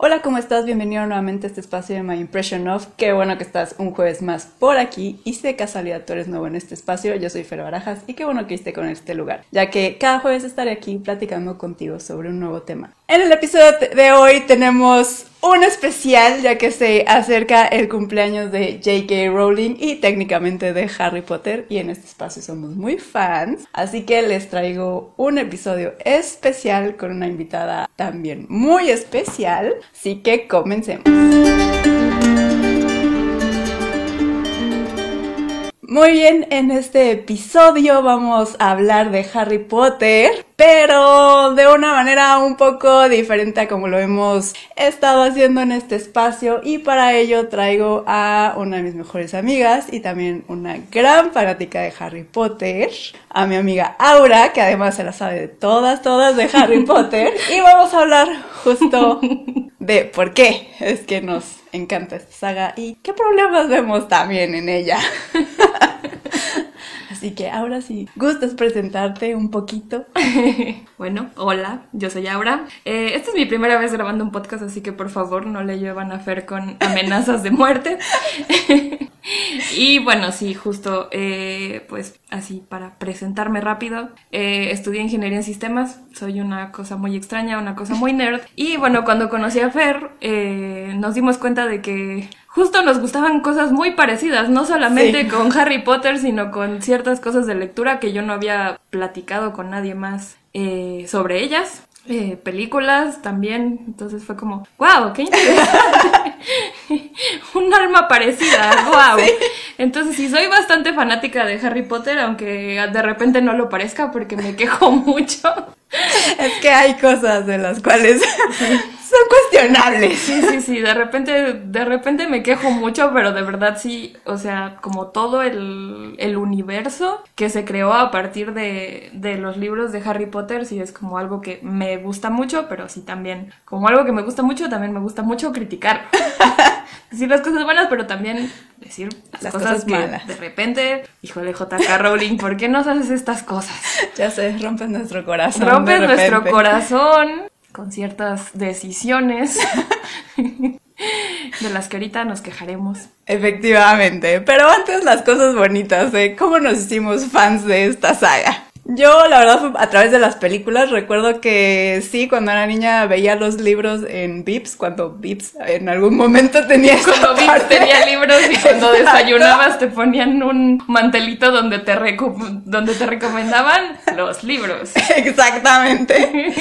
Hola, ¿cómo estás? Bienvenido nuevamente a este espacio de My Impression Of. Qué bueno que estás un jueves más por aquí y sé casualidad tú eres nuevo en este espacio. Yo soy Fer Barajas y qué bueno que esté con este lugar, ya que cada jueves estaré aquí platicando contigo sobre un nuevo tema. En el episodio de hoy tenemos un especial ya que se acerca el cumpleaños de J.K. Rowling y técnicamente de Harry Potter y en este espacio somos muy fans, así que les traigo un episodio especial con una invitada también muy especial, así que comencemos. Muy bien, en este episodio vamos a hablar de Harry Potter, pero de una manera un poco diferente a como lo hemos estado haciendo en este espacio. Y para ello traigo a una de mis mejores amigas y también una gran fanática de Harry Potter, a mi amiga Aura, que además se la sabe de todas, todas de Harry Potter. Y vamos a hablar justo de por qué es que nos encanta esta saga y qué problemas vemos también en ella. Así que ahora sí, ¿gustas presentarte un poquito? bueno, hola, yo soy Aura. Eh, esta es mi primera vez grabando un podcast, así que por favor no le llevan a Fer con amenazas de muerte. y bueno, sí, justo, eh, pues así para presentarme rápido, eh, estudié ingeniería en sistemas, soy una cosa muy extraña, una cosa muy nerd. Y bueno, cuando conocí a Fer, nos dimos cuenta de que justo nos gustaban cosas muy parecidas, no solamente con Harry Potter, sino con ciertas cosas de lectura que yo no había platicado con nadie más eh, sobre ellas. Eh, películas también, entonces fue como, wow, qué interesante. Un alma parecida, wow. Entonces sí, soy bastante fanática de Harry Potter, aunque de repente no lo parezca porque me quejo mucho. Es que hay cosas de las cuales son cuestionables. Sí, sí, sí, de repente, de repente me quejo mucho, pero de verdad sí, o sea, como todo el, el universo que se creó a partir de, de, los libros de Harry Potter, sí es como algo que me gusta mucho, pero sí también, como algo que me gusta mucho, también me gusta mucho criticar. decir las cosas buenas, pero también decir las, cosas, malas. De repente, híjole, JK Rowling, ¿por qué nos haces estas cosas? Ya sé, rompes nuestro corazón. Rompes nuestro corazón con ciertas decisiones. de las que ahorita nos quejaremos. Efectivamente, pero antes las cosas bonitas de cómo nos hicimos fans de esta saga. Yo, la verdad, a través de las películas, recuerdo que sí, cuando era niña veía los libros en Vips, cuando Vips en algún momento tenía Cuando Vips tenía libros y cuando desayunabas te ponían un mantelito donde te, donde te recomendaban los libros. Exactamente.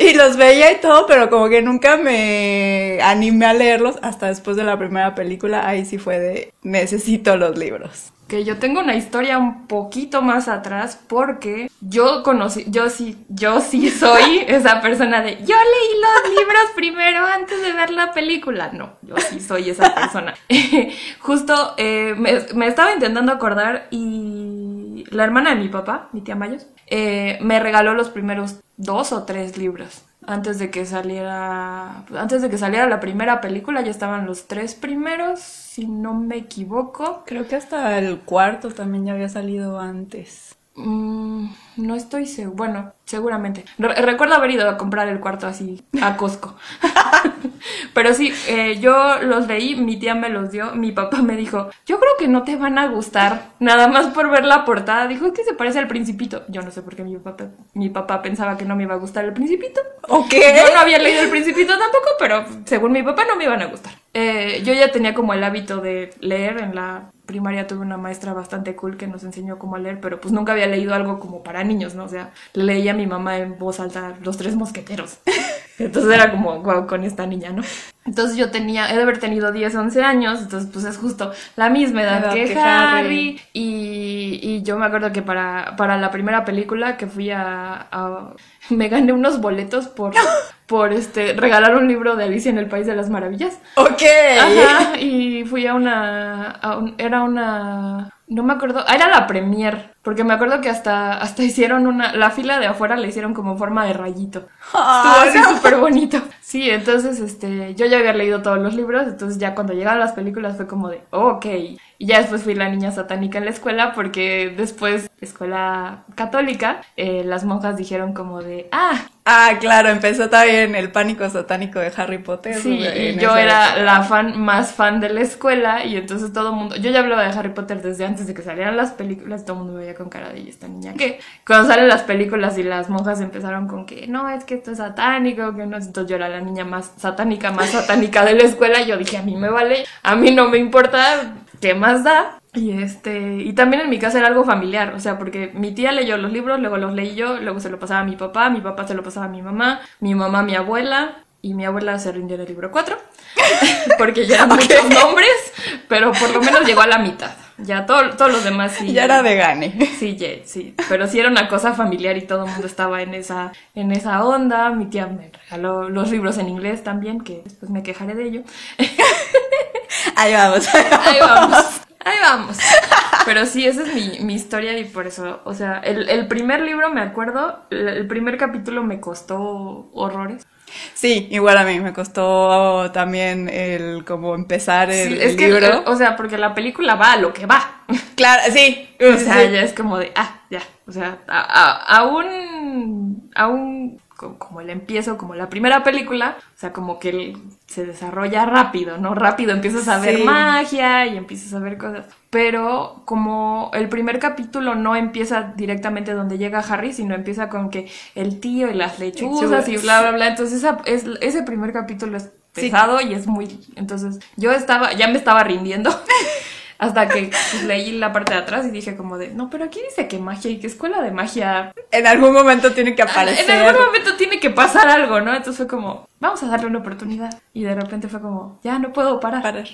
Y los veía y todo, pero como que nunca me animé a leerlos hasta después de la primera película. Ahí sí fue de necesito los libros que yo tengo una historia un poquito más atrás porque yo conocí, yo sí, yo sí soy esa persona de yo leí los libros primero antes de ver la película. No, yo sí soy esa persona. Justo eh, me, estaba intentando acordar y la hermana de mi papá, mi tía Mayos, eh, me regaló los primeros dos o tres libros antes de que saliera antes de que saliera la primera película ya estaban los tres primeros si no me equivoco. Creo que hasta el cuarto también ya había salido antes mm, no estoy seguro bueno seguramente recuerdo haber ido a comprar el cuarto así a Costco pero sí eh, yo los leí mi tía me los dio mi papá me dijo yo creo que no te van a gustar nada más por ver la portada dijo es que se parece al principito yo no sé por qué mi papá mi papá pensaba que no me iba a gustar el principito Ok. Yo no había leído El Principito tampoco, pero según mi papá no me iban a gustar. Eh, yo ya tenía como el hábito de leer. En la primaria tuve una maestra bastante cool que nos enseñó cómo leer, pero pues nunca había leído algo como para niños, ¿no? O sea, leía a mi mamá en voz alta Los Tres Mosqueteros. Entonces era como, wow, con esta niña, ¿no? Entonces yo tenía, he de haber tenido 10, 11 años, entonces pues es justo la misma edad, que, Harry. Y, y, yo me acuerdo que para, para la primera película que fui a, me gané unos boletos por, por este, regalar un libro de Alicia en el País de las Maravillas. Ok. Ajá, y fui a una, era una, no me acuerdo, era la premier Porque me acuerdo que hasta, hasta hicieron una, la fila de afuera le hicieron como forma de rayito. Ah, Estuvo así no. súper bonito. Sí, entonces, este, yo ya había leído todos los libros, entonces ya cuando llegaron las películas fue como de, oh, ok. Y ya después fui la niña satánica en la escuela, porque después, escuela católica, eh, las monjas dijeron como de, ah, Ah, claro, empezó también el pánico satánico de Harry Potter. Sí, y yo era época. la fan más fan de la escuela y entonces todo el mundo, yo ya hablaba de Harry Potter desde antes de que salieran las películas, todo el mundo me veía con cara de "¿Y esta niña que cuando salen las películas y las monjas empezaron con que no, es que esto es satánico, que no, entonces yo era la niña más satánica, más satánica de la escuela. Y yo dije, a mí me vale, a mí no me importa, ¿qué más da? Y este, y también en mi casa era algo familiar, o sea, porque mi tía leyó los libros, luego los leí yo, luego se lo pasaba a mi papá, mi papá se lo pasaba a mi mamá, mi mamá a mi abuela, y mi abuela se rindió en el libro 4, porque ya eran muchos nombres, pero por lo menos llegó a la mitad. Ya todo- todos los demás sí. Ya era de gane. Sí, sí, pero sí era una cosa familiar y todo el mundo estaba en esa, en esa onda. Mi tía me regaló los libros en inglés también, que después me quejaré de ello. Ahí vamos. Ahí vamos, ahí vamos. Pero sí, esa es mi, mi historia y por eso, o sea, el, el primer libro me acuerdo, el primer capítulo me costó horrores. Sí, igual a mí me costó también el como empezar el, Sí, es el que, libro. el- o sea, porque la película va a lo que va. Claro, sí. O sea, sí. ya es como de, ah, ya. O sea, a- a- aún, aún co- como el empiezo, como la primera película, o sea, como que se desarrolla rápido, ¿no? Rápido empiezas a ver Sí. magia y empiezas a ver cosas. Pero como el primer capítulo no empieza directamente donde llega Harry, sino empieza con que el tío y las lechuzas y bla, bla, bla. Entonces esa- es, ese primer capítulo es Sí. pesado y es muy... Entonces yo estaba, ya me estaba rindiendo. Hasta que pues, leí la parte de atrás y dije como de, no, pero aquí dice que magia y que escuela de magia. En algún momento tiene que En aparecer. algún momento tiene que pasar algo, ¿no? Entonces fue como, vamos a darle una oportunidad. Y de repente fue como, ya no puedo parar. parar.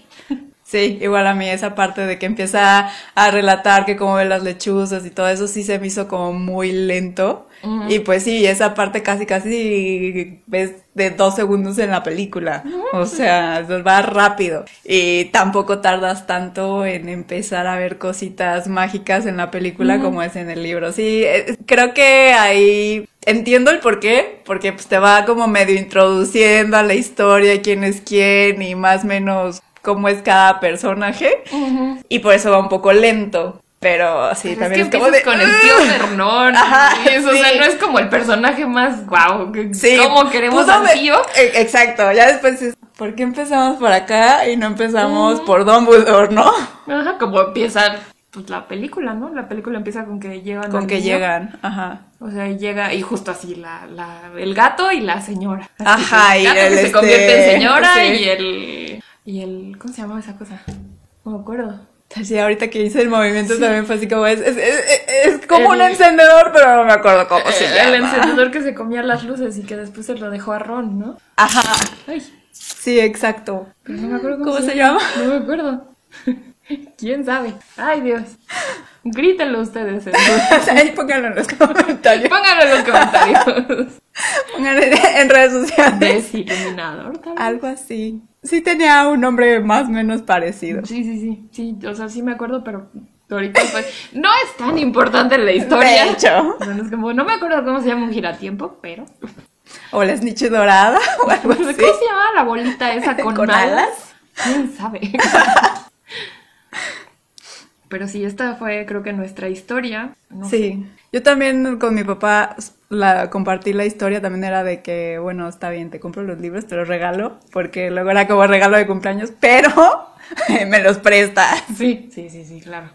Sí, igual a mí esa parte de que empieza a relatar que como ve las lechuzas y todo eso sí se me hizo como muy lento. Y pues sí, esa parte casi casi ves de dos segundos en la película. O sea, va rápido. Y tampoco tardas tanto en empezar a ver cositas mágicas en la película como es en el libro. Sí, eh, creo que ahí entiendo el por qué, porque pues te va como medio introduciendo a la historia, quién es quién y más o menos cómo es cada personaje. Y por eso va un poco lento. Pero sí, es también que es, como de... con el tío Fernón. Ajá, y eso, O sea, no es como el personaje más guau. Sí, ¿Cómo queremos pudo al tío? Eh, Exacto, ya después es, ¿por qué empezamos por acá y no empezamos por Dumbledore, no? Ajá, como empieza pues, la película, ¿no? La película empieza con que llegan Con que niño. llegan, ajá. O sea, y llega, y justo así, la, la, el gato y la señora. Así Ajá, y el gato el, que se este, convierte en señora sí. y el. Y el. ¿Cómo se llamaba esa cosa? No me acuerdo. Sí, ahorita que hice el movimiento también fue así como es, es, es, es como El- un encendedor, pero no me acuerdo cómo se Eh, el llama. encendedor que se comía las luces y que después se lo dejó a Ron, ¿no? Ajá, Ay, sí, exacto. pero no me acuerdo ¿Cómo se llama? No me acuerdo. ¿Quién sabe? Ay, Dios. Grítenlo ustedes. Ahí pónganlo en los comentarios. Pónganlo en los comentarios. Pónganlo en redes sociales. Desiluminador, vez. Algo así. Sí tenía un nombre más o menos parecido. Sí, sí, sí, sí, o sea, sí me acuerdo, pero ahorita pues no es tan importante la historia. De hecho. O sea, no es como, no me acuerdo cómo se llama un giratiempo, pero... O la snitch dorada o algo ¿Cómo así. se llama la bolita esa con, ¿Con alas? ¿Quién sabe? pero sí, esta fue creo que nuestra historia. No sé. Sí, yo también con mi papá la compartí la historia, también era de que, bueno, está bien, te compro los libros, te los regalo, porque luego era como regalo de cumpleaños, pero me los prestas. Sí, sí, sí, sí, claro.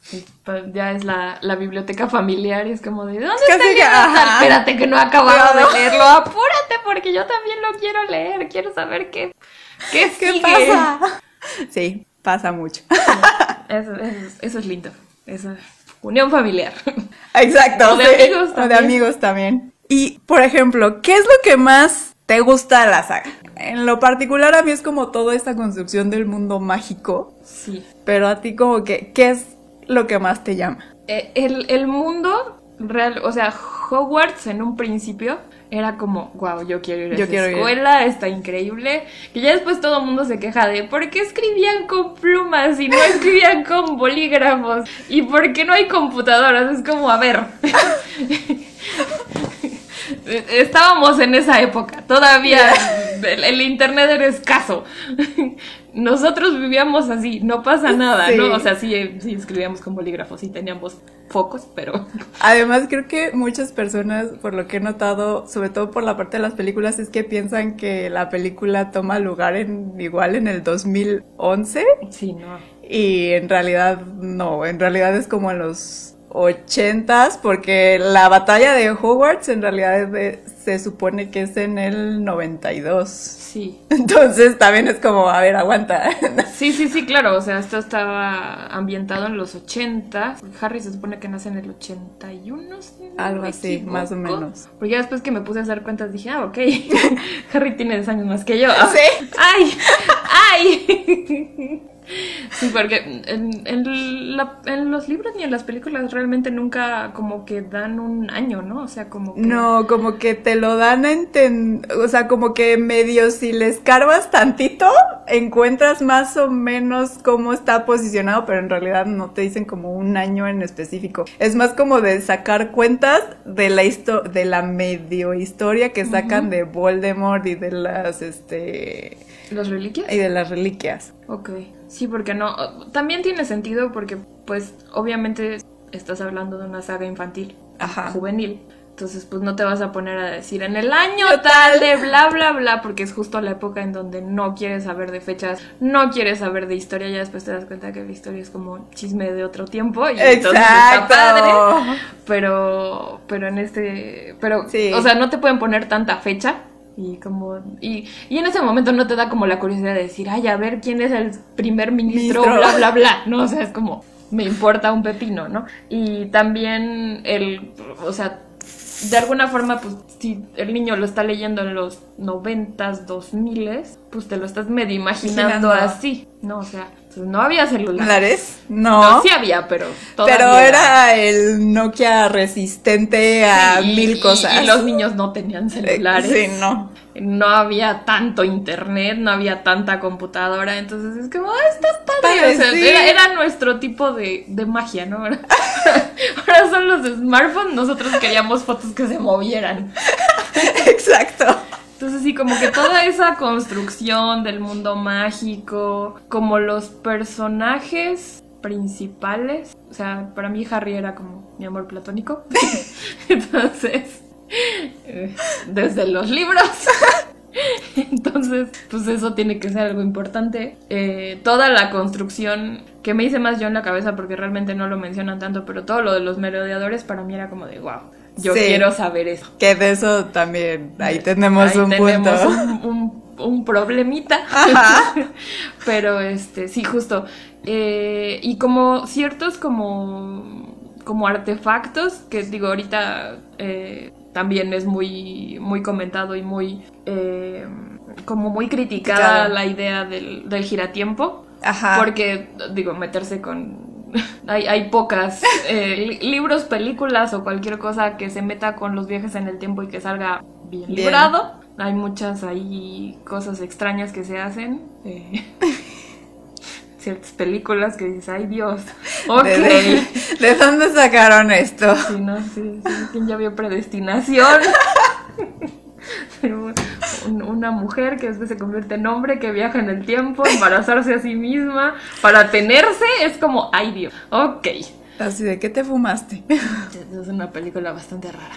Sí, pues ya es la, la biblioteca familiar y es como de ¿dónde Casi está que. Espérate que no he acabado de leerlo, apúrate porque yo también lo quiero leer, quiero saber qué, qué, ¿Qué sigue. pasa? Sí, pasa mucho. Eso, eso, eso es lindo, eso es unión familiar. Exacto. O de sí, amigos O de también. amigos también. Y, por ejemplo, ¿qué es lo que más te gusta de la saga? En lo particular a mí es como toda esta construcción del mundo mágico, Sí. pero a ti como que, ¿qué es lo que más te llama? Eh, el, el mundo real, o sea, Hogwarts en un principio era como, wow, yo quiero ir a Yo esa ir. escuela, está increíble. Que ya después todo el mundo se queja de por qué escribían con plumas y no escribían con bolígrafos y por qué no hay computadoras. Es como, a ver. Estábamos en esa época, todavía el, el internet era escaso. Nosotros vivíamos así, no pasa nada, Sí. ¿no? O sea, sí, sí escribíamos con bolígrafos, sí teníamos focos, pero Además, creo que muchas personas, por lo que he notado, sobre todo por la parte de las películas, es que piensan que la película toma lugar en igual en el 2011 sí, no. y en realidad no, en realidad es como en los 80s porque la batalla de Hogwarts en realidad de- se supone que es en el 92. Sí. Entonces también es como, a ver, aguanta. Sí, sí, sí, claro. O sea, esto estaba ambientado en los 80. Harry se supone que nace en el 81. si no Algo así, equivoco. más o menos. Porque ya después que me puse a hacer cuentas dije, ah, ok. Harry tiene 10 años más que yo. Sí. ¡Ay! ¡Ay! Sí, porque en, en la- en los libros ni en las películas realmente nunca como que dan un año, ¿no? O sea, como que... No, como que te lo dan a entender, o sea, como que medio si le escarbas tantito, encuentras más o menos cómo está posicionado, pero en realidad no te dicen como un año en específico. Es más como de sacar cuentas de la histo de la medio historia que sacan de Voldemort y de las este ¿Los reliquias? y de las reliquias. Ok, sí, porque no, también tiene sentido porque pues obviamente estás hablando de una saga infantil, Ajá. juvenil, entonces pues no te vas a poner a decir en el año tal de bla bla bla porque es justo la época en donde no quieres saber de fechas, no quieres saber de historia, ya después te das cuenta que la historia es como chisme de otro tiempo y entonces está padre, Exacto. pero pero en este, pero Sí. o sea, no te pueden poner tanta fecha. Y como y, y en ese momento no te da como la curiosidad de decir, ay, a ver quién es el primer ministro, Ministro. bla, bla, bla. No, o sea, es como, me importa un pepino, ¿no? Y también el, o sea, de alguna forma, pues, si el niño lo está leyendo en los noventas, dos miles, pues te lo estás medio imaginando Imaginando. así, ¿no? O sea, pues, no había celular. ¿Lares? No. No, sí había, pero pero era el Nokia resistente a Sí, mil y- cosas. Y los niños no tenían celulares. Sí, no. No había tanto internet, no había tanta computadora, entonces es como, ah, está padre. Padre, o sea, sí. era, era nuestro tipo de, de magia, ¿no? Ahora, ahora son los smartphones, nosotros queríamos fotos que se movieran. Exacto. Entonces sí, como que toda esa construcción del mundo mágico, como los personajes principales, o sea, para mí Harry era como mi amor platónico. Entonces, desde los libros. Entonces, pues eso tiene que ser algo importante. Eh, toda la construcción que me hice más yo en la cabeza porque realmente no lo mencionan tanto, pero todo lo de los merodeadores para mí era como de wow, yo Sí. quiero saber eso. Que de eso también, ahí tenemos Ahí un tenemos punto. un, un- un problemita. Ajá. Pero este, sí, justo. Eh, y como ciertos como, como artefactos, que digo, ahorita eh, también es muy, muy comentado y muy eh, como muy criticada Criticado. la idea del, del giratiempo. Ajá. Porque, digo, meterse con... Hay, hay pocas eh, li- libros, películas o cualquier cosa que se meta con los viajes en el tiempo y que salga bien, Bien. librado. Hay muchas ahí cosas extrañas que se hacen. eh, ciertas películas que dices, ay Dios, ok. ¿De, de- de dónde sacaron esto? Sí, no, sí, sí, ¿quién ya vio predestinación? Pero un- una mujer que después se convierte en hombre, que viaja en el tiempo, embarazarse a sí misma, para tenerse, es como, ay Dios, ok. Así de, ¿qué te fumaste? Es una película bastante rara.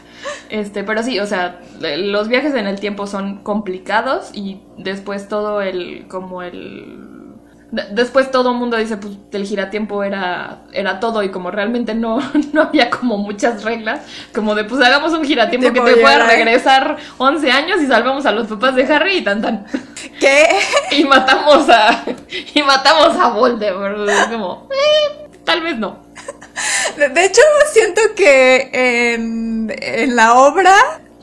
Este, pero sí, o sea, los viajes en el tiempo son complicados y después todo el, como el... de- Después todo el mundo dice, pues el giratiempo era, era todo y como realmente no, no había como muchas reglas, como de pues hagamos un giratiempo que te pueda regresar 11 años y salvamos a los papás de Harry y tan tan. ¿Qué? Y matamos a, y matamos a Voldemort. Es como, eh, tal vez no. De, de hecho, siento que en, en la obra,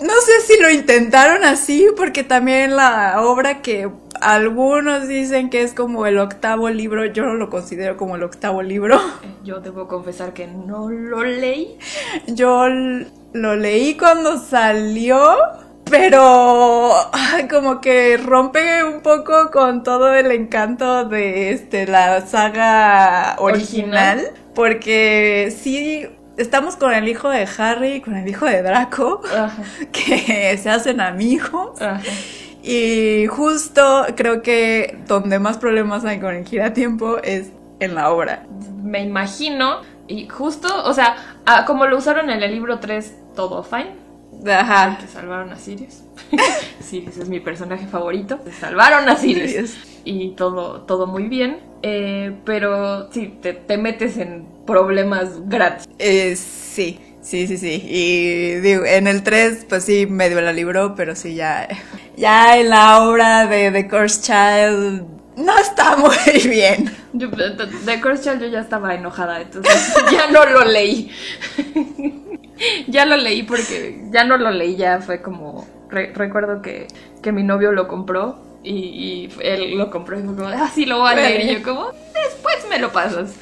no sé si lo intentaron así, porque también la obra que algunos dicen que es como el octavo libro, yo no lo considero como el octavo libro. Yo debo confesar que no lo leí. Yo lo leí cuando salió pero como que rompe un poco con todo el encanto de este la saga original, Original. porque sí estamos con el hijo de Harry y con el hijo de Draco Ajá, que se hacen amigos ajá. y justo creo que donde más problemas hay con el giratiempo es en la obra. Me imagino, y justo, o sea, como lo usaron en el libro 3, todo fine. Ajá. Que salvaron a Sirius. Sirius es mi personaje favorito. Salvaron a Sirius. Y todo, todo muy bien. Eh, pero sí, te, te metes en problemas gratis. Eh, sí, sí, sí, sí. Y digo, en el 3, pues sí, medio la libró, pero sí, ya, ya en la obra de The Cursed Child no está muy bien. Yo, de Curse Child yo ya estaba enojada, entonces ya no lo leí. ya lo leí porque ya no lo leí, ya fue como... re- recuerdo que, que mi novio lo compró y, y él lo compró y fue como, ah, sí, lo voy a leer. Y yo como, después me lo pasas.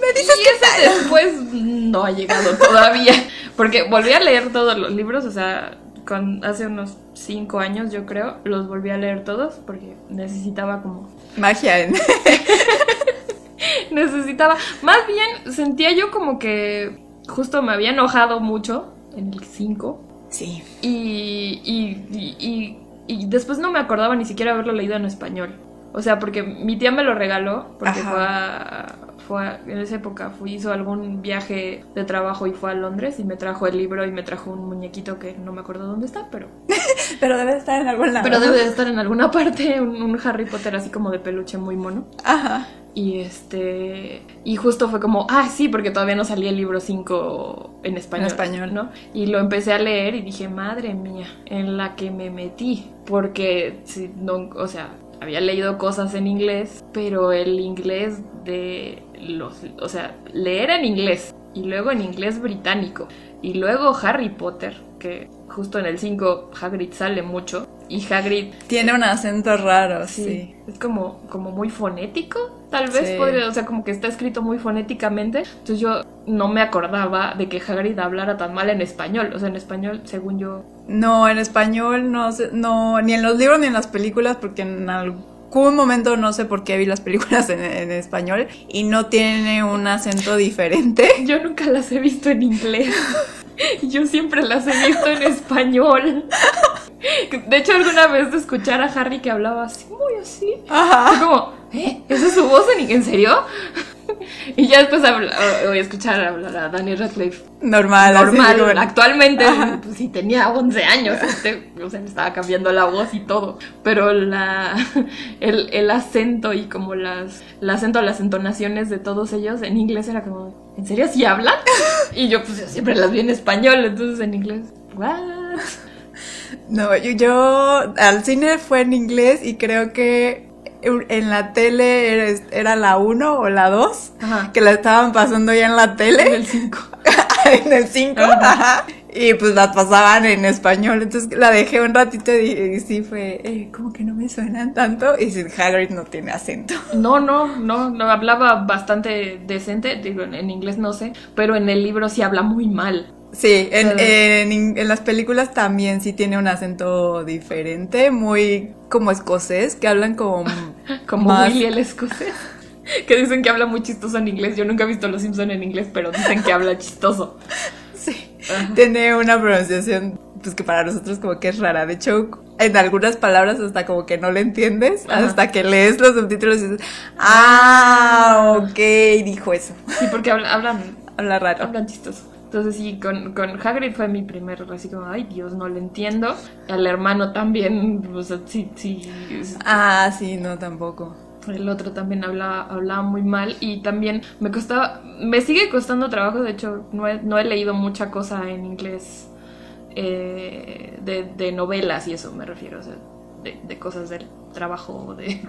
Me dices y que ese después no ha llegado todavía. Porque volví a leer todos los libros, o sea, con, hace unos cinco años yo creo, los volví a leer todos porque necesitaba como magia en... necesitaba. Más bien sentía yo como que justo me había enojado mucho en el 5 Sí. y, y, y, y- y después no me acordaba ni siquiera haberlo leído en español. O sea, porque mi tía me lo regaló porque Ajá. fue, a- fue a- en esa época fue, hizo algún viaje de trabajo y fue a Londres y me trajo el libro y me trajo un muñequito que no me acuerdo dónde está, pero Pero debe estar en algún lado. pero debe de estar en alguna parte un, un Harry Potter así como de peluche muy mono. Ajá. Y este. Y justo fue como, ah, sí, porque todavía no salía el libro 5 en español. En español. ¿no? Y lo empecé a leer y dije, madre mía, en la que me metí. Porque, sí, no, o sea, había leído cosas en inglés, pero el inglés de los. O sea, leer en inglés y luego en inglés británico. Y luego Harry Potter, que justo en el 5 Hagrid sale mucho. Y Hagrid Tiene un acento raro, sí. Sí, es como, como muy fonético, tal vez Sí. podría, o sea, como que está escrito muy fonéticamente. Entonces yo no me acordaba de que Hagrid hablara tan mal en español. O sea, en español, según yo. No, en español no sé, no, ni en los libros ni en las películas, porque en algún momento no sé por qué vi las películas en, en español y no tiene un acento diferente. Yo nunca las he visto en inglés. Yo siempre las he visto en español. De hecho, alguna vez de escuchar a Harry que hablaba así, muy así. Ajá. Fue como, ¿eh? ¿Esa es su voz en, en serio? Y ya después voy a escuchar hablar a Daniel Radcliffe Normal, así normal. como- Actualmente, pues, sí tenía 11 años, este, o sea, me estaba cambiando la voz y todo. Pero la, el, el acento y como las, el acento, las entonaciones de todos ellos en inglés era como, ¿en serio sí hablan? Y yo pues yo siempre las vi en español, entonces en inglés, ¿what? No, yo, yo al cine fue en inglés y creo que en la tele era, era la 1 o la 2, Ajá. que la estaban pasando ya en la En tele, el 5. en el 5, ajá. Y pues la pasaban en español, entonces la dejé un ratito y, y sí fue, eh, como que no me suenan tanto. Y si Hagrid no tiene acento. No, no, no, no, hablaba bastante decente, digo, en, en inglés no sé, pero en el libro sí habla muy mal. Sí, en, Pero- en, en las películas también sí tiene un acento diferente, muy como escocés, que hablan como, Como más- Willy el escocés. Que dicen que habla muy chistoso en inglés. Yo nunca he visto Los Simpson en inglés, pero dicen que habla chistoso. Sí, Ajá. tiene una pronunciación pues que para nosotros como que es rara. De hecho, en algunas palabras hasta como que no le entiendes, Ajá. hasta que lees los subtítulos y dices, ah, ok, dijo eso. Sí, porque habla- hablan, Habla raro. hablan chistoso. Entonces sí, con, con Hagrid fue mi primer, así como, ay Dios, no le entiendo. Al hermano también, o sea, sí, sí, Ah, sí, no, tampoco. El otro también hablaba, hablaba muy mal y también me costaba, me sigue costando trabajo, de hecho no he, no he leído mucha cosa en inglés eh, de, de novelas y eso me refiero, o sea, de, de cosas del trabajo o, de,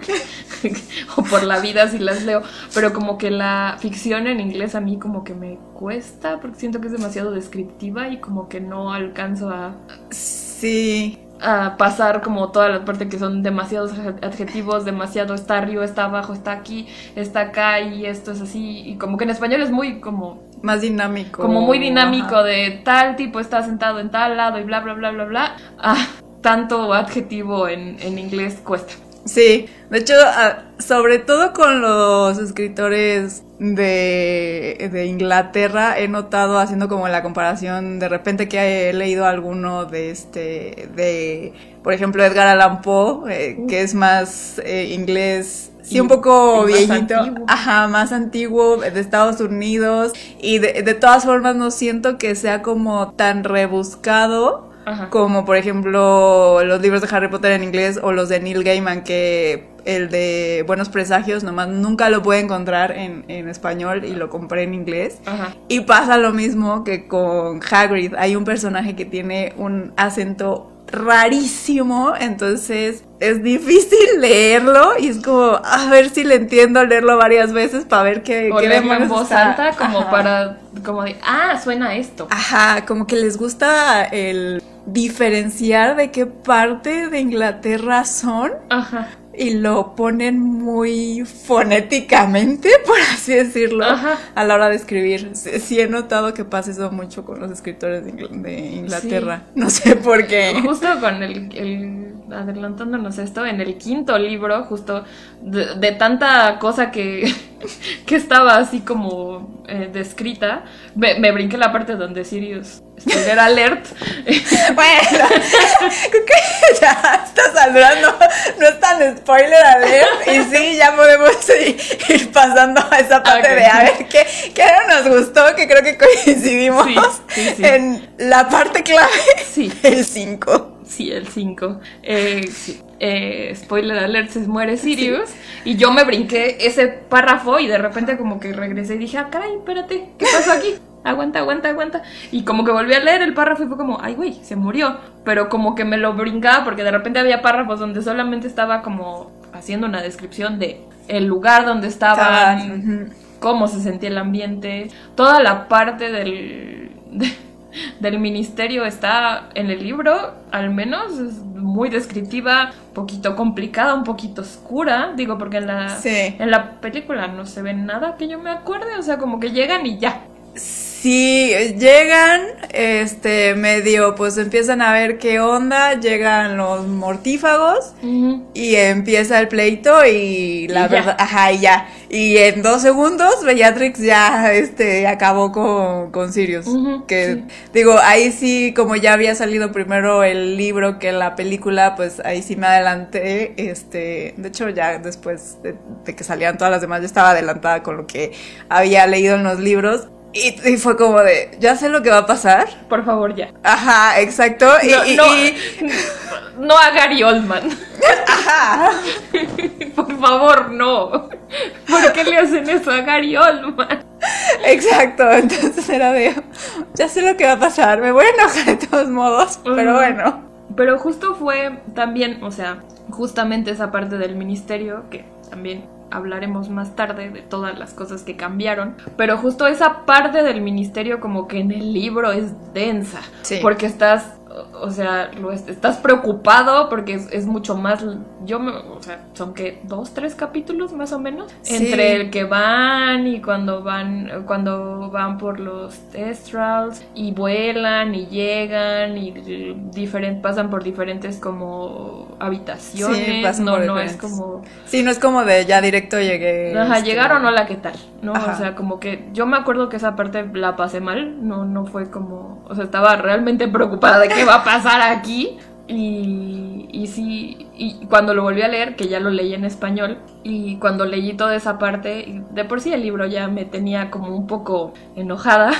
o por la vida si las leo, pero como que la ficción en inglés a mí como que me cuesta porque siento que es demasiado descriptiva y como que no alcanzo a, Sí, a pasar como toda la parte que son demasiados adjetivos, demasiado está arriba, está abajo, está aquí, está acá y esto es así. Y como que en español es muy como, más dinámico. como muy dinámico Ajá. de tal tipo está sentado en tal lado y bla, bla, bla, bla, bla. Ah, tanto adjetivo en, en inglés cuesta. Sí, de hecho, ah, sobre todo con los escritores de, de, Inglaterra, he notado haciendo como la comparación de repente que he leído alguno de este, de, por ejemplo, Edgar Allan Poe, eh, que es más eh, inglés sí, un poco viejito, ajá, más antiguo, de Estados Unidos, y de, de, todas formas no siento que sea como tan rebuscado como por ejemplo los libros de Harry Potter en inglés o los de Neil Gaiman, que el de Buenos Presagios nomás nunca lo pude encontrar en, en español y lo compré en inglés. Y pasa lo mismo que con Hagrid, hay un personaje que tiene un acento rarísimo, entonces es difícil leerlo y es como a ver si le entiendo leerlo varias veces para ver qué, o qué en voz alta como para como de ah suena esto. Ajá, como que les gusta el diferenciar de qué parte de Inglaterra son. Ajá y lo ponen muy fonéticamente, por así decirlo, a la hora de escribir. Sí, he notado que pasa eso mucho con los escritores de, Inglaterra. No sé por qué. Justo con el, adelantándonos esto, en el quinto libro, justo de, tanta cosa que, que estaba así como eh, descrita, me, me brinqué la parte donde Sirius Spoiler alert. bueno, creo que ya estás hablando, no es tan spoiler alert. Y sí, ya podemos ir, pasando a esa parte de a ver qué, qué nos gustó, que creo que coincidimos en la parte clave. Sí. El 5. Sí, el 5. Eh, eh, spoiler alert, se muere Sirius. Y yo me brinqué ese párrafo y de repente como que regresé y dije, ah, caray, espérate, ¿qué pasó aquí? aguanta, aguanta, aguanta. Y como que volví a leer el párrafo y fue como, ay, güey, se murió. Pero como que me lo brincaba porque de repente había párrafos donde solamente estaba como haciendo una descripción de el lugar donde estaban, cómo se sentía el ambiente. Toda la parte del, del ministerio está en el libro, al menos, es muy descriptiva, un poquito complicada, un poquito oscura, digo, porque en la, en la película no se ve nada que yo me acuerde, o sea, como que llegan y ya. Sí, llegan, este, medio, pues empiezan a ver qué onda, llegan los mortífagos y empieza el pleito y la verdad, ajá, y ya. Y en dos segundos Bellatrix ya, este, acabó con, con Sirius. que, digo, ahí sí, como ya había salido primero el libro que la película, pues ahí sí me adelanté, este, de hecho ya después de, de que salían todas las demás, yo estaba adelantada con lo que había leído en los libros. Y, fue como de, ya sé lo que va a pasar. Por favor, ya. Ajá, exacto. No, y, no, a Gary Oldman. Ajá. Por favor, no. ¿Por qué le hacen eso a Gary Oldman? Exacto, entonces era de, ya sé lo que va a pasar, me voy a enojar de todos modos, pero bueno. Pero justo fue también, o sea, justamente esa parte del ministerio que también hablaremos más tarde de todas las cosas que cambiaron, pero justo esa parte del ministerio como que en el libro es densa, porque estás o sea, lo estás preocupado porque es, mucho más, yo, me, o sea, son que dos, tres capítulos más o menos, entre el que van y cuando van, cuando van por los testrals y vuelan y llegan y diferente, pasan por diferentes como habitaciones, sí, no, no es como... Sí, no es como de ya directo llegué. Ajá, este, llegaron, hola, ¿qué tal? No, o sea, como que yo me acuerdo que esa parte la pasé mal, no, no fue como, o sea, estaba realmente preocupada de qué va a pasar aquí. Y, y sí, y cuando lo volví a leer, que ya lo leí en español, y cuando leí toda esa parte, de por sí el libro ya me tenía como un poco enojada,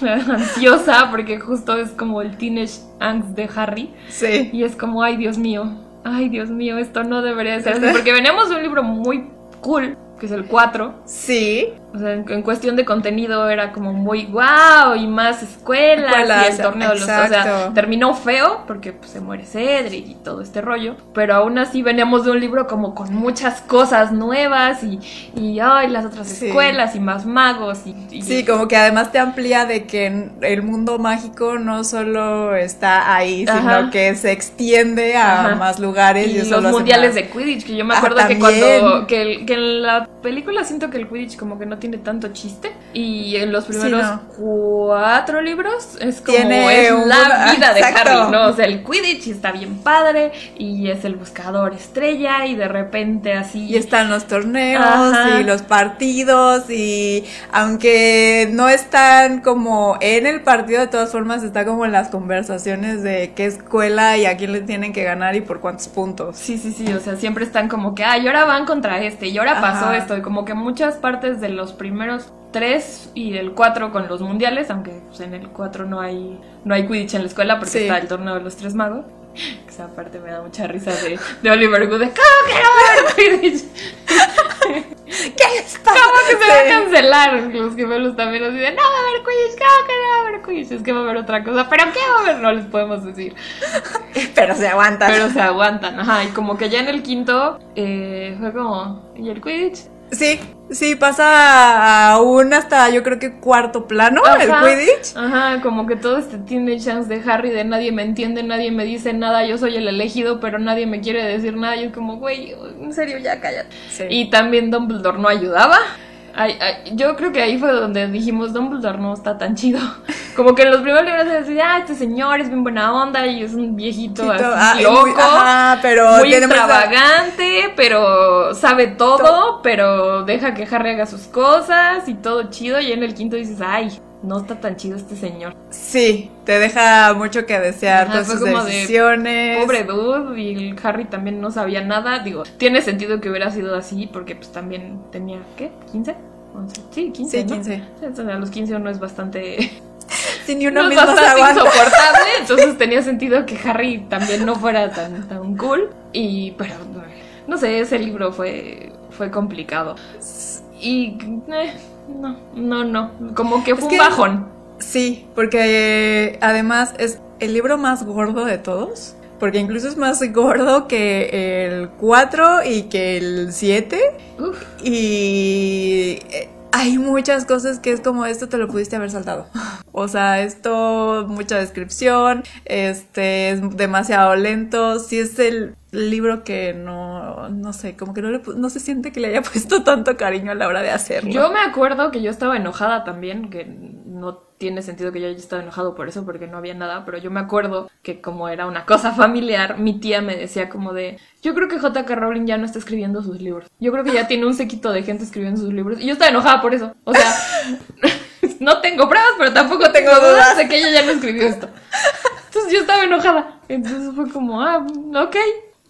ansiosa, porque justo es como el teenage angst de Harry. Sí. Y es como, ay Dios mío, ay Dios mío, esto no debería ser así, porque veníamos de un libro muy cool, que es el 4. Sí. O sea, en, cuestión de contenido era como muy wow y más escuelas, y el torneo de los... O sea, terminó feo porque pues, se muere Cedric y todo este rollo, pero aún así veníamos de un libro como con muchas cosas nuevas y, y ay, las otras escuelas y más magos y, Sí, como que además te amplía de que el mundo mágico no solo está ahí, sino que se extiende a más lugares. Y, los mundiales de Quidditch, que yo me acuerdo que cuando que, que en la película siento que el Quidditch como que no tiene tanto chiste y en los primeros no. cuatro libros es como Tiene es un- la vida de Exacto. Harry, ¿no? O sea, el Quidditch está bien padre y es el buscador estrella y de repente así... Y están los torneos Ajá. y los partidos y aunque no están como en el partido, de todas formas está como en las conversaciones de qué escuela y a quién le tienen que ganar y por cuántos puntos. Sí, sí, sí, o sea, siempre están como que, ah, y ahora van contra este, y ahora pasó esto, y como que muchas partes de los primeros tres y el cuatro con los mundiales, aunque pues, en el cuatro no hay, no hay Quidditch en la escuela porque Sí. está el torneo de los tres magos. Esa parte me da mucha risa de, de Oliver Wood, de, ¿cómo que no va a haber Quidditch? ¿Qué les pasa? ¿Cómo que se va a cancelar? Los gemelos también así de, no va a haber Quidditch, ¿cómo que no va a haber Quidditch? Es que va a haber otra cosa, pero ¿qué va a haber? No les podemos decir. Pero se aguantan. Pero se aguantan, ajá. Y como que ya en el quinto eh, fue como. ¿Y el Quidditch? Sí, sí, pasa aún hasta yo creo que cuarto plano el Quidditch. Ajá, como que todo este tiene chance de Harry de nadie me entiende, nadie me dice nada, yo soy el elegido, pero nadie me quiere decir nada. Y es como, güey, en serio, ya cállate. Sí. Y también Dumbledore no ayudaba. Ay, ay, yo creo que ahí fue donde dijimos Dumbledore no está tan chido. Como que en los primeros libros se decía, ah, este señor es bien buena onda y es un viejito Sí, to- así ah, muy- loco. ajá, pero muy mucha- extravagante, pero sabe todo, pero deja que Harry haga sus cosas y todo chido. Y en el quinto dices, ay, no está tan chido este señor. Sí, te deja mucho que desear Ajá, fue sus como de, decisiones. Pobre dude, y el Harry también no sabía nada. Digo, tiene sentido que hubiera sido así, porque pues también tenía, ¿qué? ¿15? 11. Sí, 15. Sí, ¿no? 15. Entonces, a los 15 uno es bastante, Si ni uno no mismo se bastante aguanta. insoportable. Entonces tenía sentido que Harry también no fuera tan, tan cool. Y, pero, no sé, ese libro fue, fue complicado. Y, eh, no, no, no. Como que fue Es un que- bajón. Sí, porque además es el libro más gordo de todos. Porque incluso es más gordo que el 4 y que el 7. Uf. Y eh, hay muchas cosas que es como esto te lo pudiste haber saltado. O sea, esto, mucha descripción, este, es demasiado lento. Sí es el libro que no, no sé, como que no, le no se siente que le haya puesto tanto cariño a la hora de hacerlo. Yo me acuerdo que yo estaba enojada también, que no tiene sentido que yo haya estado enojado por eso, porque no había nada, pero yo me acuerdo que como era una cosa familiar, mi tía me decía como de, yo creo que JK Rowling ya no está escribiendo sus libros. Yo creo que ya tiene un séquito de gente escribiendo sus libros. Y yo estaba enojada por eso. O sea, no tengo pruebas, pero tampoco tengo dudas. de que ella ya no escribió esto. Entonces yo estaba enojada. Entonces fue como, ah, ok.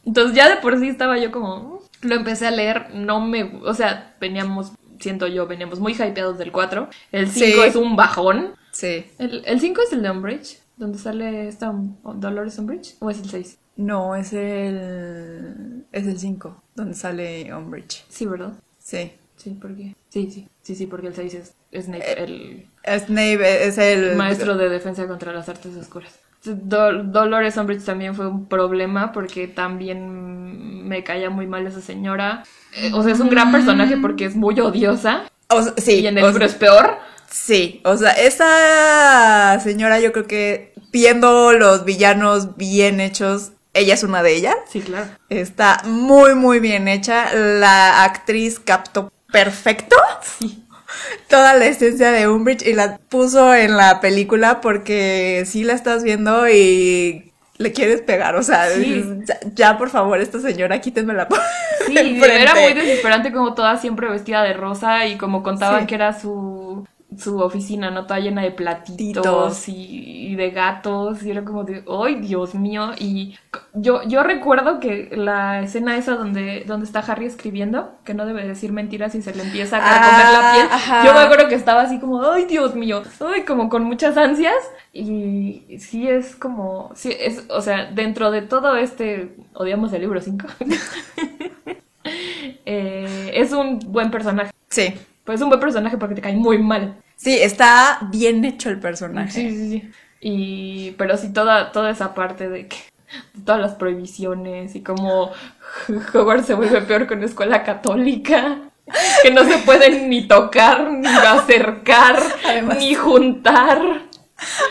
Entonces ya de por sí estaba yo como, "Mm". lo empecé a leer, no me, o sea, veníamos, siento yo, veníamos muy hypeados del 4. El 5 Sí. es un bajón. Sí. El, el 5 es el de Umbridge, donde sale esta Dolores Umbridge, o es el 6. No, es el. Es el 5, donde sale Umbridge. Sí, ¿verdad? Sí. Sí, porque. Sí, sí, sí, sí, porque el 6 es, es Snape, el Snape es el. maestro de defensa contra las artes oscuras. Do- Dolores Umbridge también fue un problema porque también me caía muy mal esa señora. Eh, O sea, es un gran personaje porque es muy odiosa O sea, sí. y en el libro sea, es peor. Sí, o sea, esa señora yo creo que viendo los villanos bien hechos, ella es una de ellas. Sí, claro. Está muy, muy bien hecha. La actriz captó perfecto Sí. Toda la esencia de Umbridge y la puso en la película porque sí la estás viendo y le quieres pegar. O sea, Sí. ya, ya, por favor, esta señora, quítenmela. por Sí, era muy desesperante como toda siempre vestida de rosa y como contaban Sí. que era su, su oficina, ¿no? Toda llena de platitos Titos. y, y de gatos y era como de, ¡ay, Dios mío! Y yo, yo recuerdo que la escena esa donde, donde está Harry escribiendo, que no debe decir mentiras y se le empieza a comer Ah, la piel, ajá. yo me acuerdo que estaba así como, ¡ay, Dios mío! ¡ay! Como con muchas ansias y sí es como, sí es, o sea, dentro de todo este, odiamos el libro 5. Eh, es un buen personaje. Sí. Es un buen personaje porque te cae muy mal. Sí, está bien hecho el personaje. Sí, sí, sí. Y, pero sí, toda, toda esa parte de que de todas las prohibiciones y cómo Hogwarts se vuelve peor que una escuela católica. Que no se pueden ni tocar, ni acercar, Además- ni juntar.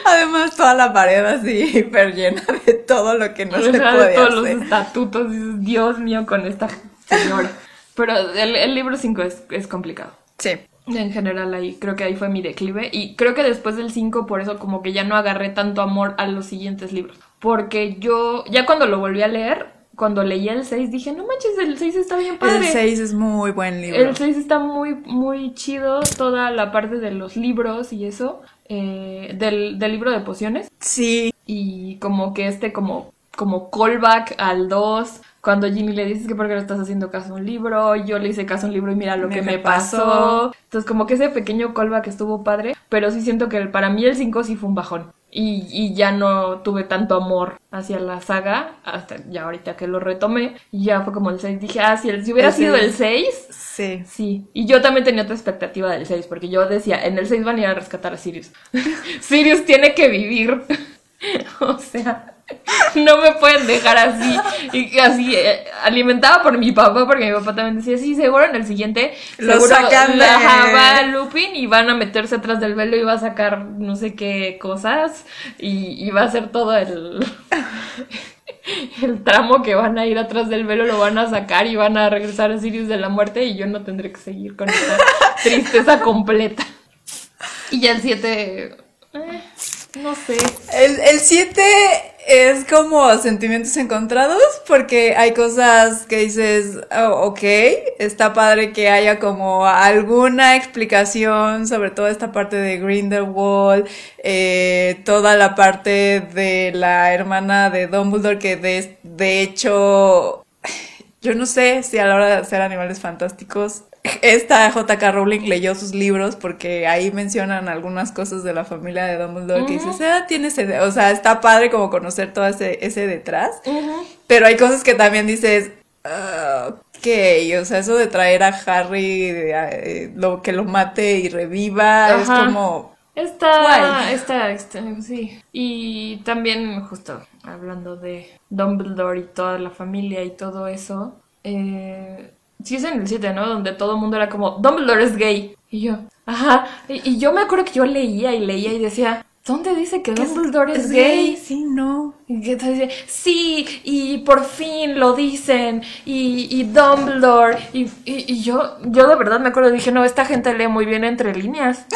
Además, toda la pared así hiper llena de todo lo que no se sea, de puede todos los hacer. estatutos. Dices, Dios mío, con esta señora. Pero el, el libro 5 es, es complicado. Sí. En general ahí, creo que ahí fue mi declive y creo que después del 5 por eso como que ya no agarré tanto amor a los siguientes libros. Porque yo, ya cuando lo volví a leer, cuando leí el 6 dije, no manches, el 6 está bien padre. El 6 es muy buen libro. El 6 está muy, muy chido, toda la parte de los libros y eso, eh, del, del libro de pociones. Sí. Y como que este como, como callback al 2, cuando Ginny le dices que por qué no estás haciendo caso a un libro, yo le hice caso a un libro y mira lo Me que me pasó. pasó. Entonces como que ese pequeño callback estuvo padre, pero sí siento que para mí el 5 sí fue un bajón. Y, y ya no tuve tanto amor hacia la saga, hasta ya ahorita que lo retomé, y ya fue como el 6. Dije, ah, si, el- si hubiera El sido seis. el 6, Sí. Sí, y yo también tenía otra expectativa del 6, porque yo decía, en el 6 van a ir a rescatar a Sirius. Sirius tiene que vivir. o sea, no me pueden dejar así. Y así, eh, alimentada por mi papá, porque mi papá también decía, sí, seguro en el siguiente, Lo sacan de- va Lupin y van a meterse atrás del velo y va a sacar no sé qué cosas y, y va a ser todo el... El tramo que van a ir atrás del velo lo van a sacar y van a regresar a Sirius de la muerte y yo no tendré que seguir con esta tristeza completa. Y ya el 7, no sé. El 7 es como sentimientos encontrados porque hay cosas que dices, oh, ok, está padre que haya como alguna explicación sobre toda esta parte de Grindelwald, eh, toda la parte de la hermana de Dumbledore que de, de hecho, yo no sé si a la hora de hacer animales fantásticos esta J.K. Rowling leyó sus libros porque ahí mencionan algunas cosas de la familia de Dumbledore que dices, ah, tiene ese, o sea, está padre como conocer todo ese, ese detrás, pero hay cosas que también dices, ah, ok, o sea, eso de traer a Harry, eh, lo, que lo mate y reviva, es como, Está, está, está, sí. Y también, justo hablando de Dumbledore y toda la familia y todo eso, eh, sí es en el 7, ¿no? Donde todo el mundo era como, Dumbledore es gay. Y yo, ajá. Y, y yo me acuerdo que yo leía y leía y decía, ¿dónde dice que Dumbledore es, gay? Sí, no. Y que dice, sí, y por fin lo dicen, y, y Dumbledore, y, y, yo, yo de verdad me acuerdo, dije, no, esta gente lee muy bien entre líneas.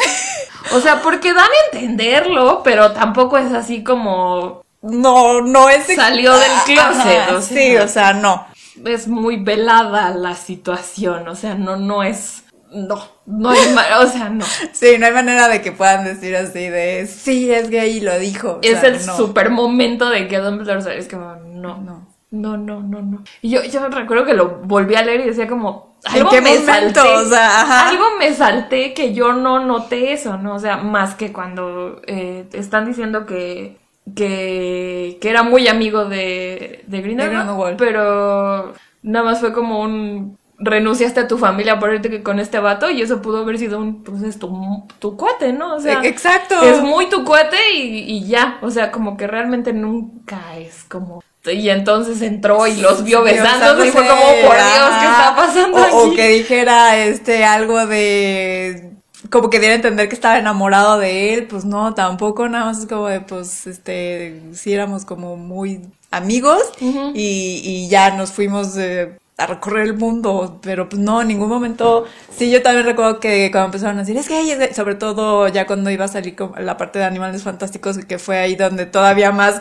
O sea, porque dan a entenderlo, pero tampoco es así como, No, no es... Salió del closet, Ajá, o sea. Sí, o sea, no. Es muy velada la situación, o sea, no, no es, no, no hay, o sea, no. Sí, no hay manera de que puedan decir así de, sí, es gay y lo dijo. es sea, el no. super momento de que Dumbledore es como, no, No. no, no, no, no. Y yo, yo recuerdo que lo volví a leer y decía como, ¿En algo qué me momento? salté, O sea, algo me salté que yo no noté eso, ¿no? O sea, más que cuando eh, están diciendo que, que, que era muy amigo de, de Grindelwald, pero nada más fue como un renunciaste a tu familia por irte con este vato y eso pudo haber sido un, pues es tu, tu cuate, ¿no? O sea, Exacto. es muy tu cuate y, y ya, o sea, como que realmente nunca es como... Y entonces entró y los vio besándose y fue como, por Dios, ¿qué está pasando o, aquí? o que dijera este algo de como que diera a entender que estaba enamorado de él, pues no, tampoco, nada más es como de, pues, este, sí éramos como muy amigos y, y ya nos fuimos eh, a recorrer el mundo, pero pues no, en ningún momento, sí, yo también recuerdo que cuando empezaron a decir, es gay, es gay", sobre todo ya cuando iba a salir como la parte de Animales Fantásticos, que fue ahí donde todavía más,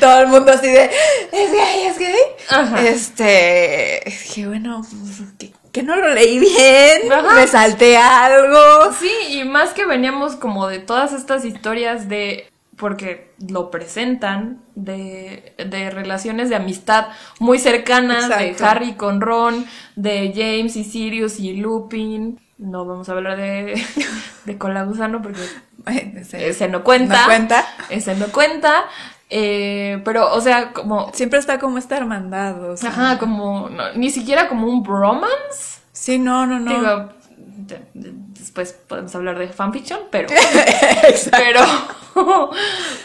todo el mundo así de, es gay, es gay, Ajá. este, dije, bueno, pues, que, que no lo leí bien, Ajá. me salté algo. Sí, y más que veníamos como de todas estas historias de, porque lo presentan, de, de relaciones de amistad muy cercanas, de. Harry con Ron, de James y Sirius y Lupin. No vamos a hablar de, de Colagusano porque Ese, ese no cuenta. No cuenta. Ese no cuenta. Eh, pero, o sea, como... Siempre está como esta hermandad, o sea. Ajá, como... no, ni siquiera como un bromance. Sí, no, no, no. Digo, de- de- pues podemos hablar de fanfiction, pero... Pero...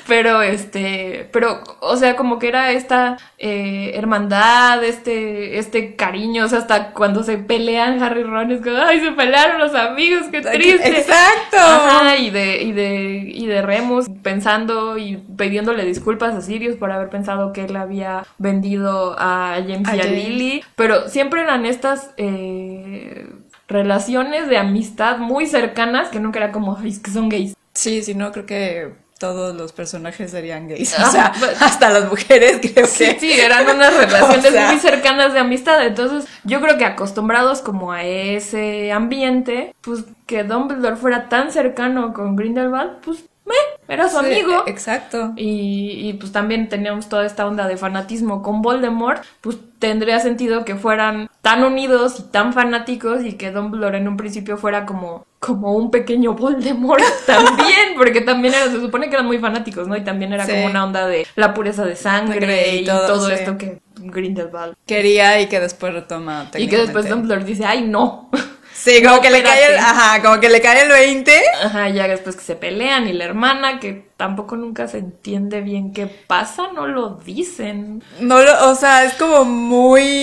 pero este... Pero, o sea, como que era esta eh, hermandad, este, este cariño, o sea, hasta cuando se pelean Harry y Ron es como, ay, se pelearon los amigos, qué triste. Exacto. Ajá, y de, y de, y de Remus pensando y pidiéndole disculpas a Sirius por haber pensado que él había vendido a James A y a. Lily, pero siempre eran estas eh, relaciones de amistad muy cercanas que nunca era como, "Ay, es que son gays. Sí, si no, creo que todos los personajes serían gays. Ajá, O sea, pues- hasta las mujeres creo Sí, que... sí, eran unas relaciones O sea. muy cercanas de amistad. Entonces, yo creo que acostumbrados como a ese ambiente, pues que Dumbledore fuera tan cercano con Grindelwald, pues, meh, era su Sí, amigo. Exacto. Y, y, pues también teníamos toda esta onda de fanatismo con Voldemort, pues tendría sentido que fueran tan unidos y tan fanáticos y que Dumbledore en un principio fuera como, como un pequeño Voldemort también, porque también era, se supone que eran muy fanáticos, ¿no? Y también era Sí. como una onda de la pureza de sangre Sangre y, y todo, todo, sí. esto que Grindelwald. Quería y que después retoma Y que después. Dumbledore dice, ay, no. Sí, como No, que le cae el, ajá, como que le cae el 20. Ajá, ya después que se pelean y la hermana, que tampoco nunca se entiende bien qué pasa, no lo dicen. No lo, o sea, es como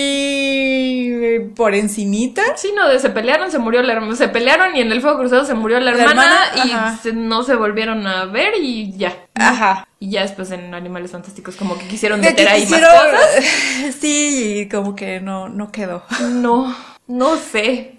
muy por encimita. Sí, no, de se pelearon, se murió la hermana, se pelearon y en el fuego cruzado se murió la La hermana, hermana, y se- no se volvieron a ver y ya. Ajá. Y ya después en Animales Fantásticos como que quisieron meter ahí quisieron- más cosas. Sí, y como que no, no quedó. No, no sé.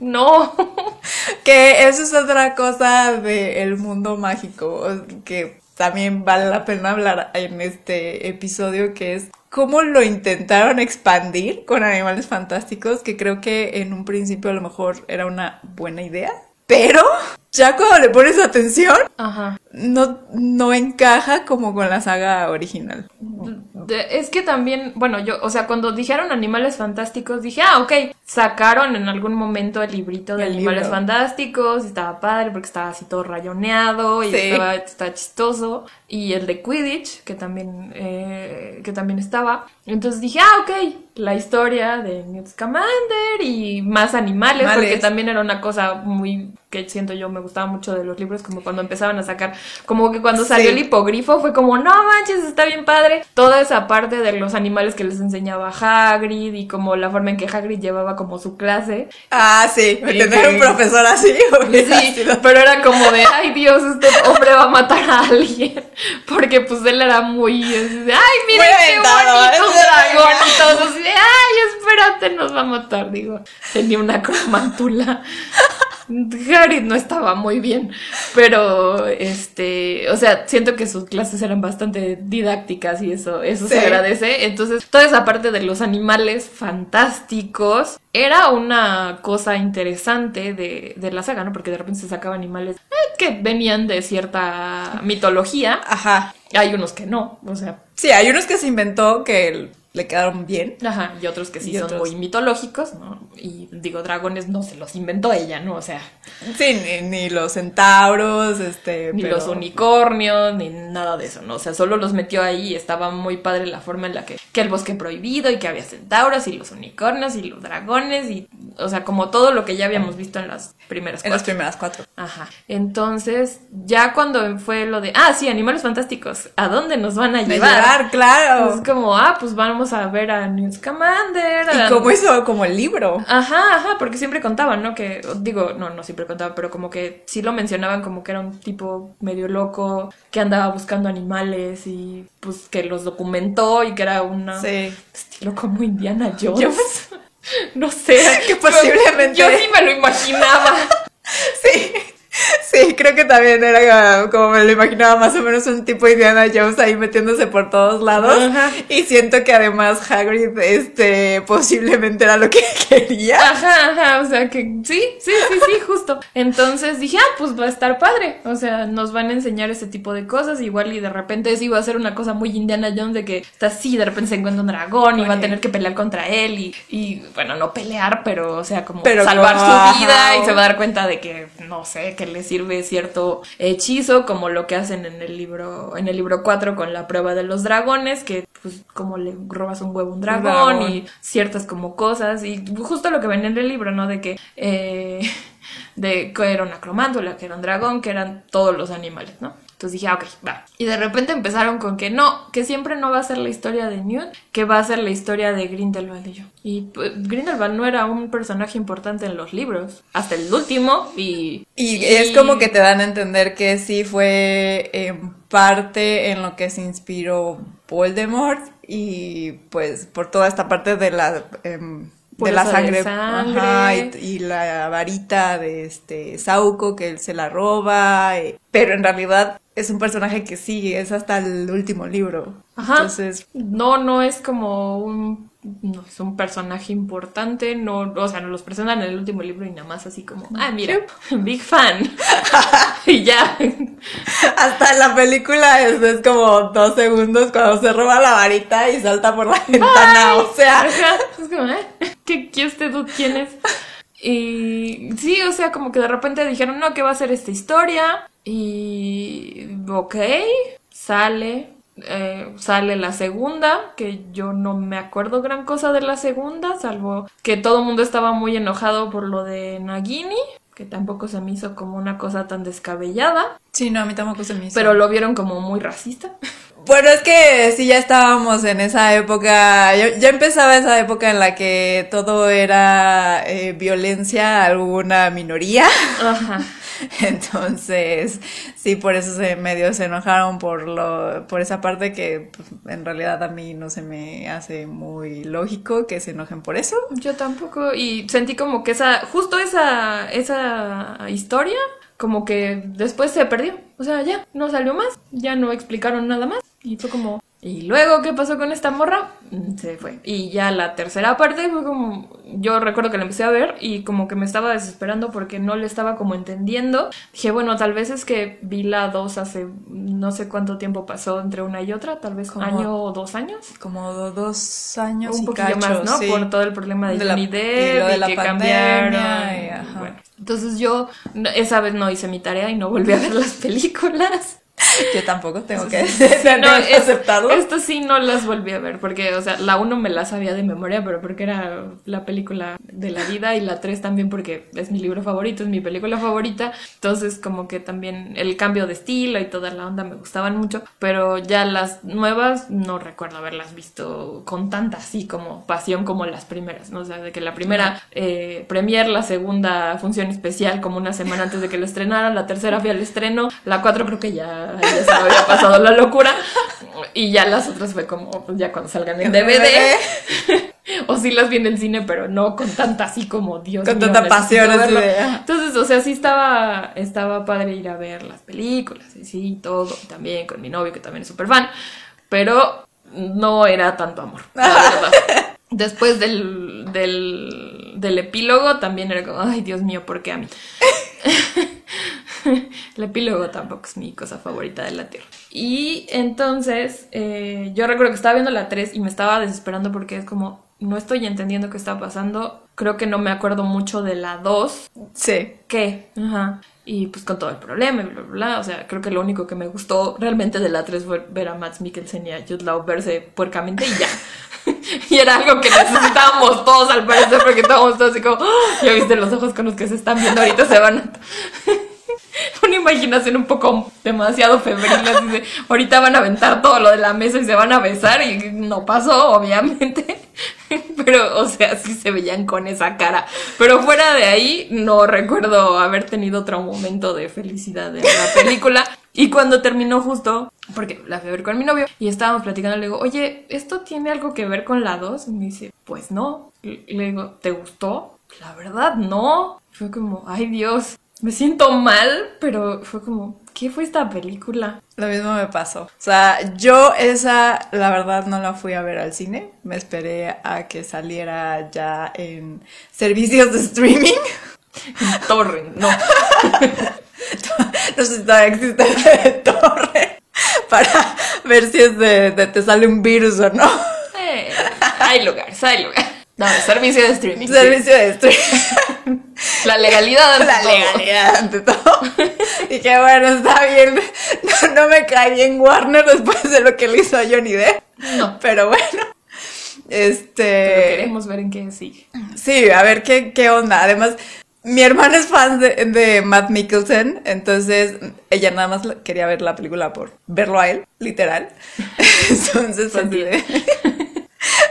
No. Que eso es otra cosa del mundo mágico que también vale la pena hablar en este episodio, que es cómo lo intentaron expandir con Animales Fantásticos, que creo que en un principio a lo mejor era una buena idea, pero ya cuando le pones atención, Ajá. no, no encaja como con la saga original. De- es que también, bueno, yo, o sea, cuando dijeron Animales Fantásticos, dije, ah, ok, sacaron en algún momento el librito de El Animales libro. Fantásticos, y estaba padre porque estaba así todo rayoneado y Sí. estaba, estaba chistoso, y el de Quidditch, que también, eh, que también estaba. Entonces dije, ah, ok, la historia de Newt Scamander y más animales, porque también era una cosa muy que siento yo me gustaba mucho de los libros, como cuando empezaban a sacar, como que cuando salió Sí. el hipogrifo fue como, no manches, está bien padre. Toda esa parte de los animales que les enseñaba Hagrid y como la forma en que Hagrid llevaba como su clase. Ah, sí, tener que- un profesor así. Sí, sido- pero era como de, ay Dios, este hombre va a matar a alguien. Porque pues él era muy, así de, ay, mira Muy qué aventado, bonito dragón. Y todos así de, ay, espérate, nos va a matar. Digo, tenía una cromantula. Harry no estaba muy bien, pero este, o sea, siento que sus clases eran bastante didácticas y eso, eso se agradece. Entonces, toda esa parte de los animales fantásticos era una cosa interesante de, de la saga, ¿no? Porque de repente se sacaban animales eh, que venían de cierta mitología. Ajá. Hay unos que no, o sea, Sí, hay unos que se inventó que le quedaron bien. Ajá, y otros que sí son otros. muy mitológicos, ¿no? Y digo, dragones no se los inventó ella, ¿no? O sea, Sí, ni, ni los centauros, este. ni pero- los unicornios, ni nada de eso, ¿no? O sea, solo los metió ahí y estaba muy padre la forma en la que, que el bosque prohibido y que había centauros y los unicornios y los dragones y, o sea, como todo lo que ya habíamos visto en las primeras En las cuatro. primeras cuatro. Ajá. Entonces, ya cuando fue lo de, ah, sí, animales fantásticos, ¿a dónde nos van a llevar? llevar, claro. Es como, ah, pues vamos a ver a Newt Scamander. a- Y como eso, como el libro. Ajá, ajá, porque siempre contaban, ¿no? Que, digo, no, no siempre contaban, pero como que sí lo mencionaban como que era un tipo medio loco, que andaba buscando animales y pues que los documentó y que era una Sí. estilo como Indiana Jones. Jones. no sé. Que posiblemente- Yo sí me lo imaginaba. Sí. Sí, creo que también era como me lo imaginaba más o menos un tipo Indiana Jones ahí metiéndose por todos lados. Ajá. Y siento que además Hagrid, este, posiblemente era lo que quería. Ajá, ajá, o sea que sí, sí, sí, sí, justo. Entonces dije, ah, pues va a estar padre. O sea, nos van a enseñar ese tipo de cosas. Igual y de repente sí iba a ser una cosa muy Indiana Jones de que está así, de repente se encuentra un dragón y va a tener que pelear contra él. Y, y bueno, no pelear, pero o sea, como Pero salvar como, su vida ajá, y se va a dar cuenta de que, no sé, que le sirve cierto hechizo, como lo que hacen en el libro, en el libro 4 con la prueba de los dragones, que pues como le robas un huevo a un dragón, dragón. y ciertas como cosas y justo lo que ven en el libro, ¿no? De que eh, de que era una cromándula, que era un dragón, que eran todos los animales, ¿no? Entonces dije, ah, ok, va. Y de repente empezaron con que no, que siempre no va a ser la historia de Newt, que va a ser la historia de Grindelwald y yo. Y pues, Grindelwald no era un personaje importante en los libros, hasta el último y... Y, es como que te dan a entender que sí fue en parte en lo que se inspiró Voldemort y pues por toda esta parte de la... em, de la de sangre. Ajá, y, y la varita de este Sauco que él se la roba, eh, pero en realidad es un personaje que sigue, es hasta el último libro. Ajá. Entonces, No, no es como un... No es un personaje importante, no, o sea, nos los presentan en el último libro y nada más así como, ah, mira, big fan. y ya. hasta en la película es, es como dos segundos cuando se roba la varita y salta por la ventana, o sea, Ajá, es como, ¿eh? ¿Qué, qué usted quién es? Y sí, o sea, como que de repente dijeron, no, que va a ser esta historia. Y, ok, sale, eh, sale la segunda, que yo no me acuerdo gran cosa de la segunda, salvo que todo el mundo estaba muy enojado por lo de Nagini, que tampoco se me hizo como una cosa tan descabellada, sí, no, a mí tampoco se me hizo. pero lo vieron como muy racista. Bueno, es que sí, ya estábamos en esa época, ya, ya empezaba esa época en la que todo era eh, violencia a alguna minoría, Ajá. entonces sí, por eso se medio se enojaron por lo, por esa parte que pues, en realidad a mí no se me hace muy lógico que se enojen por eso. Yo tampoco, y sentí como que esa, justo esa, esa historia, como que después se perdió. O sea, ya, no salió más, ya no explicaron nada más. Y fue como, ¿y luego qué pasó con esta morra? Se fue. Y ya la tercera parte fue como, yo recuerdo que la empecé a ver y como que me estaba desesperando porque no le estaba como entendiendo. Dije, bueno, tal vez es que vi la 2 hace no sé cuánto tiempo pasó entre una y otra, tal vez un Como- año o dos años Como do- dos años un y cacho, más, ¿no? sí. Por todo el problema de, De la- y lo de la que pandemia, cambiaron. y ajá. Bueno, entonces yo esa vez no hice mi tarea y no volví a ver las películas. Yo tampoco tengo que Sí, no, es- aceptarlo. Esto sí no las volví a ver, porque, o sea, la uno me la sabía de memoria, pero porque era la película de la vida, y la tres también porque es mi libro favorito, es mi película favorita. Entonces, como que también el cambio de estilo y toda la onda me gustaban mucho, pero ya las nuevas no recuerdo haberlas visto con tanta así como pasión como las primeras, ¿no? O sea, de que la primera eh, premier, la segunda función especial como una semana antes de que lo estrenaran, la tercera fui al estreno, la cuatro creo que ya, ya se me había pasado la locura y ya las otras fue como pues, ya cuando salgan en DVD. O sí las vi en el cine, pero no con tanta así como Dios Con mío, tanta pasión, verlo. de- Entonces, o sea, sí estaba, estaba padre ir a ver las películas y sí, todo. y También con mi novio, que también es súper fan. Pero no era tanto amor, la verdad. Después del, del, del epílogo también era como, ay Dios mío, ¿por qué a mí? El epílogo tampoco es mi cosa favorita de la Tierra. Y entonces, eh, yo recuerdo que estaba viendo la 3 y me estaba desesperando porque es como, no estoy entendiendo qué está pasando. Creo que no me acuerdo mucho de la 2. Sí. ¿Qué? Ajá. Y pues con todo el problema y bla, bla, bla. O sea, creo que lo único que me gustó realmente de la 3 fue ver a Max Mikkelsen y a Jude Law verse puercamente y ya. y era algo que necesitábamos todos al parecer porque estábamos todos así como, "Ah, ya viste los ojos con los que se están viendo ahorita se van a... Una imaginación un poco demasiado así de, ahorita van a aventar todo lo de la mesa y se van a besar y no pasó, obviamente. Pero, o sea, sí se veían con esa cara. Pero fuera de ahí, no recuerdo haber tenido otro momento de felicidad en la película. Y cuando terminó justo, porque la fui a con mi novio y estábamos platicando, le digo, oye, ¿esto tiene algo que ver con la 2? Y me dice, pues no. Le digo, ¿te gustó? La verdad, no. Fue como, ay Dios, me siento mal, pero fue como, ¿qué fue esta película? Lo mismo me pasó. O sea, yo esa, la verdad, no la fui a ver al cine. Me esperé a que saliera ya en servicios de streaming. Torrent, no. No sé si todavía existe torre para ver si es de, de- te sale un virus o no. Eh, hay lugares, hay lugares. No, servicio de streaming. sí. Servicio de streaming. La legalidad ante La todo. legalidad ante todo. Dije, bueno, está bien. No, no me cae bien Warner después de lo que le hizo a Johnny Depp. No, Pero bueno. Este. pero queremos ver en qué sigue. Sí, a ver qué, qué onda. Además, mi hermana es fan de, de, Matt Mikkelsen, entonces ella nada más quería ver la película por verlo a él, literal. Entonces, pues.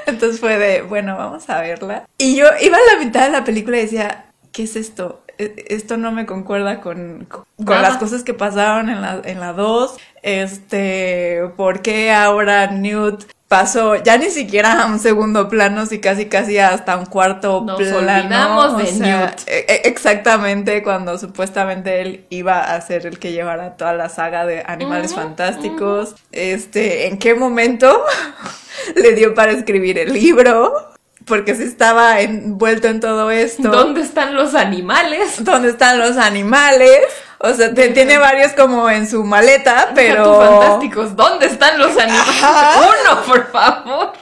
entonces fue de, bueno, vamos a verla. Y yo iba a la mitad de la película y decía, ¿qué es esto? E, esto no me concuerda con, con, las cosas que pasaron en la, en la 2. Este, ¿por qué ahora Newt pasó ya ni siquiera a un segundo plano, si casi casi hasta un cuarto Nos plano. de Newt. e- e- Exactamente, cuando supuestamente él iba a ser el que llevara toda la saga de Animales Fantásticos. Este, ¿en qué momento le dio para escribir el libro? Porque si estaba envuelto en todo esto. ¿Dónde están los animales? ¿Dónde están los animales? O sea, te- tiene varios como en su maleta, pero... Fantásticos, ¿dónde están los animales? Ajá. Uno, por favor.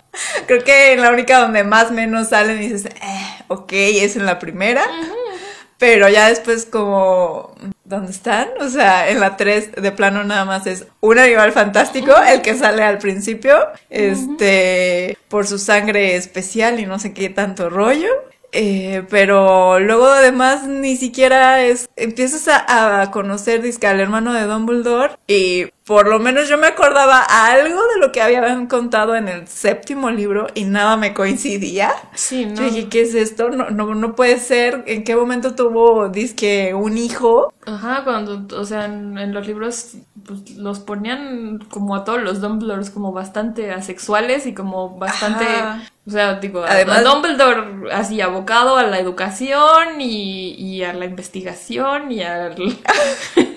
Creo que la única donde más o menos salen y dices, eh, ok, es en la primera. Pero ya después como, ¿dónde están? O sea, en la 3 de plano nada más es un animal fantástico, el que sale al principio, este, por su sangre especial y no sé qué tanto rollo. Eh, pero luego además ni siquiera es, empiezas a, a conocer dizque, al hermano de Dumbledore y por lo menos yo me acordaba algo de lo que habían contado en el séptimo libro y nada me coincidía. Sí, no. Yo dije, ¿qué es esto? No, no, no puede ser. ¿En qué momento tuvo, dizque, un hijo? Ajá, cuando, o sea, en, en los libros pues, los ponían como a todos los Dumbledores como bastante asexuales y como bastante, Ajá. o sea, digo, Además- a Dumbledore así abocado a la educación y, y a la investigación y a,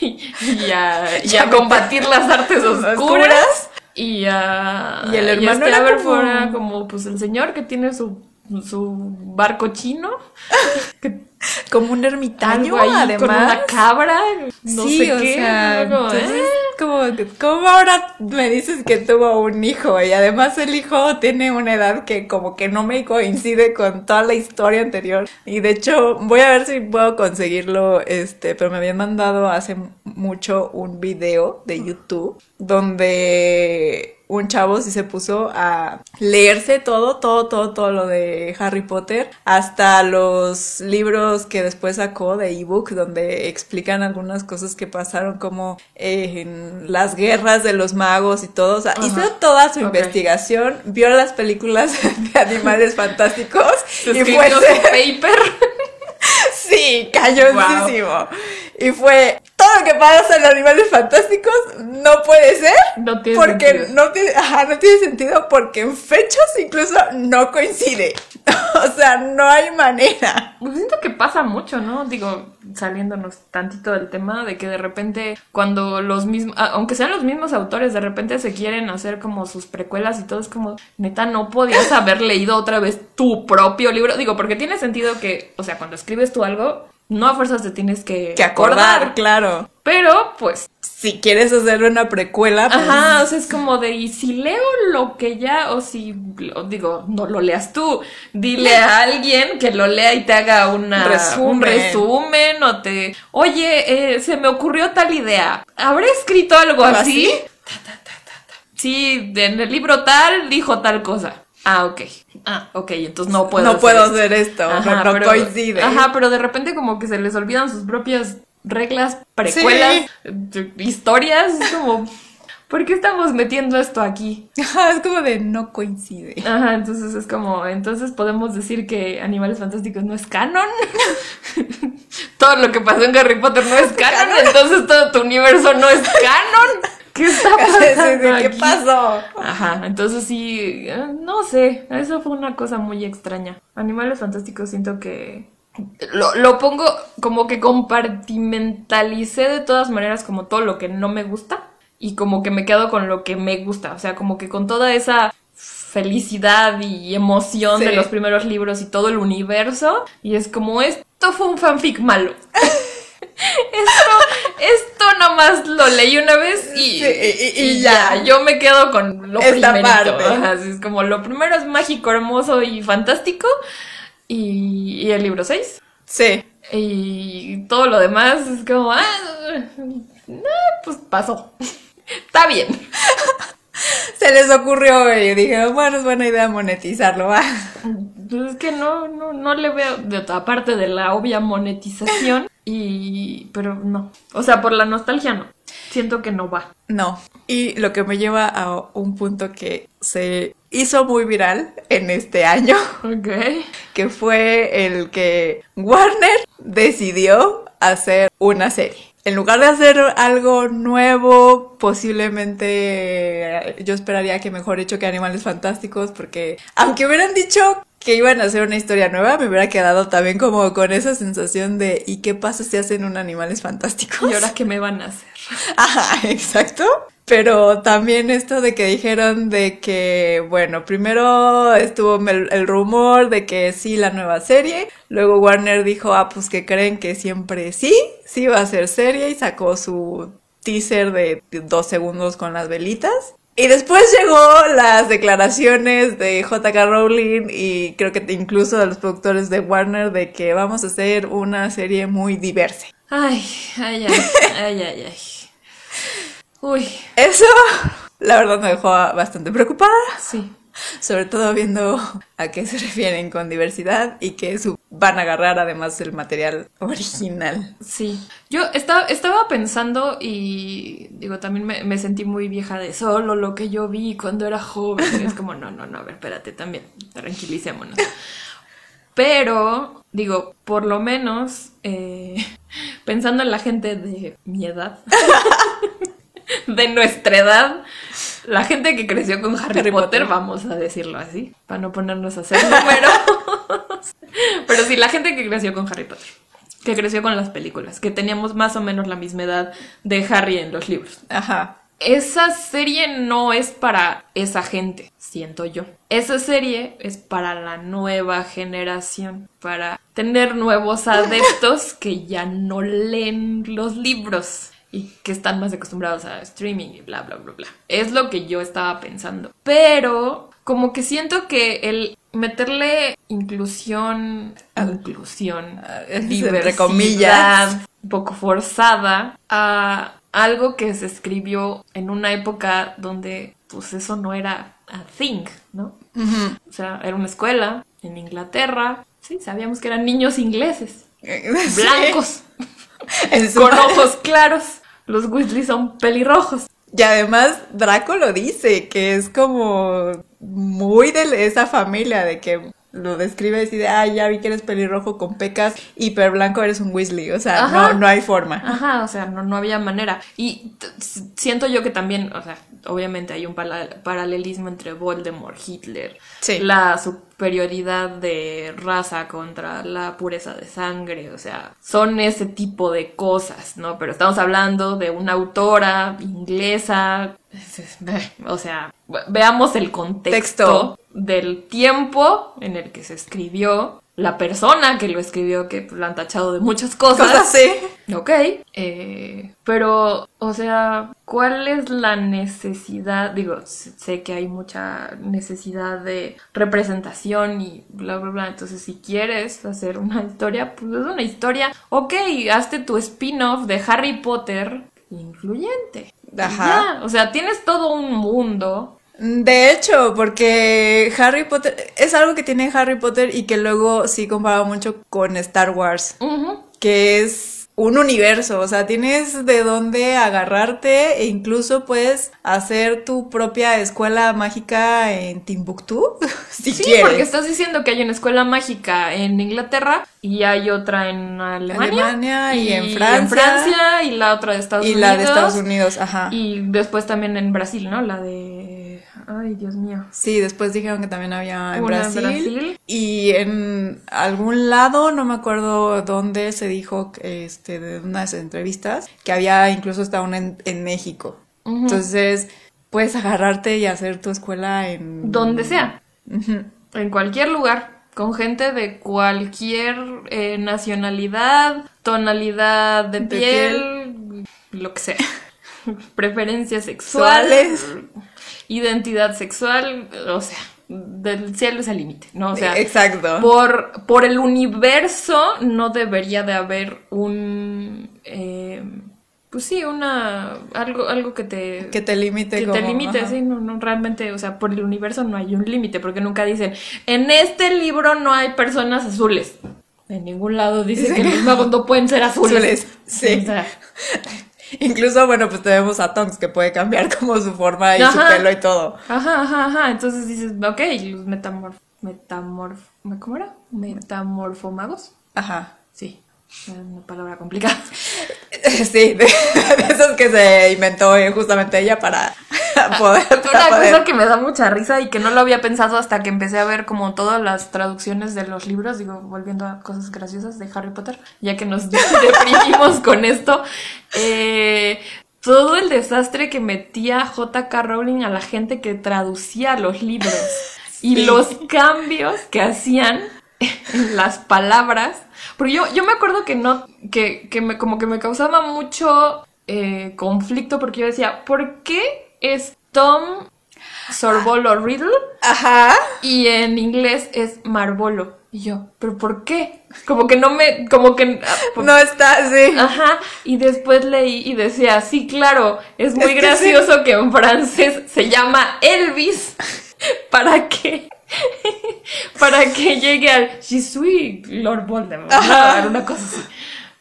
y, y a, y a combatir las artes oscuras. Y, a, Y el hermano este era Aberforth como- era como pues el señor que tiene su, su barco chino. que Como un ermitaño, ahí además. con una cabra, no sí, sé o qué. sea, ¿no? Como, entonces, ¿eh? como, ¿cómo ahora me dices que tuvo un hijo? Y además el hijo tiene una edad que como que no me coincide con toda la historia anterior. Y de hecho, voy a ver si puedo conseguirlo, este, pero me habían mandado hace mucho un video de YouTube donde un chavo sí se puso a leerse todo, todo, todo, todo lo de Harry Potter, hasta los libros que después sacó de ebook, donde explican algunas cosas que pasaron como eh, en las guerras de los magos y todo. O sea, hizo toda su investigación, vio las películas de animales fantásticos y fue... su paper. Sí, cañoncísimo. Y fue todo lo que pasa en Animales Fantásticos no puede ser. No tiene porque sentido. no tiene, ajá, no tiene sentido porque en fechas incluso no coincide. o sea, no hay manera. Pues siento que pasa mucho, ¿no? Digo, saliéndonos tantito del tema de que de repente cuando los mismos, aunque sean los mismos autores, de repente se quieren hacer como sus precuelas y todo es como, neta, no podías haber leído otra vez tu propio libro. Digo, porque tiene sentido que, o sea, cuando escribes tú algo, no a fuerzas te tienes que, Que acordar, claro. Pero, pues, Si quieres hacer una precuela, pues, Ajá, o sea, es como de, y si leo lo que ya, o si, digo, no lo leas tú, dile a alguien que lo lea y te haga una, Resumen. un resumen, o te, oye, eh, se me ocurrió tal idea, ¿habré escrito algo ¿Algo así? Sí, en el libro tal dijo tal cosa. Ah, ok. Ah, ok, entonces no puedo no hacer puedo esto. hacer esto, Ajá, no, no pero- coincide. Ajá, pero de repente como que se les olvidan sus propias reglas, precuelas, eh, historias, es como, ¿por qué estamos metiendo esto aquí? Ajá, es como de no coincide. Ajá, entonces es como, entonces podemos decir que Animales Fantásticos no es canon. todo lo que pasó en Harry Potter no es canon, entonces todo tu universo no es canon. ¿Qué está pasando ¿Qué aquí? pasó? Ajá, entonces sí, eh, no sé, eso fue una cosa muy extraña. Animales Fantásticos siento que lo, lo pongo como que compartimentalicé de todas maneras como todo lo que no me gusta y como que me quedo con lo que me gusta, o sea, como que con toda esa felicidad y emoción de los primeros libros y todo el universo y es como esto fue un fanfic malo. Esto, esto nomás lo leí una vez y, Sí, y- y- y y ya. ya. Yo me quedo con lo Esta primerito. parte. Así es como lo primero es mágico, hermoso y fantástico. Y, y el libro 6. Sí. Y todo lo demás es como, ah, no, pues pasó. Está bien. Se les ocurrió y dijeron, bueno, es buena idea monetizarlo, va. Pues es que no, no, no le veo, de, aparte de la obvia monetización, y, pero no. O sea, por la nostalgia no. Siento que no va. No. Y lo que me lleva a un punto que se hizo muy viral en este año. Ok. Que fue el que Warner decidió hacer una serie en lugar de hacer algo nuevo, posiblemente eh, yo esperaría que mejor hecho que Animales Fantásticos, porque aunque hubieran dicho que iban a hacer una historia nueva, me hubiera quedado también como con esa sensación de ¿y qué pasa si hacen un Animales Fantásticos? ¿Y ahora qué me van a hacer? Ajá, exacto. Pero también esto de que dijeron de que, bueno, primero estuvo el, rumor de que sí, la nueva serie. Luego Warner dijo, ah, pues que creen que siempre sí, sí va a ser serie y sacó su teaser de dos segundos con las velitas. Y después llegó las declaraciones de JK Rowling y creo que incluso de los productores de Warner de que vamos a hacer una serie muy diversa. Ay, ay, ay, ay, ay, ay. Uy. Eso, la verdad, me dejó bastante preocupada. Sí. Sobre todo viendo a qué se refieren con diversidad y que su van a agarrar además el material original. Sí. Yo estaba, estaba pensando y digo, también me, sentí muy vieja de solo lo que yo vi cuando era joven. es como, no, no, no, a ver, espérate también, tranquilicémonos. Pero, digo, por lo menos, eh, pensando en la gente de mi edad, de nuestra edad, la gente que creció con Harry, Potter, vamos a decirlo así, para no ponernos a hacer números. Pero sí, la gente que creció con Harry Potter, que creció con las películas, que teníamos más o menos la misma edad de Harry en los libros. Ajá. Esa serie no es para esa gente, siento yo. Esa serie es para la nueva generación, para tener nuevos adeptos que ya no leen los libros y que están más acostumbrados a streaming y bla, bla, bla, bla. Es lo que yo estaba pensando. Pero como que siento que el meterle inclusión, inclusión, entre comillas, un poco forzada a algo que se escribió en una época donde pues eso no era a thing, ¿no? O sea, era una escuela en Inglaterra, sí, sabíamos que eran niños ingleses, blancos, con ojos claros. Los Weasley son pelirrojos. Y además Draco lo dice, que es como muy de esa familia, de que lo describe así de, ah, ya vi que eres pelirrojo con pecas, hiper blanco eres un Weasley, o sea, no, no hay forma. Ajá, o sea, no, no había manera. Y siento yo que también, o sea, obviamente hay un paralelismo entre Voldemort, Hitler, la superioridad de raza contra la pureza de sangre, o sea, son ese tipo de cosas, ¿no? Pero estamos hablando de una autora inglesa, o sea, veamos el contexto del tiempo en el que se escribió, la persona que lo escribió, que lo han tachado de muchas cosas. Cosas, sí. Ok. Eh, pero, o sea, ¿cuál es la necesidad? Digo, sé que hay mucha necesidad de representación y bla, bla, bla. Entonces, si quieres hacer una historia, pues es una historia. Ok, hazte tu spin-off de Harry Potter influyente. Ajá. o sea, tienes todo un mundo de hecho, porque Harry Potter es algo que tiene Harry Potter y que luego sí comparaba mucho con Star Wars, que es un universo, o sea, tienes de dónde agarrarte e incluso puedes hacer tu propia escuela mágica en Timbuktu, si sí, porque estás diciendo que hay una escuela mágica en Inglaterra y hay otra en Alemania, y, en Francia, y la otra de Estados Unidos y la de Estados Unidos, ajá. Y después también en Brasil, ¿no? La de Ay, Dios mío. Sí, después dijeron que también había en Brasil, Y en algún lado, no me acuerdo dónde, se dijo, este, de unas entrevistas, que había incluso hasta una en, México. Entonces, puedes agarrarte y hacer tu escuela en... Donde sea. En cualquier lugar. Con gente de cualquier eh, nacionalidad, tonalidad de, piel, lo que sea. Preferencias sexuales identidad sexual, o sea, del cielo es el límite, ¿no? O sea, exacto. Por, por el universo no debería de haber un... Eh, pues sí, una algo algo que te Que te limite que como... te limite, ajá. sí, no, no, realmente, o sea, por el universo no hay un límite, porque nunca dicen, en este libro no hay personas azules. En ningún lado dice que que- los magos no pueden ser azules. Azules, sí. O sea, Incluso, bueno, pues tenemos a Tonks que puede cambiar como su forma y su pelo y todo. ajá, ajá, ajá. Entonces dices, ok, los metamorf... metamorf... ¿Cómo era? Metamorfomagos. Ajá. Sí, una palabra complicada. Sí, de, de esos que se inventó eh, justamente ella para poder... Una poder- cosa que me da mucha risa y que no lo había pensado hasta que empecé a ver como todas las traducciones de los libros, digo, volviendo a cosas graciosas de Harry Potter, ya que nos deprimimos con esto. eh, todo el desastre que metía J.K. Rowling a la gente que traducía los libros y los cambios que hacían en las palabras. Porque yo, yo me acuerdo que no, que, que me, como que me causaba mucho eh, conflicto porque yo decía, ¿por qué es Tom Sorbolo Riddle Ajá. y en inglés es Marbolo? Y yo, ¿pero por qué? Como que no me, como que... ah, por- No está, sí. Ajá, y después leí y decía, sí, claro, es muy Es que gracioso que en francés se llama Elvis para que para que llegue al Je suis Lord Voldemort, Ajá. una cosa así.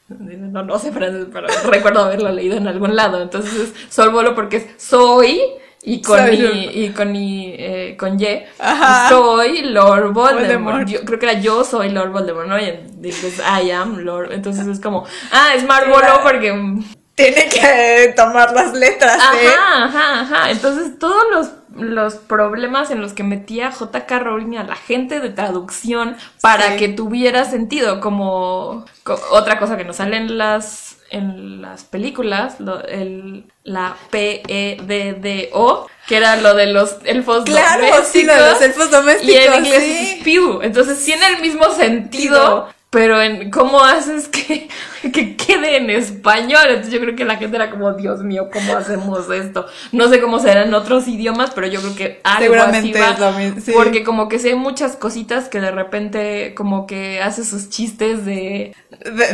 No, no sé francés, pero recuerdo haberlo leído en algún lado. Entonces es Sorbolo porque es soy y con Soy y con eh, con y Ajá. soy Lord Voldemort. Voldemort. Yo creo que era yo soy Lord Voldemort, ¿no? Y inglés I am Lord. Entonces es como, ah, es Marbolo Claro. porque mm, Tiene que tomar las letras, ¿eh? Ajá, ajá, ajá. Entonces, todos los, los problemas en los que metía J.K. Rowling a la gente de traducción para Sí. que tuviera sentido, como co- otra cosa que nos sale en las en las películas, lo- el, la P-E-D-D-O, que era lo de los elfos Claro, domésticos. sí, lo de los elfos domésticos. Y en inglés sí. es spew. Entonces tiene el mismo Sentido. Pero en cómo haces que, que quede en español. Entonces yo creo que la gente era como, Dios mío, ¿cómo hacemos esto? No sé cómo será en otros idiomas, pero yo creo que algo Seguramente así va, es lo mismo, sí. Porque como que sí hay muchas cositas que de repente como que hace sus chistes de,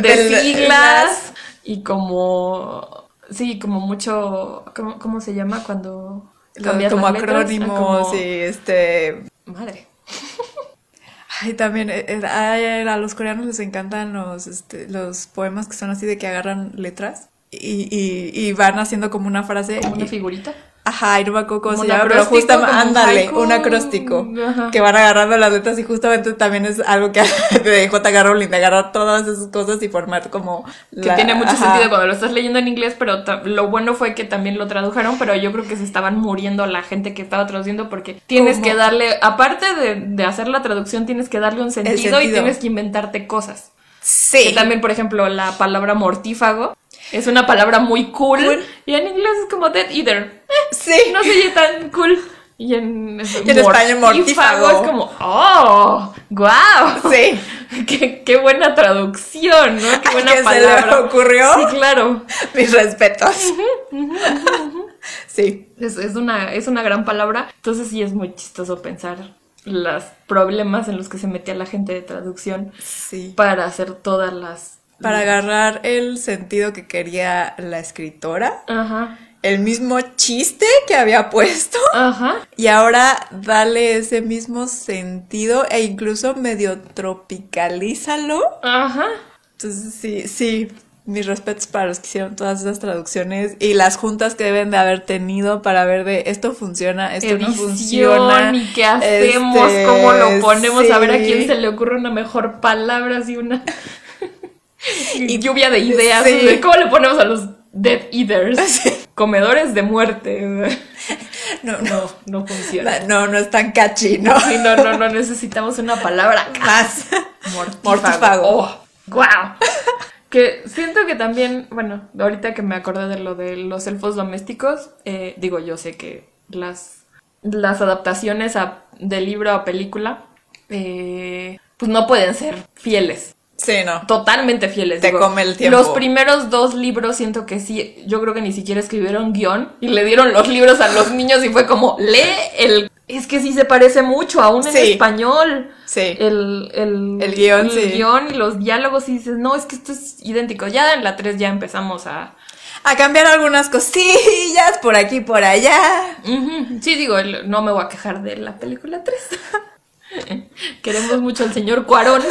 De, siglas y como... Sí, como mucho... ¿Cómo, cómo se llama cuando... como letras? Ah, acrónimos como- y este... Madre. Ay, también, eh, eh, ay, a los coreanos les encantan los, este, los poemas que son así de que agarran letras y, y, y van haciendo como una frase. Como una figurita. Ajá, y no me acuerdo cómo se llama, pero justamente, ándale, un acróstico, Ajá. que van agarrando las letras y justamente también es algo que de J.K. Rowling, de agarrar todas esas cosas y formar como... Que la- tiene mucho ajá. sentido cuando lo estás leyendo en inglés, pero lo bueno fue que también lo tradujeron, pero yo creo que se estaban muriendo la gente que estaba traduciendo porque tienes ¿Cómo? que darle, aparte de, de hacer la traducción, tienes que darle un sentido, y sentido. tienes que inventarte cosas. Sí. Que también, por ejemplo, la palabra mortífago es una palabra muy cool, Cool. y en inglés es como dead eater. Sí. No se oye tan cool. Y en, Y en español, mortífago. es como, oh, wow. Sí. Qué, qué buena traducción, ¿no? Qué buena ¿Que se le palabra. ocurrió? Sí, claro. Mis respetos. Sí. Es, es una, es una gran palabra. Entonces sí es muy chistoso pensar los problemas en los que se metía la gente de traducción Sí. para hacer todas las... Para agarrar el sentido que quería la escritora, Ajá, el mismo chiste que había puesto, ajá. y ahora dale ese mismo sentido e incluso medio tropicalízalo. Ajá. Entonces, sí, sí, mis respetos para los que hicieron todas esas traducciones y las juntas que deben de haber tenido para ver de esto funciona, esto no Edición funciona. y qué hacemos, Este, cómo lo ponemos, a ver a quién se le ocurre una mejor palabra, así una y lluvia de ideas, Sí. de ¿cómo le ponemos a los Dead Eaters? Sí. Comedores de muerte. No, no, No, no funciona. no, no es tan catchy, ¿no? Sí, no, no, no necesitamos una palabra Más. mortífago. Mortífago. Oh, ¡Guau! Que siento que también, bueno, ahorita que me acordé de lo de los elfos domésticos, eh, digo, yo sé que las, las adaptaciones a, de libro a película, eh, pues no pueden ser fieles. Sí, no. Totalmente fieles. Te come el tiempo. Los primeros dos libros siento que sí, yo creo que ni siquiera escribieron guion y le dieron los libros a los niños y fue como, lee el... Es que sí se parece mucho, aún en Sí. español. Sí. El, el, El guion, sí. guion y los diálogos y dices, no, es que esto es idéntico. Ya en la 3 ya empezamos a... a cambiar algunas cosillas por aquí y por allá. Sí, digo, el- no me voy a quejar de la película 3. Queremos mucho al señor Cuarón.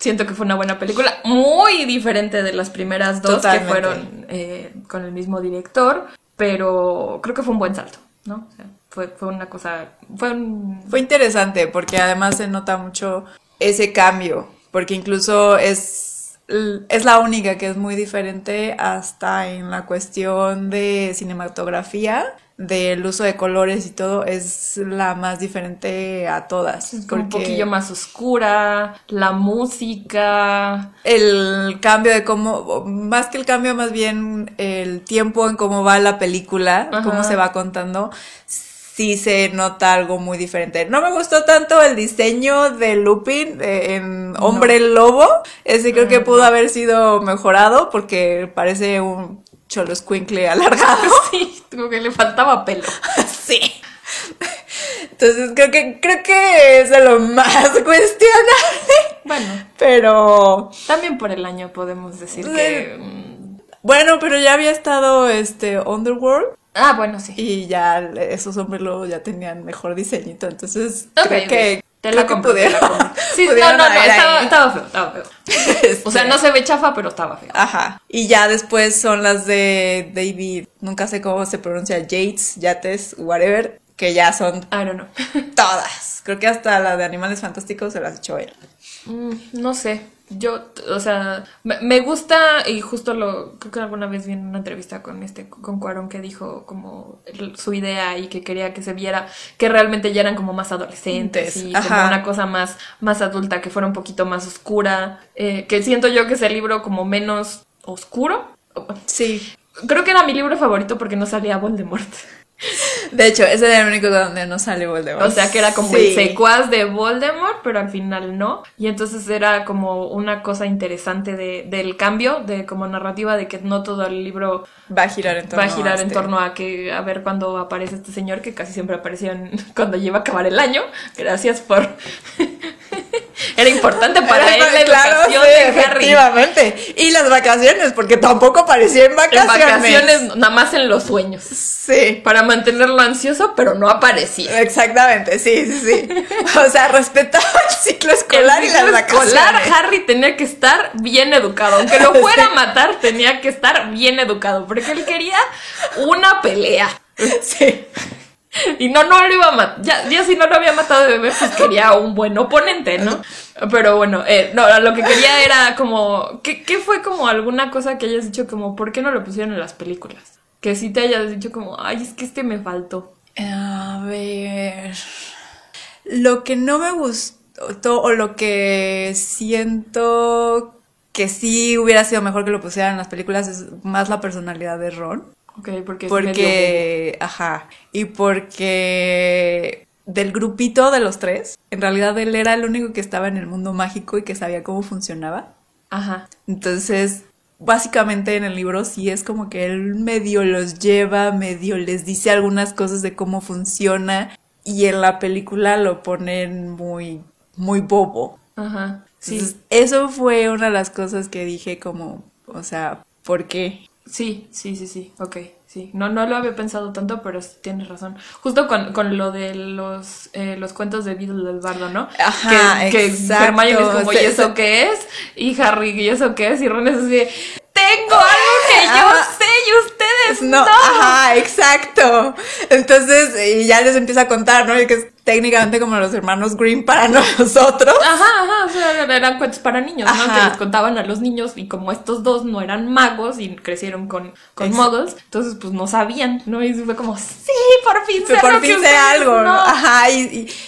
Siento que fue una buena película, muy diferente de las primeras dos Totalmente. que fueron eh, con el mismo director, pero creo que fue un buen salto, ¿no? O sea, fue, fue una cosa, fue un... Fue interesante porque además se nota mucho ese cambio, porque incluso es, es la única que es muy diferente hasta en la cuestión de cinematografía, del uso de colores y todo, es la más diferente a todas. Es un poquillo más oscura, la música, El cambio de cómo, más que el cambio, más bien el tiempo en cómo va la película, Ajá. cómo se va contando, sí se nota algo muy diferente. No me gustó tanto el diseño de Lupin eh, en Hombre Lobo, ese creo que Ah, pudo haber sido mejorado porque parece un cholo escuincle alargado. sí, como que le faltaba pelo. sí. Entonces creo que, creo que es de lo más cuestionable, Bueno, pero... también por el año podemos decir que... mm, Bueno, pero ya había estado este Underworld Ah, bueno, sí. y ya esos hombres luego ya tenían mejor diseñito, entonces Ok, creo que Te creo la que la. Sí, no, no, no, estaba, feo, estaba feo. O sea, Este, no se ve chafa, pero estaba feo. Ajá. Y ya después son las de David, nunca sé cómo se pronuncia, Yates, Yates, whatever, que ya son I don't know. todas. Creo que hasta la de Animales Fantásticos se las echó él. Mm, no sé. Yo, o sea, me, gusta y justo lo, creo que alguna vez vi en una entrevista con este, con Cuarón que dijo como su idea y que quería que se viera que realmente ya eran como más adolescentes y como una cosa más, más adulta, que fuera un poquito más oscura, eh, que siento yo que es el libro como menos oscuro. Sí. Creo que era mi libro favorito porque no salía Voldemort. De hecho, ese era el único donde no sale Voldemort. O sea, que era como Sí. el secuaz de Voldemort, pero al final no. Y entonces era como una cosa interesante de, del cambio, de como narrativa, de que no todo el libro Va a girar en torno va a girar en este- torno a que a ver cuándo aparece este señor, que casi siempre aparecía en- cuando lleva a acabar el año. Gracias por... era importante para él la Claro, educación sí, de Harry. efectivamente. Y las vacaciones, porque tampoco aparecía en En vacaciones. vacaciones, nada más en los sueños. Sí. Para mantenerlo ansioso, pero no aparecía. Exactamente, sí, sí, sí. O sea, respetaba el ciclo escolar El y las vacaciones. escolar, Harry tenía que estar bien educado. Aunque lo fuera a matar, tenía que estar bien educado. Porque él quería una pelea. Sí. Y no, no lo iba a matar. Ya, ya si no lo había matado de bebé, pues quería un buen oponente, ¿no? Pero bueno, eh, no, lo que quería era como. ¿qué, ¿Qué fue como alguna cosa que hayas dicho como, ¿por qué no lo pusieron en las películas? Que sí te hayas dicho como, ay, es que este me faltó. A ver. Lo que no me gustó, o lo que siento que sí hubiera sido mejor que lo pusieran en las películas, es más la personalidad de Ron. Ok, porque es medio Porque, ajá, y porque del grupito de los tres, en realidad él era el único que estaba en el mundo mágico y que sabía cómo funcionaba. Ajá. Entonces, básicamente en el libro sí es como que él medio los lleva, medio les dice algunas cosas de cómo funciona y en la película lo ponen muy, muy bobo. Ajá. Sí. Entonces, eso fue una de las cosas que dije como, o sea, ¿por qué? Sí, sí, sí, sí, ok, sí. No, no lo había pensado tanto, pero tienes razón. Justo con, con lo de los, eh, los cuentos de Beedle del Bardo, ¿no? Ajá, que, que exacto. Hermione es como, ¿y eso qué es? Y Harry, ¿y eso qué es? Y Ron es así tengo algo que yo Ajá. sé y ustedes no. No, ajá, exacto. Entonces, y ya les empieza a contar, ¿no? Y que es técnicamente como los hermanos Green para nosotros. Ajá, ajá, o sea, eran cuentos para niños, ¿no? Que les contaban a los niños y como estos dos no eran magos y crecieron con, con muggles, entonces pues no sabían, ¿no? Y fue como, sí, por fin sé por fin sé algo, no". ¿no? Ajá, y,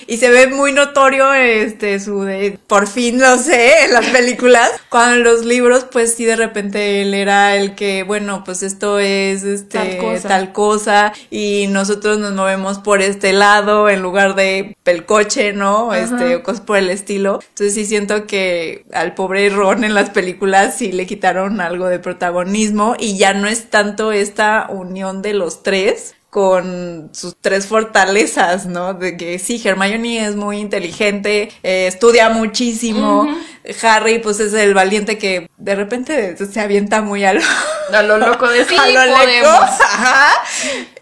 y, y se ve muy notorio este su de por fin lo sé en las películas. Cuando en los libros, pues sí de repente él era el que, bueno, pues esto es este Tal cosa. tal cosa, y nosotros nos movemos por este lado en lugar de el coche, ¿no? Ajá. Este, o cosas por el estilo. Entonces sí siento que al pobre Ron en las películas sí le quitaron algo de protagonismo y ya no es tanto esta unión de los tres con sus tres fortalezas, ¿no? De que sí, Hermione es muy inteligente, eh, estudia muchísimo. Harry, pues es el valiente que de repente se avienta muy a lo, A lo loco de sí, a lo. Ajá.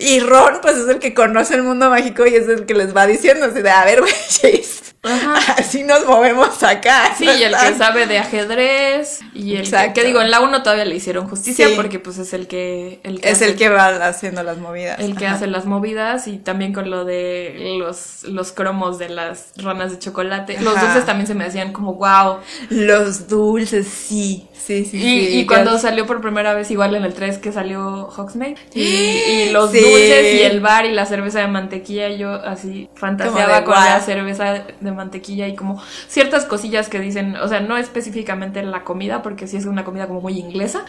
Y Ron, pues es el que conoce el mundo mágico y es el que les va diciendo así de, a ver, güeyes, Ajá. así nos movemos acá. Sí, ¿no y el que sabe de ajedrez. Y el que, Exacto. que digo, en la 1 todavía le hicieron justicia Sí. porque pues es el que... El que Es hace- el que va haciendo las movidas. El que Ajá. hace las movidas y también con lo de los, los cromos de las ranas de chocolate. Los dulces también se me hacían como wow. Los dulces, sí, sí, sí. Y, sí, y cuando salió por primera vez, igual en el 3 que salió Hogsmeade, y, y los Sí. dulces y el bar y la cerveza de mantequilla, yo así fantaseaba con la cerveza de mantequilla y como ciertas cosillas que dicen, o sea, no específicamente la comida, porque sí es una comida como muy inglesa,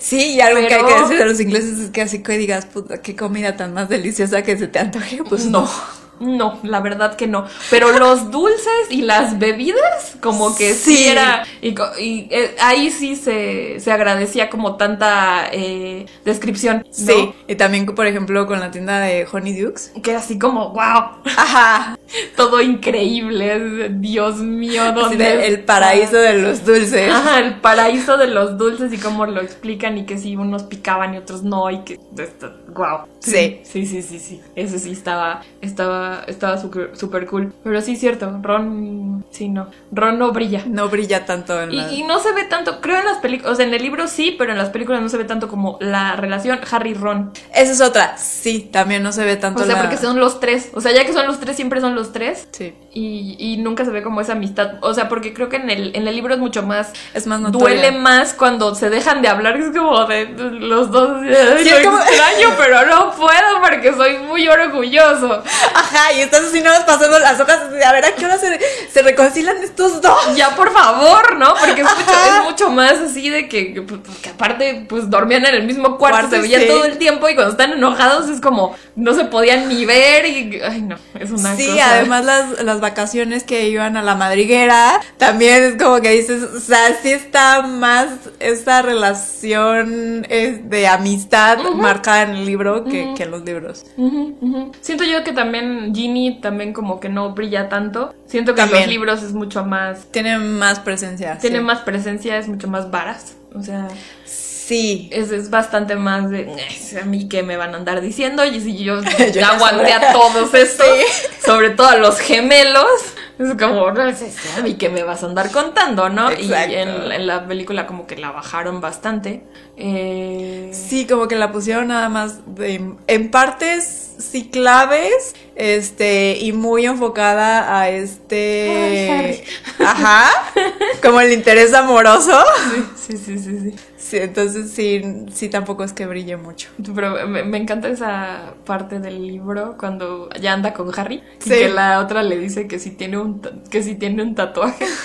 Sí, y algo que hay que decir de los ingleses es que así que digas, puta, qué comida tan más deliciosa que se te antoje, pues no. No, la verdad que no. Pero los dulces y las bebidas, como que sí, Sí. era. Y, eh, ahí sí se, se agradecía como tanta eh, descripción. ¿no? Sí, y también, por ejemplo, con la tienda de Honey Dukes. Que era así como, wow, Ajá, todo increíble. Dios mío, ¿dónde de el paraíso de los dulces. Ajá, el paraíso de los dulces y cómo lo explican y que si unos picaban y otros no y que wow. Sí. Sí, sí, sí, sí. Ese sí estaba estaba estaba súper súper cool. Pero sí cierto, Ron sí no. Ron no brilla. No brilla tanto en Y, la... y no se ve tanto, creo en las películas, o sea, en el libro sí, pero en las películas no se ve tanto como la relación Harry-Ron. Esa es otra, sí, también no se ve tanto O sea, la... porque son los tres. O sea, ya que son los tres, siempre son los tres. Sí, Y, y nunca se ve como esa amistad. O sea, porque creo que en el, en el libro es mucho más. es más notoria. Duele más cuando se dejan de hablar. Es como de los dos. "Ay, Sí, es como- extraño, pero no puedo porque soy muy orgulloso. Ajá, y estás así nada más pasando las hojas, a ver, ¿a qué hora se, se reconcilian estos dos? Ya, por favor, ¿no? Porque es mucho, es mucho más así de que, que, aparte, pues dormían en el mismo cuarto, Cuarto, se veían sí. todo el tiempo y cuando están enojados es como no se podían ni ver y. Ay, no, es una Sí, cosa. además las, las vacaciones que iban a la madriguera, también es como que dices, o sea, sí está más esta relación eh, de amistad marcada en el libro que, que en los libros. Siento yo que también Ginny también como que no brilla tanto. Siento que en los libros es mucho más, Tiene más presencia. tiene sí. más presencia, es mucho más varas. O sea, Sí. es, es bastante más de "Eh, a mí que me van a andar diciendo y si yo, Yo aguanté a todos estos, sobre todo a los gemelos. Es como, no sé, a mí que me vas a andar contando, ¿no? Exacto. Y en, en la película como que la bajaron bastante. Eh, Sí, como que la pusieron nada más de- en partes sí claves, este, y muy enfocada a este, ajá, como el interés amoroso. Sí, sí, sí, sí. Sí, entonces sí, sí tampoco es que brille mucho. Pero me, me encanta esa parte del libro cuando ya anda con Harry y Sí. que la otra le dice que si tiene un que si tiene un tatuaje.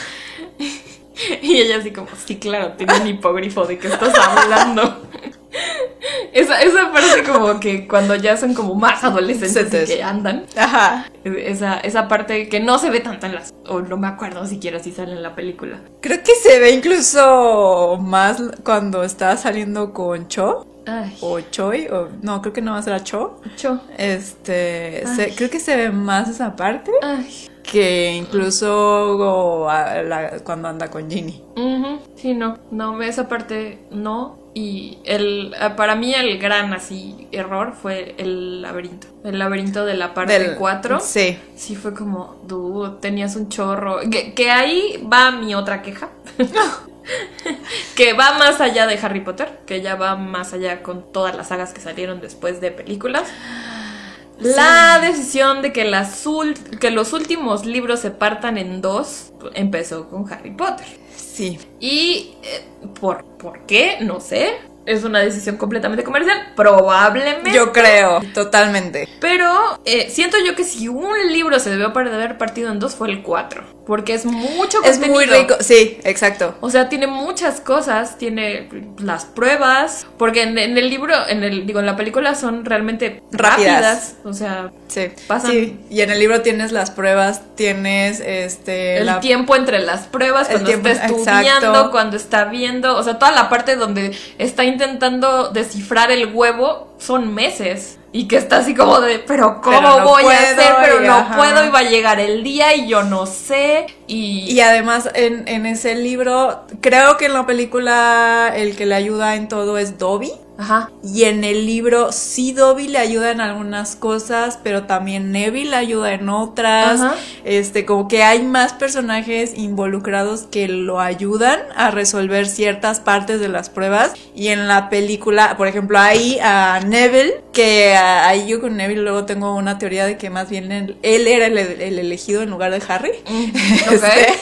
y ella así como, sí, claro, tiene un hipogrifo, ¿de qué estás hablando? esa, esa parte como que cuando ya son como más adolescentes y que andan. Ajá. Esa, esa parte que no se ve tanto en las... O no me acuerdo siquiera si sale en la película. Creo que se ve incluso más cuando está saliendo con Cho Ay, o Choi, o no, creo que no va a ser a Cho. Cho. Este, se- creo que se ve más esa parte. Ay. Que incluso la- cuando anda con Ginny. Ujú, Sí, no, no, esa parte no. Y el, ah, para mí el gran así error fue el laberinto. El laberinto de la parte Del- 4. Sí. Sí, fue como, dude, tenías un chorro. Que, que ahí va mi otra queja. que va más allá de Harry Potter. Que ya va más allá con todas las sagas que salieron después de películas. La decisión de que, las que los últimos libros se partan en dos empezó con Harry Potter. Sí. Y eh, ¿por, ¿por qué? No sé. Es una decisión completamente comercial. Probablemente. Yo creo, totalmente. Pero eh, siento yo que si un libro se debió par- de haber partido en dos fue el 4. Porque es mucho Es contenido. muy rico. Sí, exacto. O sea, tiene muchas cosas, tiene las pruebas, porque en, en el libro, en el digo, en la película son realmente Rápidas. rápidas, o sea, Sí. Pasan- Sí. Y en el libro tienes las pruebas, tienes este el la- tiempo entre las pruebas, cuando tiempo- está estudiando, exacto. cuando está viendo, o sea, toda la parte donde está intentando descifrar el huevo son meses. Y que está así como de, pero ¿cómo Pero no voy a hacer? Pero no ajá. puedo y va a llegar el día y yo no sé. Y, Y además en, en ese libro, creo que en la película el que le ayuda en todo es Dobby. Ajá. Y en el libro sí Dobby le ayuda en algunas cosas, pero también Neville le ayuda en otras. Ajá. Este, como que hay más personajes involucrados que lo ayudan a resolver ciertas partes de las pruebas. Y en la película, por ejemplo, hay a Neville, que ah, ahí yo con Neville luego tengo una teoría de que más bien él, él era el, el elegido en lugar de Harry. Ok. Este,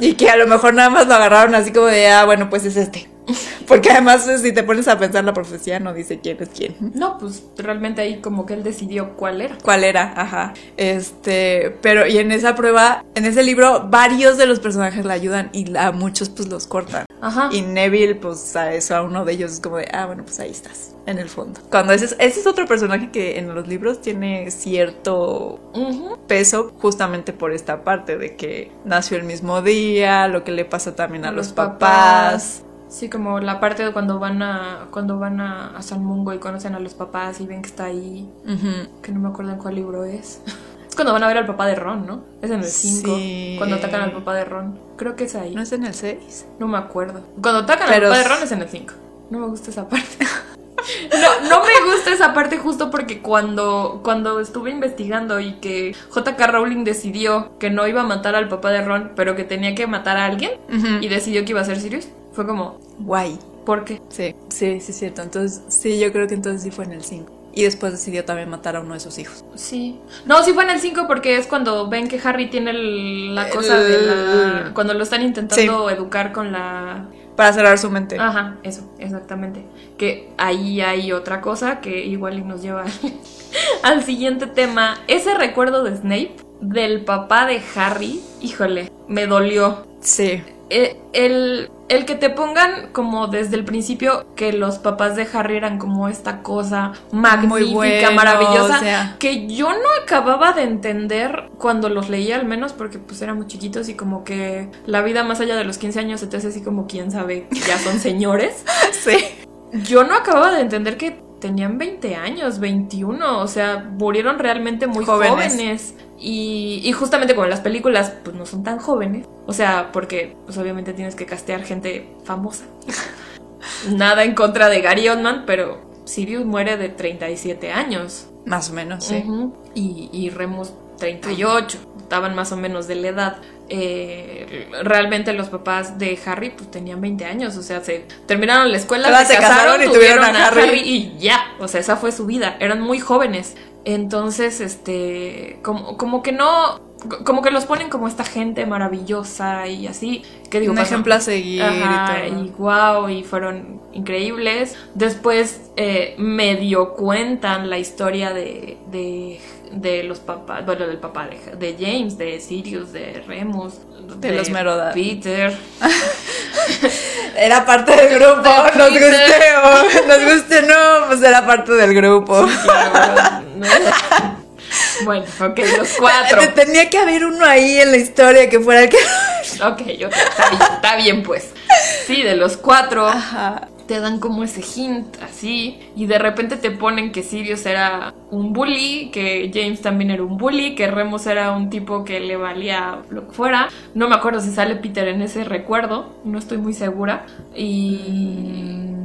y que a lo mejor nada más lo agarraron así como de, ah, bueno, pues es este. Porque además, si te pones a pensar, la profecía no dice quién es quién. No, pues realmente ahí como que él decidió cuál era. ¿Cuál era? Ajá. Este, pero y en esa prueba, en ese libro, varios de los personajes le ayudan y a muchos pues los cortan. Ajá. Y Neville, pues a eso, a uno de ellos es como de, ah, bueno, pues ahí estás, en el fondo. Cuando ese es, ese es otro personaje que en los libros tiene cierto peso justamente por esta parte de que nació el mismo día, lo que le pasa también a, los, papás. Sí, como la parte de cuando van a cuando van a, a San Mungo y conocen a los papás y ven que está ahí, que no me acuerdo en cuál libro es. Es cuando van a ver al papá de Ron, ¿no? Es en el 5, Sí. cuando atacan al papá de Ron. Creo que es ahí. ¿No es en el 6? No me acuerdo. Cuando atacan Pero al papá de Ron es en el 5. No me gusta esa parte. No, no me gusta esa parte justo porque cuando, cuando estuve investigando y que JK Rowling decidió que no iba a matar al papá de Ron, pero que tenía que matar a alguien y decidió que iba a ser Sirius, fue como, Guay. ¿por qué? Sí, sí, sí, es cierto. Entonces, sí, yo creo que entonces sí fue en el 5. Y después decidió también matar a uno de sus hijos. Sí. No, sí fue en el 5 porque es cuando ven que Harry tiene el- la cosa de la... Cuando lo están intentando educar con la... Para cerrar su mente. Ajá, eso, exactamente. Que ahí hay otra cosa que igual nos lleva al siguiente tema. Ese recuerdo de Snape, del papá de Harry, híjole, me dolió. Sí. Eh, El, el que te pongan como desde el principio que los papás de Harry eran como esta cosa magnífica, bueno, maravillosa, o sea. que yo no acababa de entender cuando los leía al menos porque pues éramos chiquitos y como que la vida más allá de los 15 años se te hace así como quién sabe, ya son señores. Sí. Yo no acababa de entender que tenían 20 años, 21, o sea, murieron realmente muy jóvenes. Jóvenes. Y, y justamente como en las películas, pues no son tan jóvenes. O sea, porque pues obviamente tienes que castear gente famosa. Nada en contra de Gary Oldman, pero Sirius muere de 37 años. Más o menos, sí. Ujú. y, y Remus 38. Estaban más o menos de la edad. Eh, realmente los papás de Harry pues tenían 20 años, o sea, se terminaron la escuela, se casaron, casaron y tuvieron, tuvieron a a Harry. Harry. y ya, o sea, esa fue su vida, eran muy jóvenes. Entonces, este, como, como que no, como que los ponen como esta gente maravillosa y así, que digo, Un pasó- ejemplo a seguir Ajá, y todo. y wow, y fueron increíbles. Después eh, medio cuentan la historia de, de, de los papás, bueno, del papá de, de James, de Sirius, de Remus, De los Meroda- Peter. Era parte del grupo. De Nos Peter. guste o nos guste no, pues era parte del grupo. Claro, ¿no? bueno, ok, los cuatro. Te- Tenía que haber uno ahí en la historia que fuera el que. Ok, ok, está bien, está bien pues. Sí, de los cuatro. Ajá. Te dan como ese hint así y de repente te ponen que Sirius era un bully, que James también era un bully, que Remus era un tipo que le valía lo que fuera. No me acuerdo si sale Peter en ese recuerdo, no estoy muy segura. Y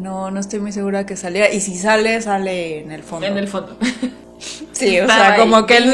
No, no estoy muy segura que saliera. Y si sale, sale en el fondo. en el fondo. Sí, o sea, como que él,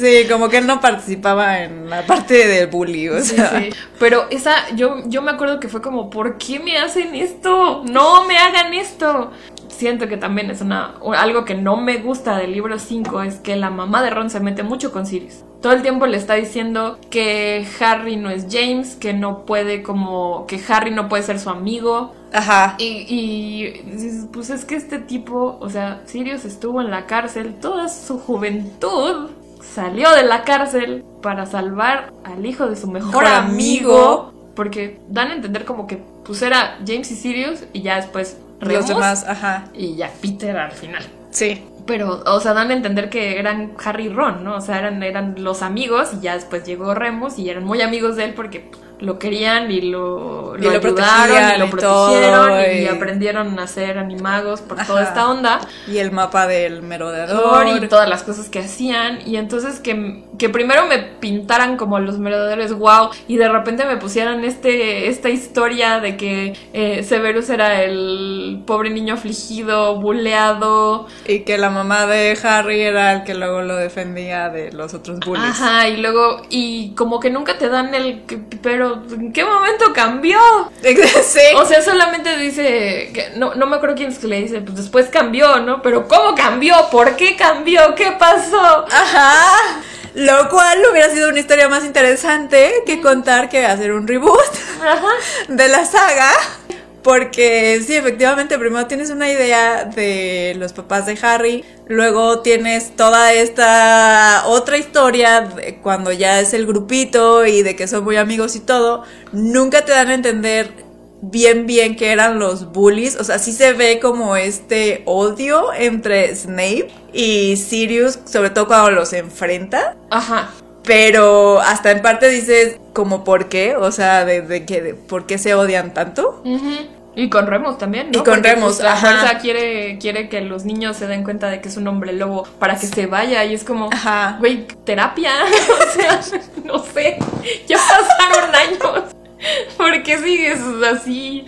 sí, como que él no participaba en la parte del bully, o Sí, sea. sí. Pero esa, yo, yo me acuerdo que fue como, ¿por qué me hacen esto? No me hagan esto. Siento que también es una algo que no me gusta del libro 5 es que la mamá de Ron se mete mucho con Sirius. Todo el tiempo le está diciendo que Harry no es James, que no puede como que Harry no puede ser su amigo. Ajá. Y, y pues es que este tipo, o sea, Sirius estuvo en la cárcel toda su juventud, salió de la cárcel para salvar al hijo de su mejor, Mejor amigo, amigo. porque dan a entender como que pues era James y Sirius y ya después Remus Los demás, ajá. y ya Peter al final. Sí. Pero, o sea, dan a entender que eran Harry y Ron, ¿no? O sea, eran, eran los amigos y ya después llegó Remus y eran muy amigos de él porque lo querían y lo, Y lo ayudaron y lo protegieron todo, y, y- aprendieron a ser animagos por Ajá. toda esta onda Y el mapa del merodeador. y todas las cosas que hacían y entonces que, que primero me pintaran como los merodeadores wow y de repente me pusieran este esta historia de que eh, Severus era el pobre niño afligido, buleado, Y que la mamá de Harry era el que luego lo defendía de los otros bullies. ajá, y luego y como que nunca te dan el pero ¿en qué momento cambió? sí. O sea, solamente dice, que, no, no me acuerdo quién es que le dice, pues después cambió, ¿no? Pero ¿cómo cambió? ¿Por qué cambió? ¿Qué pasó? Ajá. Lo cual hubiera sido una historia más interesante que contar que hacer un reboot Ajá. de la saga. Porque sí, efectivamente, primero tienes una idea de los papás de Harry, luego tienes toda esta otra historia de cuando ya es el grupito y de que son muy amigos y todo. Nunca te dan a entender bien bien que eran los bullies, o sea, sí se ve como este odio entre Snape y Sirius, sobre todo cuando los enfrenta. Ajá. Pero hasta en parte dices como por qué, o sea, de, de que de por qué se odian tanto. Ujú. Y con Remus también, ¿no? Y con Porque, Remus, pues, la ajá. fuerza quiere, quiere que los niños se den cuenta de que es un hombre lobo para que se vaya. Y es como, Ajá. güey, terapia. o sea, no sé. Ya pasaron años. ¿Por qué sigues así?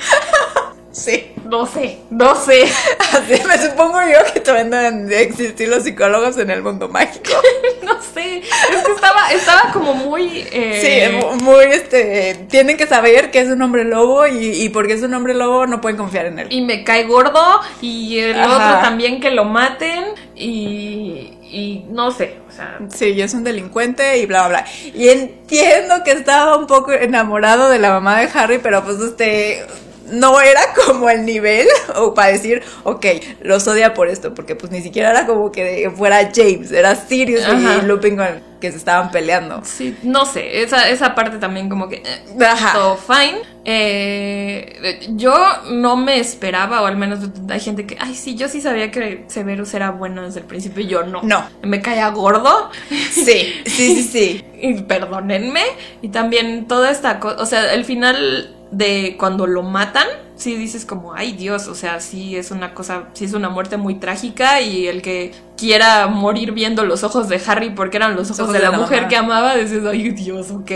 Sí. No sé, no sé. Así me supongo yo que todavía deben de existir los psicólogos en el mundo mágico. No sé. Es que estaba, estaba como muy. eh, Sí, mu- muy este. Tienen que saber que es un hombre lobo y, y porque es un hombre lobo no pueden confiar en él. y me cae gordo. Y el Ajá. otro también que lo maten. Y. Y no sé. O sea. Sí, es un delincuente y bla, bla, bla. Y entiendo que estaba un poco enamorado de la mamá de Harry, pero pues este no era como el nivel o para decir, ok, los odia por esto, porque pues ni siquiera era como que fuera James, era Sirius Ajá. y Lupin con que se estaban peleando. Sí, no sé, esa, esa parte también como que... eh, Ajá. todo fine. Eh, yo no me esperaba, o al menos hay gente que, ay, sí, yo sí sabía que Severus era bueno desde el principio, yo no. No. Me caía gordo. Sí, sí, sí, sí. Y perdónenme. Y también toda esta cosa, o sea, el final de cuando lo matan, sí dices como, ay Dios, o sea, sí es una cosa, sí es una muerte muy trágica y el que quiera morir viendo los ojos de Harry porque eran los ojos, de, la, mujer mamá. que amaba, dices, ay Dios, ok.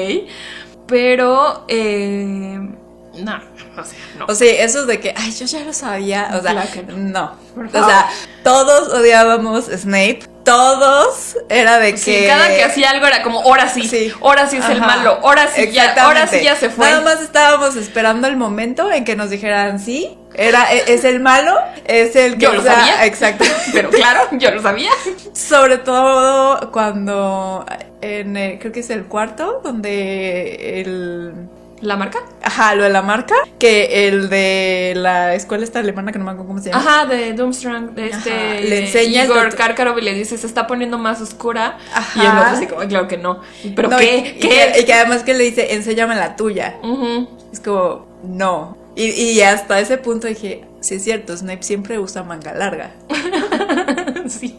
Pero, eh, no, o sea, no. O sea, eso de que, ay, yo ya lo sabía. O sea, Claro que no. no. O sea, todos odiábamos Snape. Todos era de que. Cada que hacía algo era como, ahora sí, Sí. ahora sí es el malo, ahora sí ya, ahora sí ya se fue. Nada más estábamos esperando el momento en que nos dijeran sí. Era, e- es el malo, es el que Yo lo sabía. Exacto. Pero claro, yo lo sabía. Sobre todo cuando en el- creo que es el cuarto, donde el ¿La marca? ajá, lo de la marca, que el de la escuela esta alemana que no me acuerdo cómo se llama. Ajá, de Doomstrang, de este Ajá, le enseña Igor Karkarov y le dice, se está poniendo más oscura. Ajá. Y el otro así como, claro que no. ¿Pero No, qué? y- y ¿Qué? que- y que además que le dice, enséñame la tuya. Ujú. Es como, no. Y, y hasta ese punto dije, sí es cierto, Snape siempre usa manga larga. sí.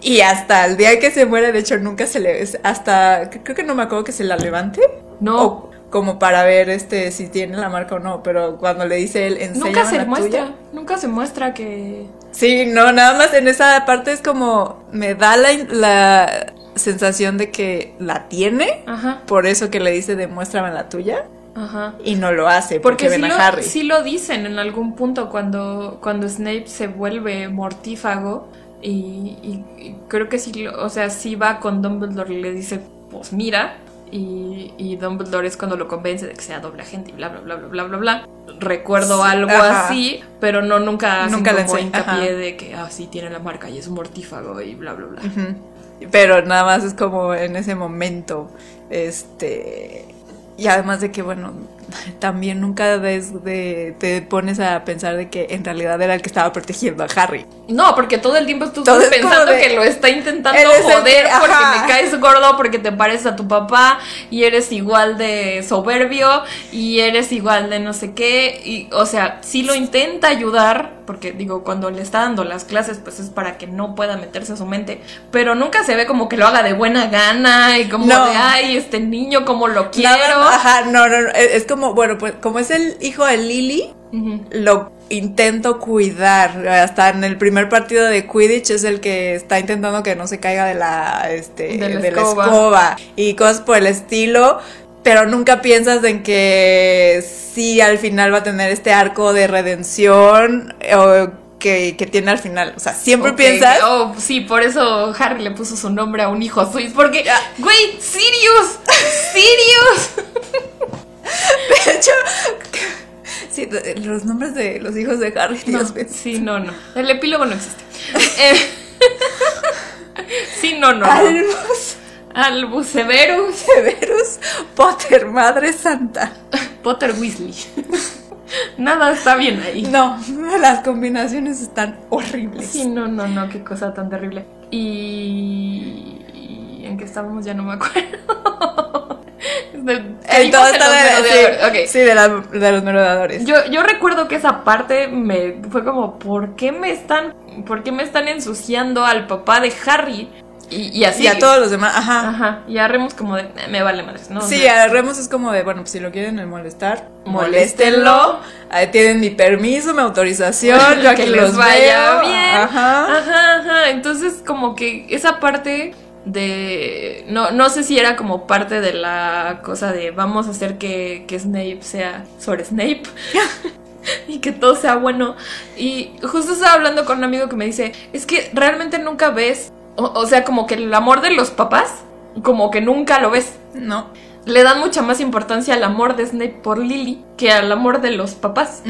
Y hasta el día que se muere, de hecho, nunca se le... Hasta, creo que no me acuerdo que se la levante. No. O como para ver este si tiene la marca o no, pero cuando le dice él, enséñame Nunca se la muestra, tuya. nunca se muestra que... Sí, no, nada más en esa parte es como, me da la, la sensación de que la tiene, Ajá, por eso que le dice, demuéstrame la tuya, ajá. y no lo hace, porque, Porque sí ven lo, a Harry. sí lo dicen en algún punto cuando, cuando Snape se vuelve mortífago y, y- y creo que sí, lo- o sea, sí va con Dumbledore y le dice, pues mira, y, y Dumbledore es cuando lo convence de que sea doble agente y bla, bla, bla, bla, bla, bla, bla. Recuerdo algo ajá. así, pero no nunca Nunca le hincapié ajá. de que, ah, sí, tiene la marca y es un mortífago y bla, bla, bla. Pero nada más es como en ese momento, este... Y además de que, bueno, también nunca des- de, te pones a pensar de que en realidad era el que estaba protegiendo a Harry. No, porque todo el tiempo tú Todo estás es como pensando de- que lo está intentando joder que- porque me caes gordo, porque te pareces a tu papá y eres igual de soberbio y eres igual de no sé qué. Y, o sea, sí lo intenta ayudar porque digo, cuando le está dando las clases, pues es para que no pueda meterse a su mente, pero nunca se ve como que lo haga de buena gana y como No. de, ay, este niño, como lo quiero. Nada- ajá, no, no, no, es es como, bueno, pues como es el hijo de Lily, lo intento cuidar. Hasta en el primer partido de Quidditch es el que está intentando que no se caiga de la, este, De la de la escoba. y cosas por el estilo. Pero nunca piensas en que sí al final va a tener este arco de redención o que, que tiene al final. O sea, siempre piensas. Oh, sí, por eso Harry le puso su nombre a un hijo suyo. Porque, güey, Sirius, Sirius. De hecho, sí, los nombres de los hijos de Harry, Dios mío. Sí, no, no. El epílogo no existe. Eh, sí, no, no. no. Albus, Albus Severus, Severus, Potter, Madre Santa. Potter Weasley. Nada está bien ahí. No, las combinaciones están horribles. Sí, no, no, no, qué cosa tan terrible. Y... y ¿En qué estábamos? Ya no me acuerdo. De- caímos todo está los de, sí, de, la- de los merodeadores. Yo, yo recuerdo que esa parte me fue como, ¿por qué me están, por qué me están ensuciando al papá de Harry? Y, y así. y a todos los demás, ajá. Ajá. Y a Remus como de, "Eh, me vale madres, ¿no? O Sí, sea, a Remus es como de, bueno, pues si lo quieren molestar, Moléstenlo. Ahí tienen mi permiso, mi autorización, yo aquí que les los vaya veo. bien. Ajá. Ajá, ajá. Entonces, como que esa parte de. No, no sé si era como parte de la cosa de vamos a hacer que, que Snape sea sobre Snape. y que todo sea bueno. Y justo estaba hablando con un amigo que me dice: Es que realmente nunca ves. O, o sea, como que el amor de los papás, como que nunca lo ves. No. Le dan mucha más importancia al amor de Snape por Lily que al amor de los papás.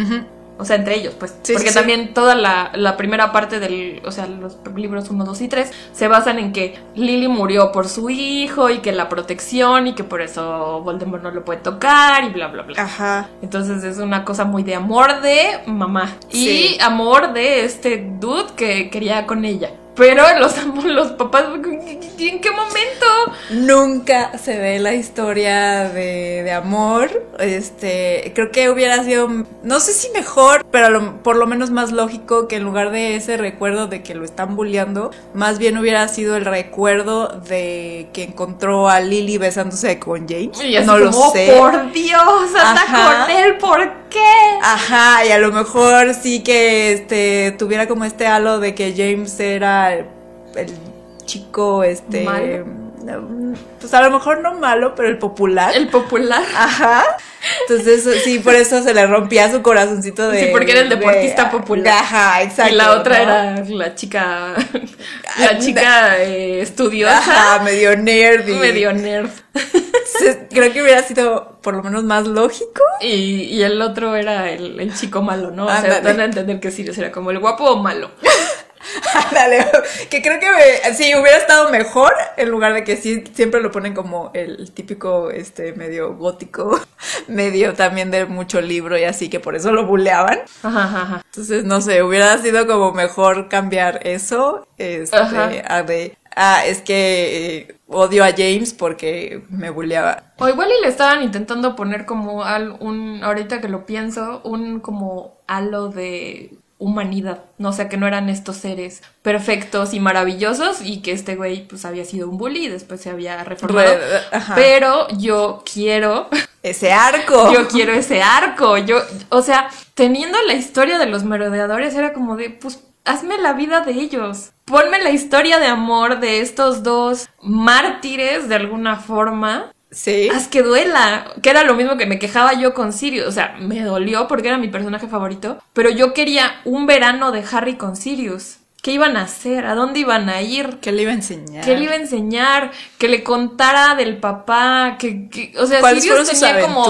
O sea, entre ellos, pues. Sí, Porque sí, sí. también toda la, la primera parte del. O sea, los libros 1, 2 y 3 se basan en que Lily murió por su hijo y que la protección y que por eso Voldemort no lo puede tocar y bla, bla, bla. Ajá. Entonces es una cosa muy de amor de mamá y amor de este dude que quería con ella. Pero los, los papás, ¿en qué momento? Nunca se ve la historia de, de amor. Este, creo que hubiera sido, no sé si mejor, pero lo- por lo menos más lógico que en lugar de ese recuerdo de que lo están bulleando, más bien hubiera sido el recuerdo de que encontró a Lily besándose con James. Y no lo sé. por Dios, Ajá. con él, ¿por qué? Ajá, y a lo mejor sí que este tuviera como este halo de que James era el, el chico, este. ¿Malo? Pues a lo mejor no malo, pero el popular. El popular. Ajá. Entonces, sí, por eso se le rompía su corazoncito de. Sí, porque era el de- deportista popular. Ajá, exacto. y la otra ¿no? era la chica, la chica eh, estudiosa, Ajá, medio nerd. y- medio nerd. Entonces, creo que hubiera sido por lo menos más lógico. Y, y el otro era el, el chico malo, ¿no? O sea, dan a entender que Sirius era como el guapo o malo. Que creo que me- sí hubiera estado mejor en lugar de que sí siempre lo ponen como el típico este medio gótico, medio también de mucho libro y así que por eso lo buleaban. Ajá, ajá, ajá. Entonces, no sé, hubiera sido como mejor cambiar eso este, a de ah, es que eh, odio a James porque me buleaba. O igual y le estaban intentando poner como al, un, ahorita que lo pienso, un como halo de humanidad, no o sea que no eran estos seres perfectos y maravillosos y que este güey pues había sido un bully y después se había reformado. Re- ajá. Pero yo quiero Ese arco. Yo quiero ese arco. Yo, o sea, teniendo la historia de los merodeadores, era como de, pues, hazme la vida de ellos. Ponme la historia de amor de estos dos mártires de alguna forma. Sí. Haz que duela. Que era lo mismo que me quejaba yo con Sirius. O sea, me dolió porque era mi personaje favorito. Pero yo quería un verano de Harry con Sirius. ¿Qué iban a hacer? ¿A dónde iban a ir? ¿Qué le iba a enseñar? ¿Qué le iba a enseñar? Que le contara del papá, que, que- o sea, ¿Cuáles Sirius fueron sus tenía como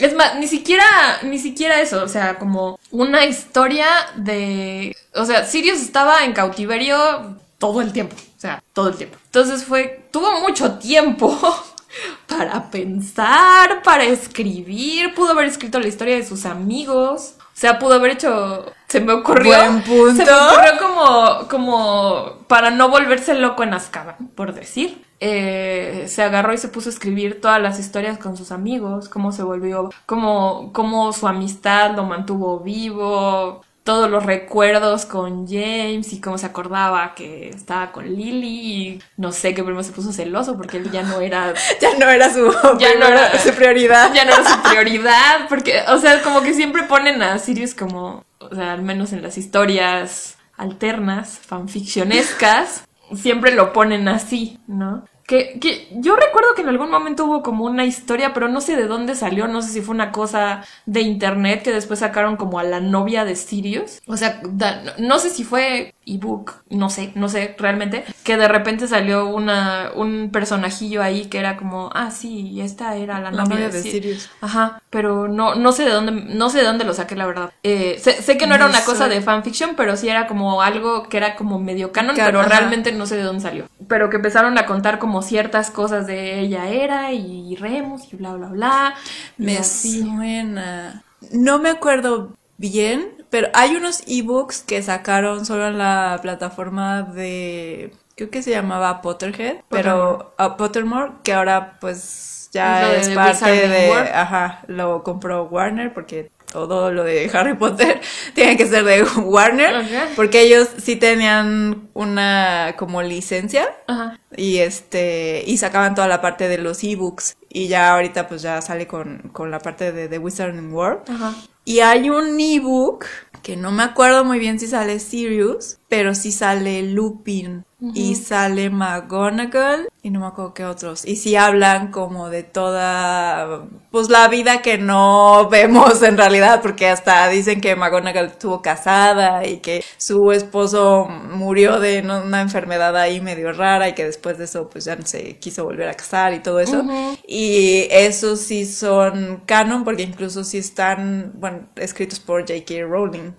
es más, ni siquiera ni siquiera eso, o sea, como una historia de, o sea, Sirius estaba en cautiverio todo el tiempo, o sea, todo el tiempo. Entonces fue tuvo mucho tiempo para pensar, para escribir, pudo haber escrito la historia de sus amigos. O sea, pudo haber hecho. Se me ocurrió. Buen punto. Se me ocurrió como. como. para no volverse loco en Azkaban, por decir. Eh, se agarró y se puso a escribir todas las historias con sus amigos, cómo se volvió, cómo, cómo su amistad lo mantuvo vivo, todos los recuerdos con James y cómo se acordaba que estaba con Lily y no sé qué primero se puso celoso porque él ya no era Ya no era su, Ya no era- su prioridad. ya no era su prioridad porque o sea como que siempre ponen a Sirius como o sea al menos en las historias alternas fanficcionescas siempre lo ponen así no que, que yo recuerdo que en algún momento hubo como una historia, pero no sé de dónde salió, no sé si fue una cosa de internet que después sacaron como a la novia de Sirius. O sea, da- no, sé si fue ebook, no sé, no sé realmente, que de repente salió una, un personajillo ahí que era como, ah, sí, esta era la, La novia, de, de Sir- Sirius. Ajá, pero no, no sé de dónde, no sé de dónde lo saqué, la verdad. Eh, sé, sé que no era una cosa de fanfiction, pero sí era como algo que era como medio canon, Can- pero ajá. realmente no sé de dónde salió. Pero que empezaron a contar como ciertas cosas de ella era y Remus y bla, bla, bla. Me así. suena. No me acuerdo bien, pero hay unos ebooks que sacaron solo en la plataforma de. Creo que se llamaba Potterhead, pero. ah, Pottermore, que ahora pues Es ya es, de parte Wizarding de. World. Ajá, lo compró Warner porque todo lo de Harry Potter tiene que ser de Warner. Ajá. Porque ellos sí tenían una como licencia Ajá. y este y sacaban toda la parte de los ebooks y ya ahorita pues ya sale con, con la parte de The Wizarding World Ajá. y hay un ebook que no me acuerdo muy bien si sale Sirius pero sí sale Lupin y sale McGonagall y no me acuerdo qué otros y sí hablan como de toda pues la vida que no vemos en realidad porque hasta dicen que McGonagall estuvo casada y que su esposo murió de una enfermedad ahí medio rara y que después de eso pues ya no se quiso volver a casar y todo eso y esos sí son canon porque incluso sí están bueno escritos por J.K. Rowling.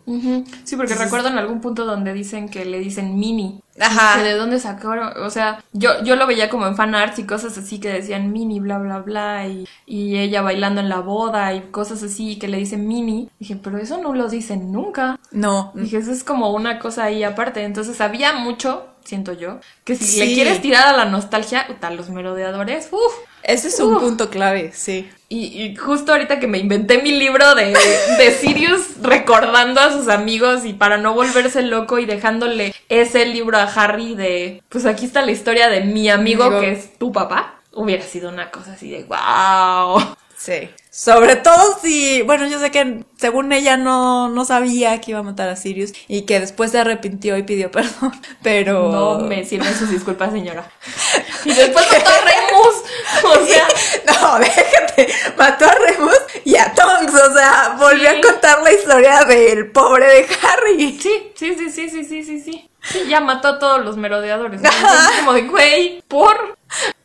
Sí, porque recuerdo en algún punto donde dicen que le dicen mini. Ajá. De dónde sacaron, o sea, yo, yo lo veía como en fanarts y cosas así que decían mini, bla, bla, bla, y, y ella bailando en la boda y cosas así que le dicen mini. Dije, pero eso no lo dicen nunca. no Dije, eso es como una cosa ahí aparte. Entonces había mucho, siento yo, que si Sí. le quieres tirar a la nostalgia, puta, los merodeadores, uff. ese es un punto clave sí Y, y justo ahorita que me inventé mi libro de, de Sirius recordando a sus amigos y para no volverse loco y dejándole ese libro a Harry de, pues aquí está la historia de mi amigo Amigo. que es tu papá, hubiera sido una cosa así de wow. Sí. Sobre todo si, bueno, yo sé que según ella no, no sabía que iba a matar a Sirius y que después se arrepintió y pidió perdón, pero... No me sirven sus disculpas, señora. Y después mató a Remus. O sea, No, déjate, mató a Remus y a Tonks, o sea, volvió Sí. a contar la historia del pobre de Harry. sí, sí, sí, sí, sí, sí, sí, sí. Sí, ya mató a todos los merodeadores. ¿no? Entonces, como de, güey, por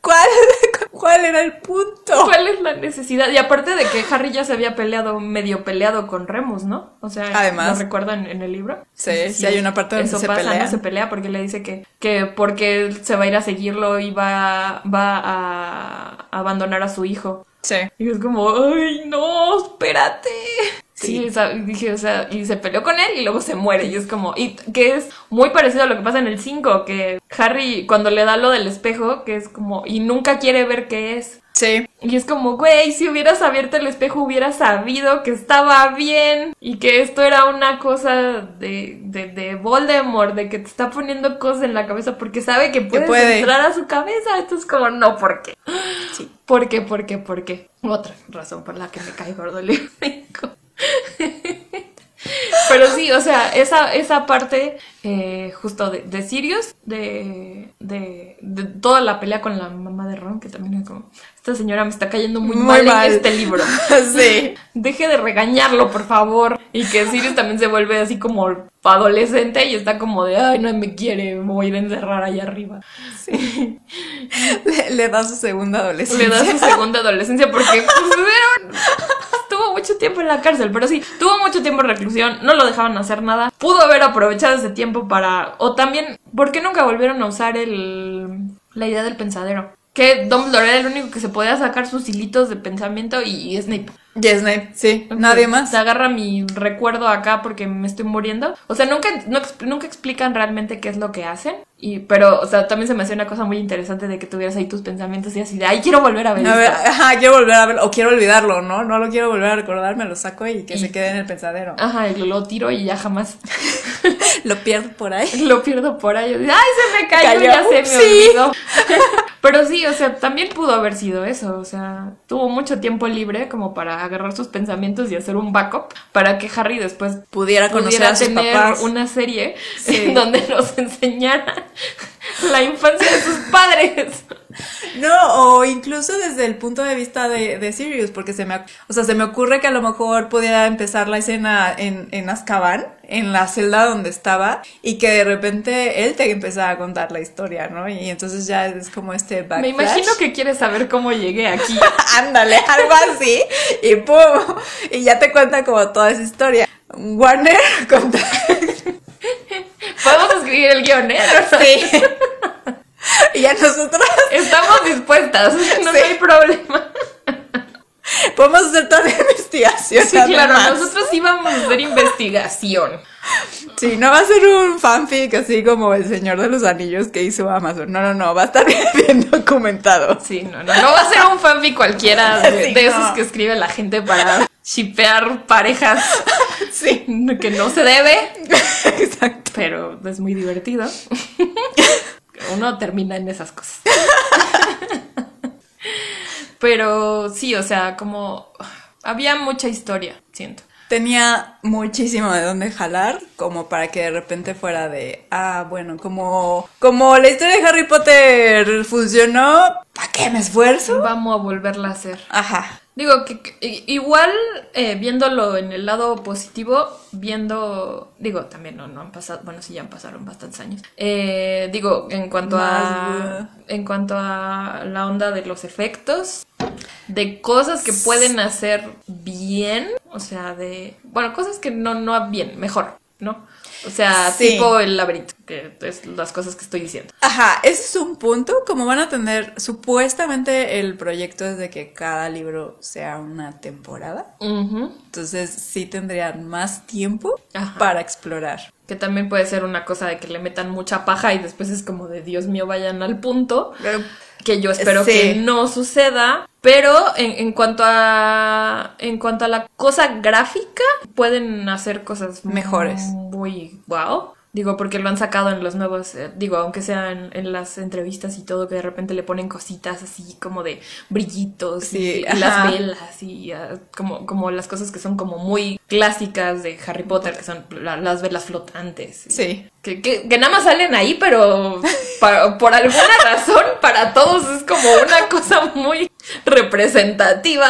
¿Cuál, ¿Cuál era el punto? ¿Cuál es la necesidad? Y aparte de que Harry ya se había peleado, medio peleado con Remus, ¿no? O sea, Además. ¿lo recuerdan en el libro? Sí, sí hay una parte donde eso se pasa, pelean. ¿no? Se pelea porque le dice que, que porque él se va a ir a seguirlo y va, va a abandonar a su hijo. Sí. Y es como, ay, no, espérate. Sí, Sí. o sea, y dije, o sea, y se peleó con él y luego se muere. Y es como, y que es muy parecido a lo que pasa en el 5, que Harry, cuando le da lo del espejo, que es como, y nunca quiere ver qué es. Sí. Y es como, güey, si hubieras abierto el espejo hubieras sabido que estaba bien y que esto era una cosa de, de, de Voldemort, de que te está poniendo cosas en la cabeza porque sabe que puedes puede. entrar a su cabeza. Esto es como, no, ¿por qué? Sí. ¿Por qué? ¿Por qué? ¿Por qué? Otra razón por la que me cae gordo el. Pero sí, o sea, esa, esa parte eh, justo de, de Sirius, de, de, de toda la pelea con la mamá de Ron, que también es como, esta señora me está cayendo muy, Muy mal, mal. en este libro. Sí. Deje de regañarlo, por favor. Y que Sirius también se vuelve así como adolescente y está como de, ay, no me quiere, me voy a ir a encerrar allá arriba. Le, le da su segunda adolescencia. Le da su segunda adolescencia porque pues, mucho tiempo en la cárcel, pero sí, tuvo mucho tiempo en reclusión, no lo dejaban hacer nada. Pudo haber aprovechado ese tiempo para. O también, ¿por qué nunca volvieron a usar el. la idea del pensadero? que Dumbledore era el único que se podía sacar sus hilitos de pensamiento y, y Snape. Y Snape, sí. Nadie más. Se agarra mi recuerdo acá porque me estoy muriendo. O sea, nunca, no nunca explican realmente qué es lo que hacen. Y, pero, o sea, también se me hacía una cosa muy interesante de que tuvieras ahí tus pensamientos y así de, ay, quiero volver a ver A ver, esto". ajá, quiero volver a verlo, o quiero olvidarlo, ¿no? No lo quiero volver a recordar, me lo saco y que Y- se quede en el pensadero. Ajá, y lo, lo tiro y ya jamás Lo pierdo por ahí. lo pierdo por ahí. Ay, se me cayó, Cayó. ya se me Sí. olvidó. Pero sí, o sea, también pudo haber sido eso. O sea, tuvo mucho tiempo libre como para agarrar sus pensamientos y hacer un backup para que Harry después Pudiera conocer pudiera a sus tener papás. una serie Sí. en donde nos enseñara la infancia de sus padres. No, o incluso desde el punto de vista de, de Sirius, porque se me, o sea, se me ocurre que a lo mejor pudiera empezar la escena en, en Azkaban, en la celda donde estaba, y que de repente él te empezara a contar la historia, ¿no? Y entonces ya es como este backflash. Me imagino que quieres saber cómo llegué aquí. Ándale, algo así, y pum, y ya te cuenta como toda esa historia. Warner. Podemos escribir el guion, ¿eh? Sí. Y ya nosotros Estamos dispuestas, no Sí. hay problema. Podemos hacer toda la investigación. Sí, claro, además. nosotros íbamos a hacer investigación. Sí, no va a ser un fanfic así como El Señor de los Anillos que hizo Amazon. No, no, no, va a estar bien documentado. Sí, no, no, no va a ser un fanfic cualquiera de, Sí, de no. esos que escribe la gente para shipear parejas Sí, que no se debe, exacto. pero es muy divertido. Uno termina en esas cosas. Pero sí, o sea, como había mucha historia, siento. Tenía muchísimo de dónde jalar, como para que de repente fuera de, ah, bueno, como, como la historia de Harry Potter funcionó, ¿para qué me esfuerzo? Vamos a volverla a hacer. Ajá. Digo que, igual eh, viéndolo en el lado positivo, viendo, digo, también no, no han pasado, bueno, sí ya han pasaron bastantes años. Eh, digo, en cuanto a en cuanto a la onda de los efectos, de cosas que pueden hacer bien, o sea, de, bueno, cosas que no no bien, mejor, ¿no? O sea, Sí. tipo el laberinto, que es las cosas que estoy diciendo. Ajá, ese es un punto, como van a tener, supuestamente el proyecto es de que cada libro sea una temporada. Entonces sí tendrían más tiempo Ajá. para explorar. Que también puede ser una cosa de que le metan mucha paja y después es como de Dios mío, vayan al punto. Que yo espero Sí. que no suceda. Pero en, en cuanto a. En cuanto a la cosa gráfica, pueden hacer cosas Mejores. Muy wow. Digo, porque lo han sacado en los nuevos, eh, digo, aunque sean en las entrevistas y todo, que de repente le ponen cositas así como de brillitos Sí, y, las velas y ah, como, como las cosas que son como muy clásicas de Harry Potter, que son la- las velas flotantes. Sí. Que, que- que nada más salen ahí, pero por alguna razón para todos es como una cosa muy representativa.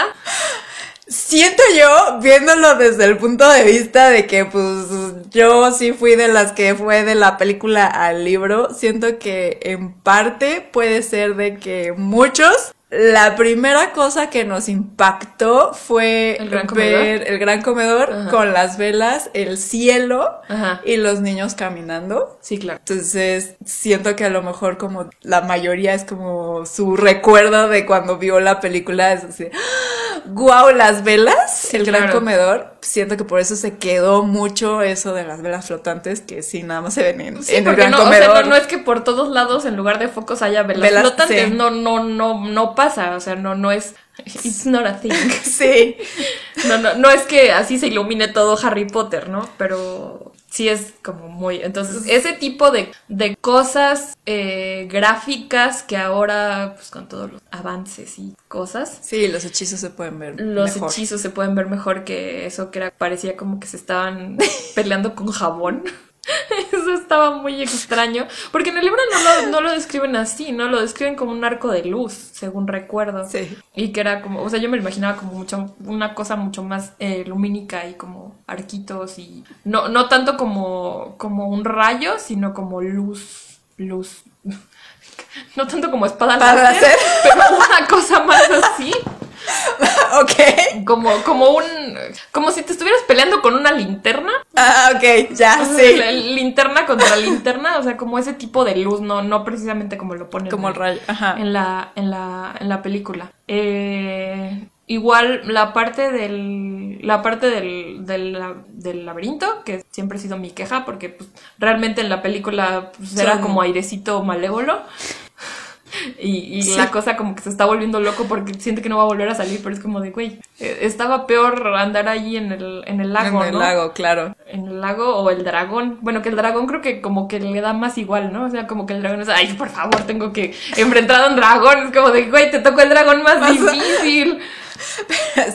Siento yo, viéndolo desde el punto de vista de que pues yo sí fui de las que fue de la película al libro, siento que en parte puede ser de que muchos, la primera cosa que nos impactó fue ¿El comedor? ver el gran comedor Ajá. con las velas, el cielo Ajá. y los niños caminando. Sí, claro. Entonces, siento que a lo mejor como la mayoría es como su recuerdo de cuando vio la película, es así, wow, las velas, el gran comedor. Siento que por eso se quedó mucho eso de las velas flotantes, que sí, nada más se ven en, Sí, en el gran no, o sea, comedor. no, no es que por todos lados en lugar de focos haya velas, Velas, flotantes, sí. no, no, no, no pasa, o sea, no, no es, it's not a thing. Sí, No, no, no es que así se ilumine todo Harry Potter, ¿no? Pero sí es como muy... Entonces, ese tipo de, de cosas eh, gráficas que ahora, pues con todos los avances y cosas, sí, los hechizos se pueden ver los mejor. hechizos se pueden ver mejor que eso que era, parecía como que se estaban peleando con jabón. Eso estaba muy extraño. Porque en el libro no lo, no lo describen así, ¿no? Lo describen como un arco de luz, según recuerdo. Sí. Y que era como, o sea, yo me lo imaginaba como mucho, una cosa mucho más eh, lumínica y como arquitos y no, no tanto como, como un rayo, sino como luz, luz. No tanto como espada Para láser, hacer. pero una cosa más así. ok. Como, como un. Como si te estuvieras peleando con una linterna. Ah, ok, ya, O sea, sí. la- linterna contra linterna, o sea, como ese tipo de luz, no, no precisamente como lo ponen Como el rayo. Ajá. en la, en la, en la película. Eh, igual la parte del, la parte del, del, del laberinto, que siempre ha sido mi queja, porque pues, realmente en la película pues, era como airecito malévolo. Y, y Sí. la cosa como que se está volviendo loco porque siente que no va a volver a salir, pero es como de, güey, eh, estaba peor andar allí en el, en el lago, en el ¿no? lago, claro. en el lago o el dragón. Bueno, que el dragón creo que como que le da más igual, ¿no? O sea, como que el dragón es, ay, por favor, tengo que enfrentar a un dragón. Es como de, güey, te tocó el dragón más Más- difícil.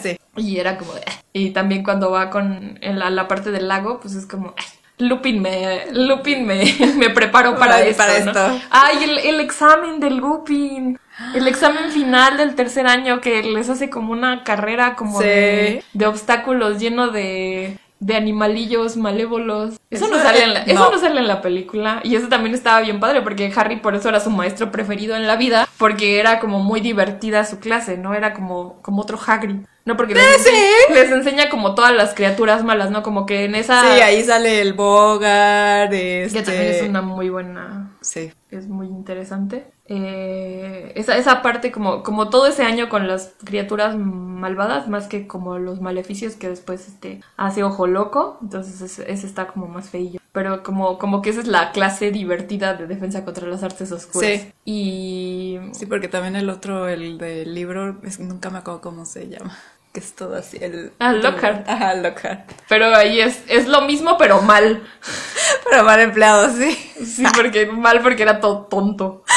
sí. Y era como de, "Ah". y también cuando va con la, la parte del lago, pues es como, ay, Lupin me, Lupin me, me preparó para, esto, para ¿no? esto. Ay, el, el examen de Lupin. El examen final del tercer año que les hace como una carrera como Sí. de, de obstáculos lleno de, de animalillos malévolos. Eso, no sale en la, eso no sale en la película. Y eso también estaba bien padre porque Harry por eso era su maestro preferido en la vida. Porque era como muy divertida su clase, ¿no? Era como, como otro Hagrid. No, porque les, Sí. les enseña como todas las criaturas malas, ¿no? Como que en esa... Sí, ahí sale el Bogart, este... Que también es una muy buena... Sí. Es muy interesante. Eh, esa, esa parte, como, como todo ese año con las criaturas malvadas, más que como los maleficios que después este, hace Ojo Loco. Entonces ese, ese está como más feillo. Pero como, como que esa es la clase divertida de defensa contra las artes oscuras. Sí. Y. Sí, porque también el otro, el del libro, es- nunca me acuerdo cómo se llama. Que es todo así, el... Ah, Lockhart. Ajá, Lockhart. Pero ahí es, es lo mismo, pero mal. Pero mal empleado, sí. Sí, porque mal porque era todo tonto.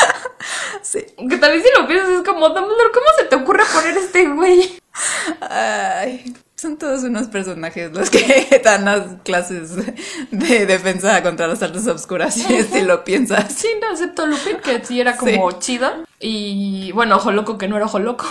Sí. Que también si lo piensas es como, Dumbledore, ¿cómo se te ocurre poner este güey? Ay, son todos unos personajes los que dan las clases de defensa contra las artes obscuras, si, si lo piensas. Sí, no, excepto Lupin, que sí era como chido. Y bueno, Ojo Loco, que no era Ojo Loco.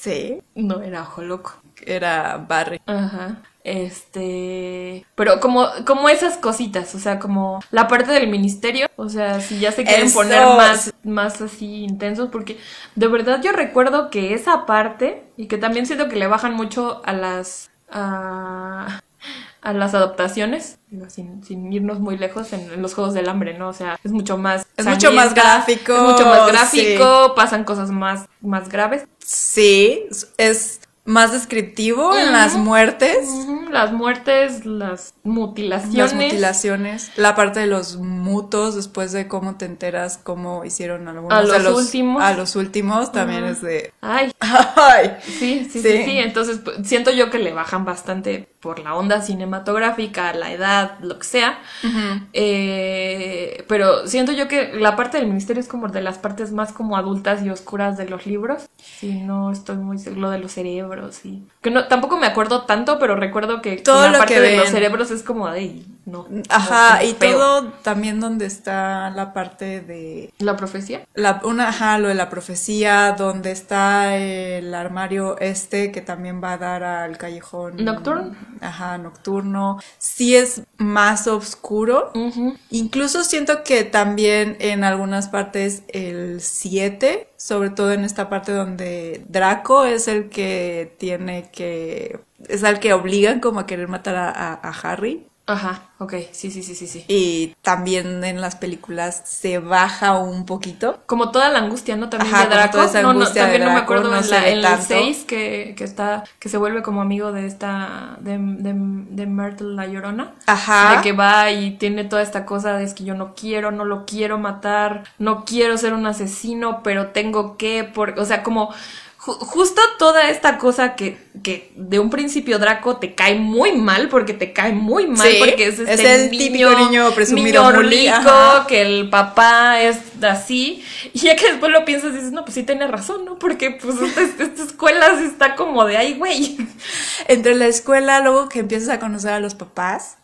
Sí. No era Ojo Loco. Era Barry. Ajá. Este. Pero como, como esas cositas, o sea, como la parte del ministerio. O sea, si ya se quieren Eso. poner más, más así intensos, porque de verdad yo recuerdo que esa parte, y que también siento que le bajan mucho a las. a, a las adaptaciones, digo, sin, sin irnos muy lejos en, en los Juegos del Hambre, ¿no? O sea, es mucho más... Es mucho más gráfico, Es mucho más gráfico, pasan cosas más, más graves. Sí, es más descriptivo en las muertes, Las muertes, las mutilaciones. las mutilaciones, la parte de los mutos, después de cómo te enteras cómo hicieron algunos A los últimos. A los últimos también es de... Ay, ¡Ay! sí, sí, sí, Sí. sí, Entonces, pues, siento yo que le bajan bastante por la onda cinematográfica, la edad, lo que sea. Eh, pero siento yo que la parte del ministerio es como de las partes más como adultas y oscuras de los libros. Sí, no estoy muy seguro de los cerebros y que no tampoco me acuerdo tanto, pero recuerdo que Todo la lo parte que de los cerebros es como de no. Ajá, no, y feo. todo también donde está la parte de la profecía. La, una, ajá, lo de la profecía, donde está el armario este que también va a dar al callejón. ¿Nocturno? Ajá, nocturno. Sí es más oscuro. Incluso siento que también en algunas partes el 7, sobre todo en esta parte donde Draco es el que tiene que... es al que obligan como a querer matar a, a- a Harry. Ajá, ok, sí, sí, sí, sí, sí. Y también en las películas se baja un poquito. Como toda la angustia, ¿no? También Ajá, de Draco. toda esa no, no, de también no me acuerdo no en, la, en el tanto. 6 que, que está, que se vuelve como amigo de esta, de, de, de Myrtle la Llorona. Ajá. De que va y tiene toda esta cosa de es que yo no quiero, no lo quiero matar, no quiero ser un asesino, pero tengo que, por, o sea, como ju- justo toda esta cosa que, que de un principio Draco te cae muy mal, porque te cae muy mal, Sí, porque es este es el típico niño presumido niño bully, rico, ajá. que el papá es así, y ya que después lo piensas dices, no, pues sí tienes razón, ¿no? Porque pues esta, esta escuela sí está como de ay, güey. Entre la escuela, luego que empiezas a conocer a los papás,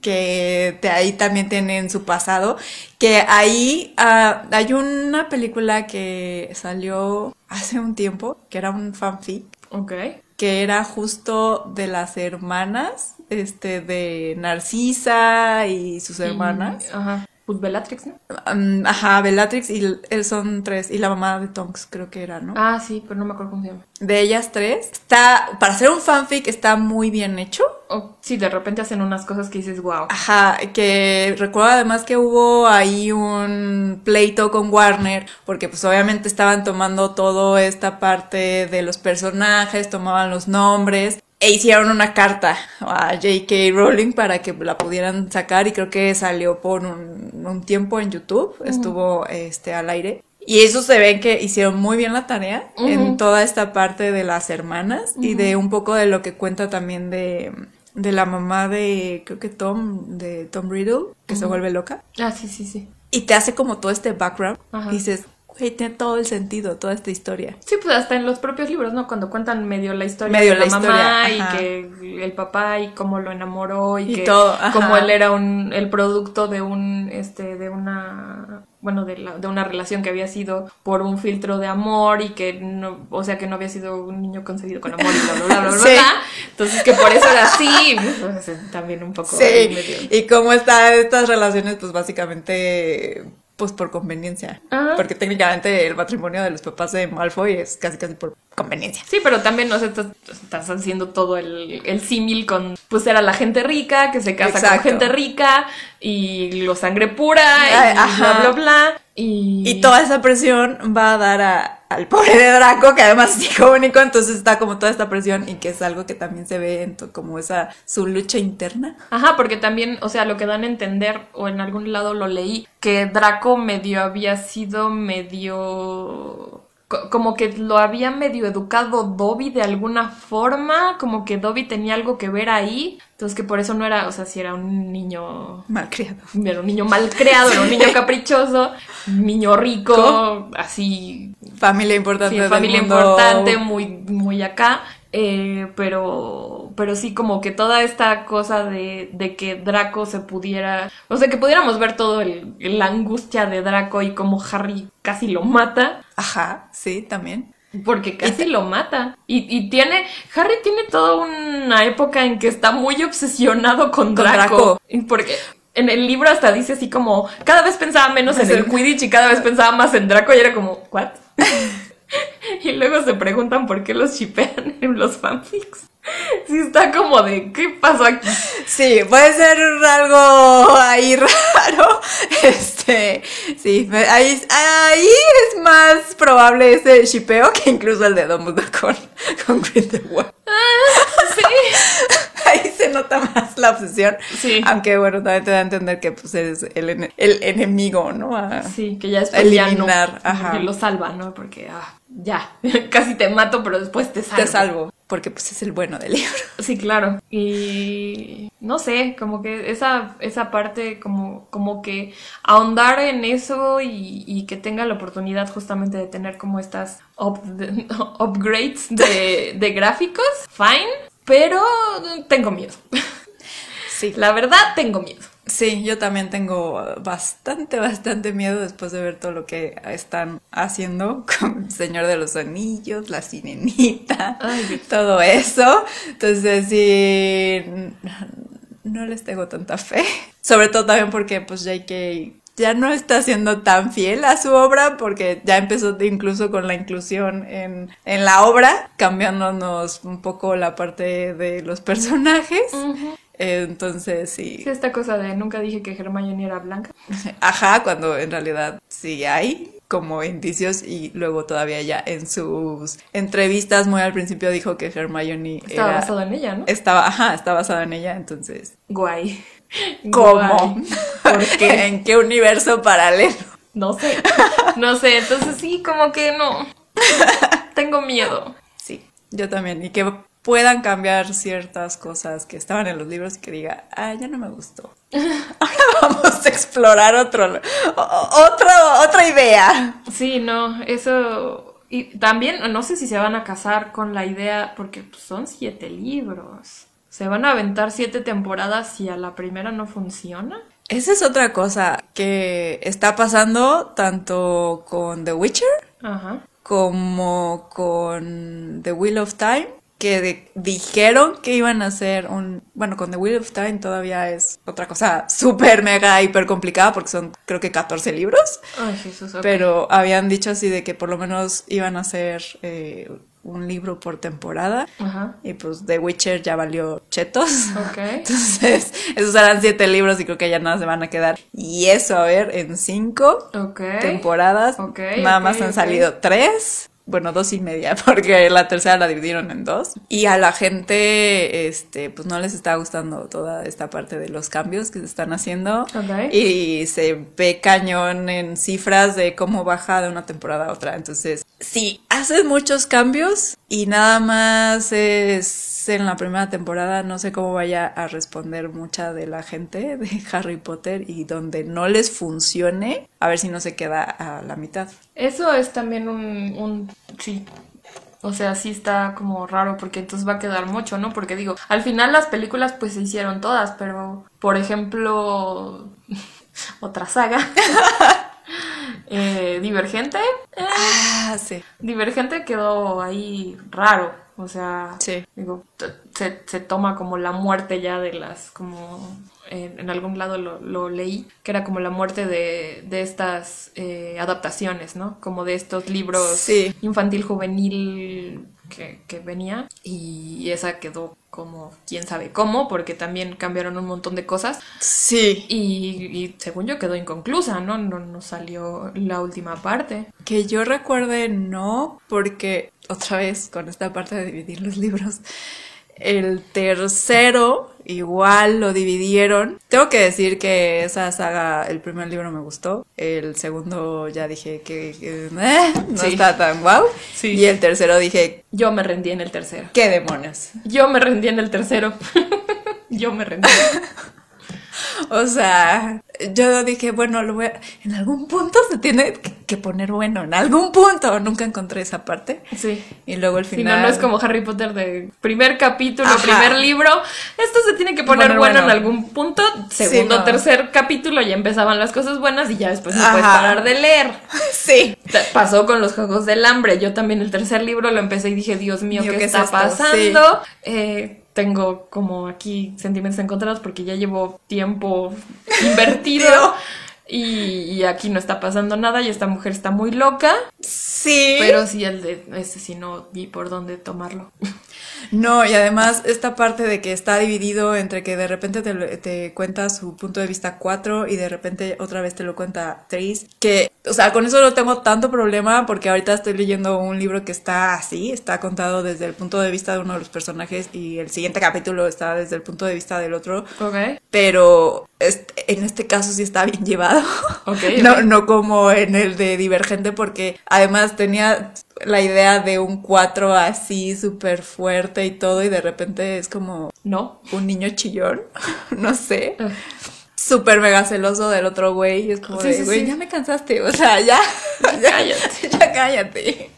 que de ahí también tienen su pasado, que ahí ah, hay una película que salió hace un tiempo, que era un fanfic, Ok. que era justo de las hermanas, este, de Narcisa y sus hermanas. Y- ajá. Pues Bellatrix, ¿no? Um, ajá, Bellatrix y él son tres. Y la mamá de Tonks, creo que era, ¿no? Ah, sí, pero no me acuerdo cómo se llama. De ellas tres. Está, para hacer un fanfic, está muy bien hecho. O sí, de repente hacen unas cosas que dices, wow. Ajá, que recuerdo además que hubo ahí un pleito con Warner, porque pues obviamente estaban tomando toda esta parte de los personajes, tomaban los nombres. E hicieron una carta a J.K. Rowling para que la pudieran sacar y creo que salió por un, un tiempo en YouTube, estuvo este al aire. Y eso se ve que hicieron muy bien la tarea en toda esta parte de las hermanas y de un poco de lo que cuenta también de, de la mamá de, creo que Tom, de Tom Riddle, que se vuelve loca. Ah, sí, sí, sí. Y te hace como todo este background. Y dices, güey, tiene todo el sentido, toda esta historia. Sí, pues hasta en los propios libros, ¿no? Cuando cuentan medio la historia Medio de la, la mamá historia, y que el papá y cómo lo enamoró y, Y que todo, como él era un el producto de un este de una bueno, de, la, de una relación que había sido por un filtro de amor y que no, o sea, que no había sido un niño concebido con amor y bla, bla, bla, bla, bla, Sí. bla. Entonces, que por eso era así, pues, también un poco Sí, y cómo están estas relaciones, pues básicamente, pues por conveniencia. Ajá. Porque técnicamente el matrimonio de los papás de Malfoy es casi casi por conveniencia. Sí, pero también, no sé, estás, estás haciendo todo el, el símil con, pues era la gente rica, que se casa con gente rica, y lo sangre pura, y Ay, bla, bla, bla. Y, Y toda esa presión va a dar a- al pobre de Draco, que además es hijo único, entonces está como toda esta presión y que es algo que también se ve en como esa su lucha interna. Ajá, porque también, o sea, lo que dan a entender, o en algún lado lo leí, que Draco medio había sido medio... co- Como que lo había medio educado Dobby de alguna forma, como que Dobby tenía algo que ver ahí, entonces que por eso no era, o sea, si era un niño Malcriado. Era un niño mal creado, era un niño caprichoso, niño rico, así, Familia importante sí, familia mundo. importante, muy, muy acá. eh, pero, pero sí, como que toda esta cosa de, de que Draco se pudiera, o sea, que pudiéramos ver todo el, la angustia de Draco y cómo Harry casi lo mata. Ajá, sí, también. Porque casi lo mata. Y, y tiene. Harry tiene toda una época en que está muy obsesionado con Con Draco. Draco. Porque en el libro hasta dice así como. Cada vez pensaba menos en el Quidditch y cada vez pensaba más en Draco. Y era como, ¿what? y luego se preguntan por qué los shipean en los fanfics. Sí, está como de, ¿qué pasó aquí? Sí, puede ser algo ahí raro. Este, sí, ahí, ahí es más probable ese shipeo que incluso el de Dumbledore con, con Grindelwald. Sí. Ahí se nota más la obsesión. Sí. Aunque bueno, también te da a entender que pues es el, el enemigo, ¿no? A- Sí, que ya ya no. Eliminar, ajá. Que lo salva, ¿no? Porque, ah, ya. Casi te mato, pero después te salvo. Te salvo, porque pues es el bueno del libro. Sí, claro. Y no sé, como que esa, esa parte, como, como que ahondar en eso y, y que tenga la oportunidad justamente de tener como estas up- de- upgrades de, de gráficos, fine, pero tengo miedo. Sí. La verdad, tengo miedo. Sí, yo también tengo bastante, bastante miedo después de ver todo lo que están haciendo con el Señor de los Anillos, la Sirenita, Ay, todo eso. Entonces sí, no les tengo tanta fe. Sobre todo también porque pues J.K. ya no está siendo tan fiel a su obra porque ya empezó incluso con la inclusión en, en la obra, cambiándonos un poco la parte de los personajes. Entonces sí. Sí, esta cosa de nunca dije que Hermione era blanca. Ajá, cuando en realidad sí hay como indicios y luego todavía ya en sus entrevistas muy al principio dijo que Hermione Estaba era- basado en ella, ¿no? estaba, ajá, está basado en ella, entonces Guay. ¿cómo? Guay. ¿Por qué? ¿En qué universo paralelo? No sé. No sé, entonces sí, como que no. Tengo miedo. Sí, yo también y que puedan cambiar ciertas cosas que estaban en los libros y que diga, ah, ya no me gustó. Ahora vamos a explorar otro, otro, otra idea. Sí, no, eso. Y también, no sé si se van a casar con la idea, porque pues, son siete libros. ¿Se van a aventar siete temporadas si a la primera no funciona? Esa es otra cosa que está pasando tanto con The Witcher Ajá. como con The Wheel of Time, que de- dijeron que iban a hacer un, bueno, con The Wheel of Time todavía es otra cosa súper mega hiper complicada porque son creo que 14 libros, Ay, Jesús, ok. pero habían dicho así de que por lo menos iban a hacer eh, un libro por temporada Ajá. y pues The Witcher ya valió chetos. Ok. Entonces, esos eran siete libros y creo que ya nada se van a quedar. Y eso, a ver, en cinco Ok. temporadas, Ok, nada más han salido tres. Bueno, dos y media, porque la tercera la dividieron en dos. Y a la gente, este, pues no les está gustando toda esta parte de los cambios que se están haciendo. Ok. Y se ve cañón en cifras de cómo baja de una temporada a otra. Entonces, si haces muchos cambios y nada más es en la primera temporada, no sé cómo vaya a responder mucha de la gente de Harry Potter y donde no les funcione, a ver si no se queda a la mitad. Eso es también un, un sí. O sea, sí está como raro porque entonces va a quedar mucho, ¿no? Porque digo, al final las películas pues se hicieron todas, pero por ejemplo, otra saga, eh, Divergente, eh, Ah, sí. Divergente quedó ahí raro, o sea, Sí. digo, se, se toma como la muerte ya de las, como en, en algún lado lo, lo leí, que era como la muerte de, de estas eh, adaptaciones, ¿no? Como de estos libros Sí. infantil juvenil que, que venía y esa quedó como quién sabe cómo, porque también cambiaron un montón de cosas Sí. y, y según yo quedó inconclusa, ¿no? No, no salió la última parte. Que yo recuerde, no, porque otra vez con esta parte de dividir los libros, el tercero igual lo dividieron. Tengo que decir que esa saga, el primer libro me gustó, el segundo ya dije que, que, eh, no Sí. está tan guau, Sí. y el tercero dije, Yo me rendí en el tercero. ¿qué demonios? Yo me rendí en el tercero. Yo me rendí. O sea, yo dije, bueno, lo voy a- en algún punto se tiene que poner bueno, en algún punto. Nunca encontré esa parte. Sí. Y luego el Si final. no, no es como Harry Potter de primer capítulo, Ajá. primer libro. Esto se tiene que poner bueno, bueno. en algún punto. Segundo, no. tercer capítulo ya empezaban las cosas buenas y ya después no Ajá. puedes parar de leer. Sí. Pasó con los Juegos del Hambre. Yo también el tercer libro lo empecé y dije, Dios mío, ¿qué, ¿qué es está pasando? Eh, tengo como aquí sentimientos encontrados porque ya llevo tiempo invertido. Y, y aquí no está pasando nada y esta mujer está muy loca. Sí. Pero sí, el de ese sí no vi por dónde tomarlo. No, y además esta parte de que está dividido entre que de repente te, te cuenta su punto de vista 4 y de repente otra vez te lo cuenta 3, que, o sea, con eso no tengo tanto problema porque ahorita estoy leyendo un libro que está así, está contado desde el punto de vista de uno de los personajes y el siguiente capítulo está desde el punto de vista del otro, Ok. pero este- en este caso sí está bien llevado. No, no como en el de Divergente, porque además tenía la idea de un 4 así súper fuerte y todo, y de repente es como No. un niño chillón, no sé, Ah. súper mega celoso del otro güey, y es como Sí, de, sí, güey, sí. ya me cansaste, o sea, ya, ya Cállate. ya cállate.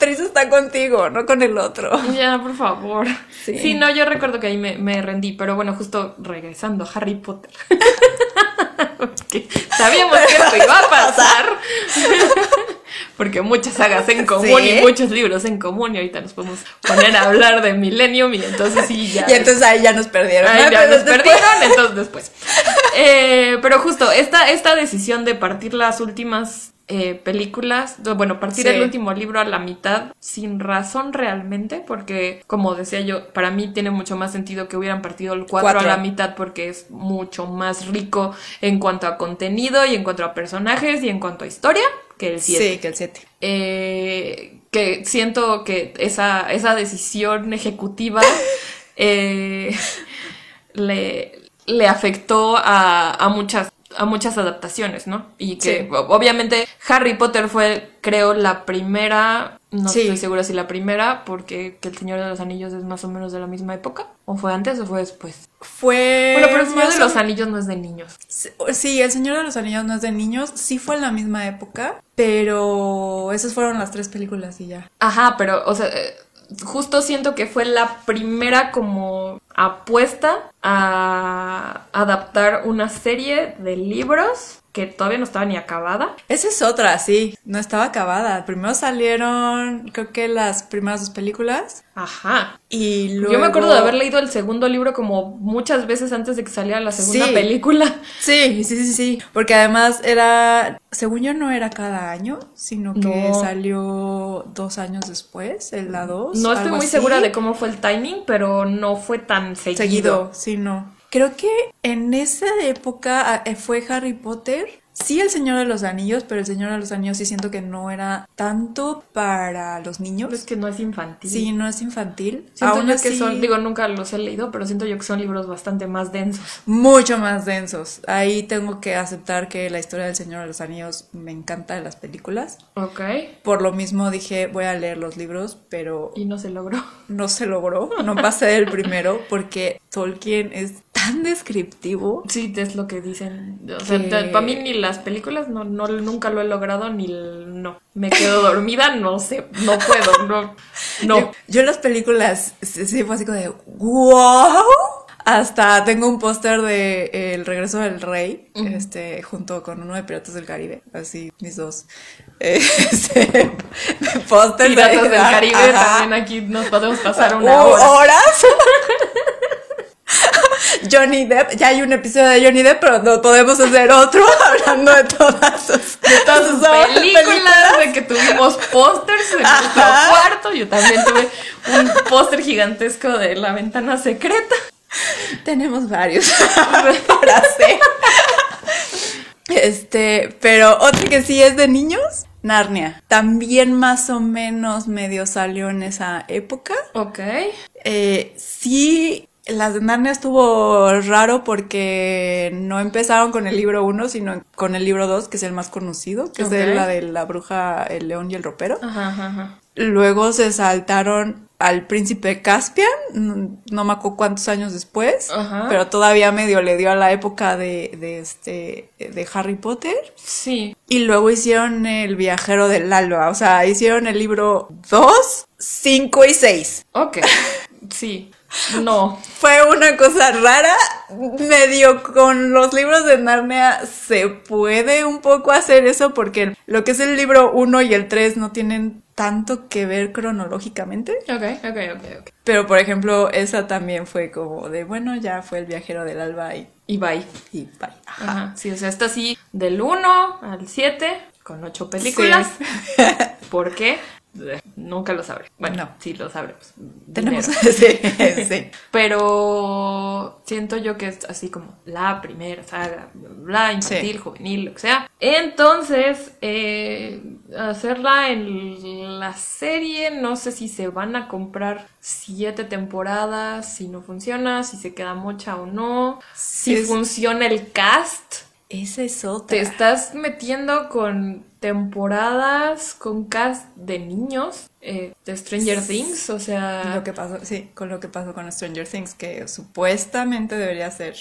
Tris está contigo, no con el otro. Ya, por favor. Sí. Sí. no, yo recuerdo que ahí me, me rendí, pero bueno, justo regresando a Harry Potter. Porque sabíamos que esto iba a pasar. Porque muchas sagas en común Sí. y muchos libros en común, y ahorita nos podemos poner a hablar de Millennium, y entonces sí, ya. Y entonces ahí ya nos perdieron. Ahí ¿no? ya Pero nos después- perdieron, entonces después. Eh, pero justo, esta, esta decisión de partir las últimas eh, películas, bueno, partir Sí. el último libro a la mitad, sin razón realmente, porque, como decía yo, para mí tiene mucho más sentido que hubieran partido el 4 a la mitad, porque es mucho más rico en cuanto a contenido y en cuanto a personajes y en cuanto a historia que el 7 Sí, que el 7. eh, que siento que esa, esa decisión ejecutiva eh, le, le afectó a, a muchas a muchas adaptaciones, ¿no? Y que Sí. obviamente Harry Potter fue, creo, la primera, no Sí. estoy segura si la primera, porque que El Señor de los Anillos es más o menos de la misma época, o fue antes o fue después. Fue. Bueno, pero El Señor de los Anillos no es de niños. Sí, El Señor de los Anillos no es de niños, sí fue en la misma época, pero esas fueron las tres películas y ya. Ajá, pero, o sea, eh, justo siento que fue la primera como apuesta a, adaptar una serie de libros que todavía no estaba ni acabada. Esa es otra, sí, no estaba acabada. Primero salieron, creo que las primeras dos películas. Ajá. Y luego... Yo me acuerdo de haber leído el segundo libro como muchas veces antes de que saliera la segunda Sí. película. Sí, sí, sí, sí. Porque además era, según yo no era cada año, sino que No. salió dos años después, el la dos. No estoy muy así. segura de cómo fue el timing, pero no fue tan seguido. Seguido, sí, no. Creo que en esa época ah, eh, fue Harry Potter. Sí, el Señor de los Anillos, pero el Señor de los Anillos sí siento que no era tanto para los niños. Es que no es infantil. Sí, no es infantil. Siento Aún yo que son, digo, nunca los he leído, pero siento yo que son libros bastante más densos. mucho más densos. Ahí tengo que aceptar que la historia del Señor de los Anillos me encanta de las películas. Ok. Por lo mismo dije, voy a leer los libros, pero Y no se logró. no se logró. No pasé del primero porque Tolkien es tan descriptivo. Sí, es lo que dicen. O sea, Que- para mí ni las películas no, no nunca lo he logrado ni el- no. Me quedo dormida, no sé, no puedo, no. No. Yo, yo las películas sí, fue así como de wow. Hasta tengo un póster de eh, El regreso del rey, este, junto con uno de Piratas del Caribe, así mis dos eh, este, pósters de- Piratas del Caribe Ajá. también aquí nos podemos pasar una hora. ¿Horas? Johnny Depp, ya hay un episodio de Johnny Depp, pero no podemos hacer otro hablando de todas sus, De todas sus obras, películas, de que tuvimos pósters en nuestro cuarto. Yo también tuve un póster gigantesco de La Ventana Secreta. Tenemos varios para hacer. Este, pero otro que sí es de niños, Narnia. También más o menos medio salió en esa época. Ok. Eh, sí, las de Narnia estuvo raro porque no empezaron con el libro 1, sino con el libro 2, que es el más conocido, que es de la de la bruja, el león y el ropero. Ajá, ajá, ajá. Luego se saltaron al príncipe Caspian, no, no me acuerdo cuántos años después, Ajá. pero todavía medio le dio a la época de, de este de Harry Potter. Sí. Y luego hicieron el viajero del alba, o sea, hicieron el libro 2, 5 y 6. Ok. Sí. No. Fue una cosa rara, medio con los libros de Narnia se puede un poco hacer eso porque lo que es el libro 1 y el 3 no tienen tanto que ver cronológicamente. Ok, ok, ok, ok. Pero por ejemplo, esa también fue como de, bueno, ya fue el viajero del alba y, Y bye. y bye. Ajá. Ajá. Sí, o sea, está así del 1 al 7 con 8 películas. Sí. ¿Por qué? Nunca lo sabré. Bueno, No. sí lo sabremos. Tenemos, sí, sí. Pero siento yo que es así como la primera saga, bla, infantil, Sí. juvenil, lo que sea. Entonces, eh, hacerla en la serie, no sé si se van a comprar siete temporadas, si no funciona, si se queda mocha o no, si Es- funciona el cast. Esa es otra. Te estás metiendo con temporadas, con cast de niños, eh, de Stranger Things, o sea... Lo que pasó, sí, con lo que pasó con Stranger Things, que supuestamente debería ser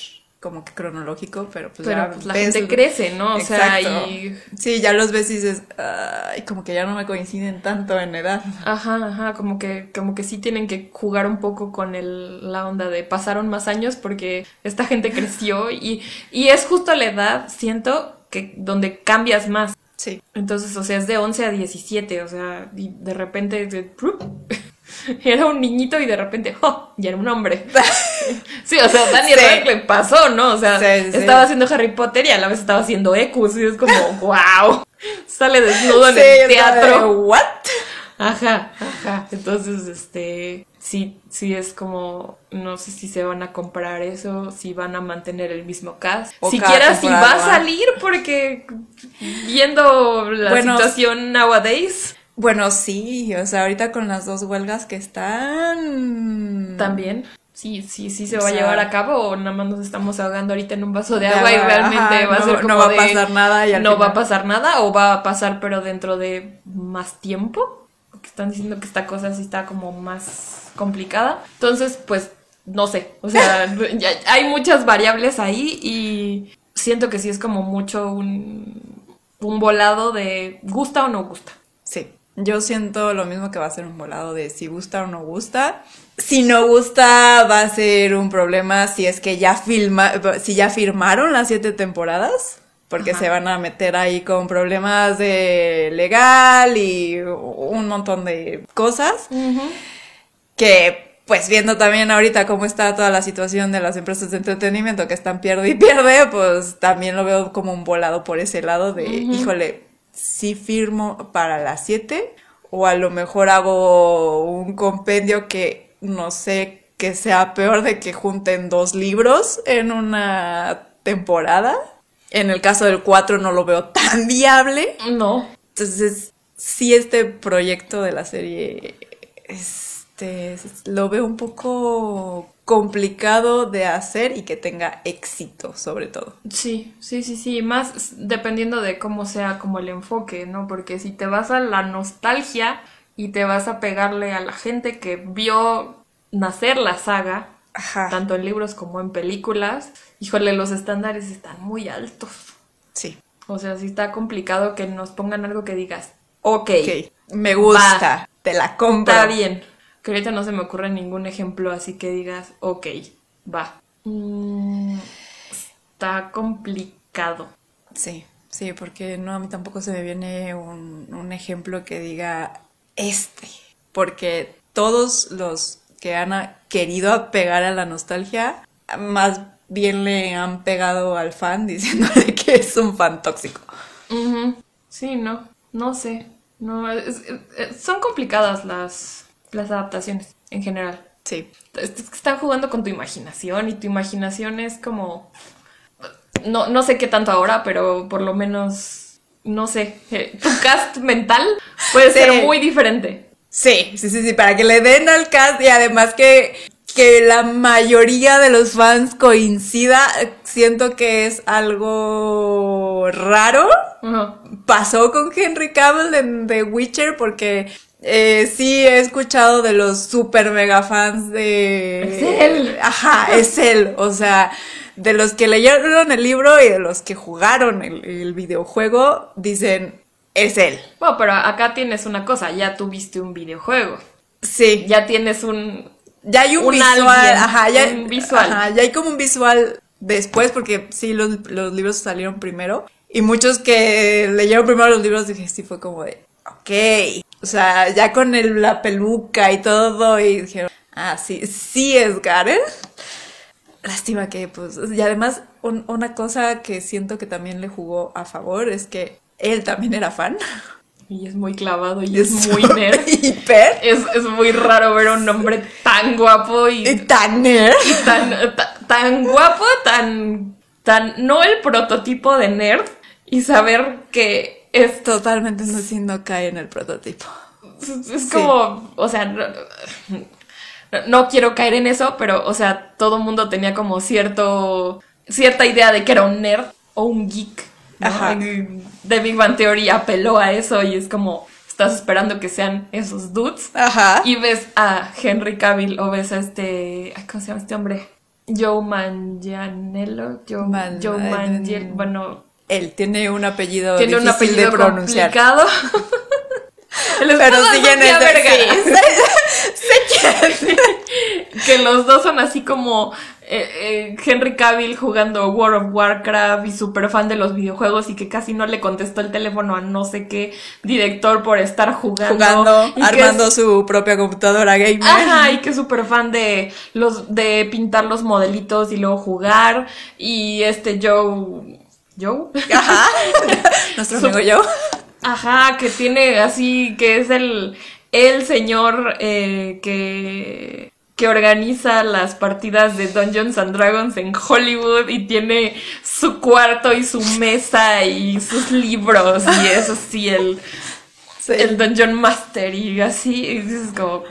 como que cronológico, pero pues Pero ya pues, la ves- gente crece, ¿no? O sea, y... Sí, ya los ves y dices, ay, como que ya no me coinciden tanto en edad. Ajá, ajá, como que, como que sí tienen que jugar un poco con el, la onda de pasaron más años porque esta gente creció y, y es justo la edad, siento, que donde cambias más. Sí. Entonces, o sea, es de 11 a 17, o sea, y de repente de-. era un niñito y de repente ¡oh! ya era un hombre. Sí, o sea, Daniel Sí. Radcliffe pasó, ¿no? O sea, Sí, sí. estaba haciendo Harry Potter y a la vez estaba haciendo Ecus y es como ¡wow! Sale desnudo en el teatro. ¿What? Ajá, ajá. Entonces, este, sí, sí es como, no sé si se van a comprar eso, si van a mantener el mismo cast. O Siquiera si va a salir, porque viendo la Bueno, situación nowadays, Bueno, sí, o sea, ahorita con las dos huelgas que están. también. Sí, sí, sí se O va a llevar a cabo o nada más nos estamos ahogando ahorita en un vaso de de agua y realmente ajá, va a no- ser no va a pasar nada y al no va a pasar nada o va a pasar pero dentro de más tiempo porque están diciendo que esta cosa sí está como más complicada entonces pues no sé o sea ya hay muchas variables ahí y siento que sí es como mucho un un volado de gusta o no gusta Sí. Yo siento lo mismo que va a ser un volado de si gusta o no gusta. Si no gusta, va a ser un problema si es que ya filma, si ya firmaron las siete temporadas, porque Ajá. se van a meter ahí con problemas de legal y un montón de cosas que pues viendo también ahorita cómo está toda la situación de las empresas de entretenimiento que están pierde y pierde, pues también lo veo como un volado por ese lado de, híjole, sí firmo para las 7 o a lo mejor hago un compendio que no sé que sea peor de que junten dos libros en una temporada. En el caso del 4 no lo veo tan viable. No. Entonces, sí, este proyecto de la serie, este, lo veo un poco complicado de hacer y que tenga éxito, sobre todo. Sí, sí, sí, sí, más dependiendo de cómo sea como el enfoque, ¿no? Porque si te vas a la nostalgia y te vas a pegarle a la gente que vio nacer la saga, Ajá. tanto en libros como en películas, híjole, los estándares están muy altos. Sí. O sea, sí está complicado que nos pongan algo que digas, ok, Ok. Me gusta. Te la compro. está bien. Que ahorita no se me ocurre ningún ejemplo así que digas, ok, va. Mm, está complicado. Sí, sí, porque no, a mí tampoco se me viene un, un ejemplo que diga este. Porque todos los que han querido apegar a la nostalgia, más bien le han pegado al fan diciéndole que es un fan tóxico. Sí, no, no sé. No, es- es- es- son complicadas las, las adaptaciones en general. Sí. Es es que están jugando con tu imaginación y tu imaginación es como... No, no sé qué tanto ahora, pero por lo menos, no sé, eh, tu cast mental puede Sí. ser muy diferente. Sí, sí, sí, sí, para que le den al cast y además que, que la mayoría de los fans coincida, siento que es algo raro. Pasó con Henry Cavill en The Witcher porque eh, sí he escuchado de los super mega fans de... Es él. Ajá, es él. O sea, de los que leyeron el libro y de los que jugaron el, el videojuego, dicen, es él. Bueno, pero acá tienes una cosa, ya tuviste un videojuego, Sí. ya tienes un... Ya hay un, un visual, alguien, ajá, ya, un visual. ajá, ya hay como un visual después, porque sí, los, los libros salieron primero. Y muchos que leyeron primero los libros, dije, sí, fue como de, ok. O sea, ya con el- la peluca y todo, y dijeron, ah, sí, sí es Garen. Lástima que, pues, y además, un- una cosa que siento que también le jugó a favor es que él también era fan. Y es muy clavado y es muy nerd. Hiper. Es, es muy raro ver a un hombre tan guapo y Y tan nerd. tan, ta- tan guapo, tan, tan, no el prototipo de nerd y saber que es, Totalmente no, sí, no cae en el prototipo. es- como, o sea, no, no- no quiero caer en eso, pero, o sea, todo el mundo tenía como cierto, cierta idea de que era un nerd o un geek. Ajá. The Big Bang Theory apeló a eso y es como, estás esperando que sean esos dudes. Ajá. Y ves a Henry Cavill o ves a este. ay, ¿Cómo se llama este hombre? Joe Manganiello. Joe, Man- Joe mm, Bueno, Él tiene un apellido tiene un apellido de pronunciar. complicado. Pero siguen ese- Vergara. sí. Que los dos son así como eh, eh, Henry Cavill jugando World of Warcraft y súper fan de los videojuegos y que casi no le contestó el teléfono a no sé qué director por estar jugando. Jugando, y armando es- su propia computadora gamer. Ajá, y que es súper fan de los de pintar los modelitos y luego jugar. Y este Joe. ¿Joe? Ajá. Nuestro amigo yo. Ajá, que tiene así, que es el, el señor eh, que, que organiza las partidas de Dungeons and Dragons en Hollywood y tiene su cuarto y su mesa y sus libros y es así el, Sí. el Dungeon Master y así, y dices como,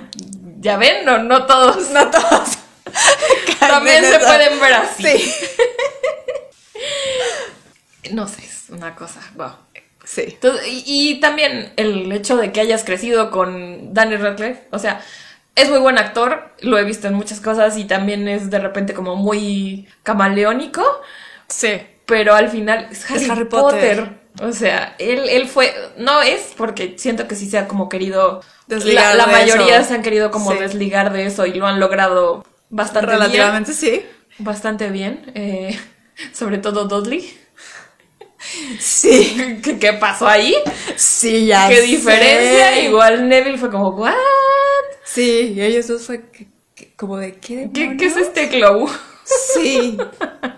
ya ven, no, no todos. No todos. También se pueden ver así. Sí. No sé, es una cosa, wow. Sí. Entonces, y, y también el hecho de que hayas crecido con Daniel Radcliffe, o sea, es muy buen actor, lo he visto en muchas cosas y también es de repente como muy camaleónico, Sí. pero al final es Harry, Harry Potter. Potter. O sea, él, él fue, no es porque siento que sí se ha como querido, Desligar la, la de mayoría eso. se han querido como Sí. desligar de eso y lo han logrado bastante Relativamente sí. bien. Bastante bien, eh, sobre todo Dudley. Sí. ¿Qué, qué pasó ahí? Sí, ya ¿Qué sé. diferencia? Igual Neville fue como, ¿what? Sí, y ellos dos fue como de ¿qué ¿Qué, qué es este glow? Sí.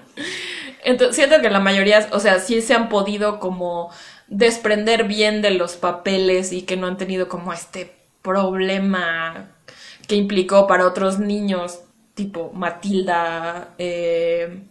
Entonces, siento que la mayoría, o sea, sí se han podido como desprender bien de los papeles y que no han tenido como este problema que implicó para otros niños, tipo Matilda, eh,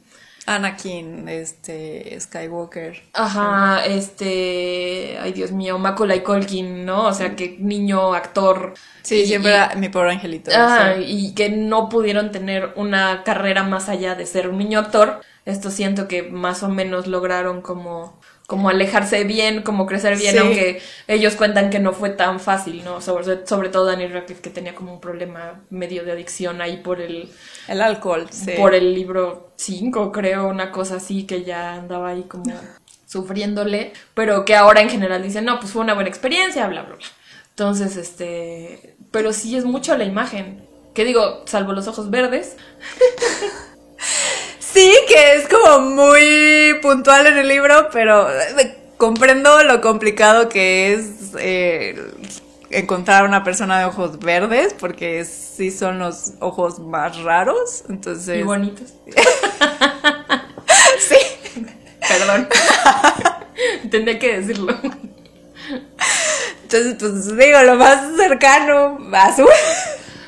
Anakin, este, Skywalker. ajá, este, ay Dios mío, Macaulay Culkin, ¿no? O sea, que niño, actor. Sí, y- siempre era mi pobre angelito. Ah, sí. y que no pudieron tener una carrera más allá de ser un niño actor. Esto siento que más o menos lograron como, como alejarse bien, como crecer bien, Sí. aunque ellos cuentan que no fue tan fácil, ¿no? Sobre, sobre todo Daniel Radcliffe, que tenía como un problema medio de adicción ahí por el, El alcohol, sí. por el libro 5, creo, una cosa así, que ya andaba ahí como sufriéndole, pero que ahora en general dicen, no, pues fue una buena experiencia, bla, bla, bla. Entonces, este, pero sí es mucho la imagen. Que digo, salvo los ojos verdes, Sí, que es como muy puntual en el libro, pero eh, comprendo lo complicado que es eh, encontrar una persona de ojos verdes, porque sí son los ojos más raros. Entonces, y bonitos. sí. Perdón. Tendría que decirlo. Entonces, pues digo, lo más cercano, azul.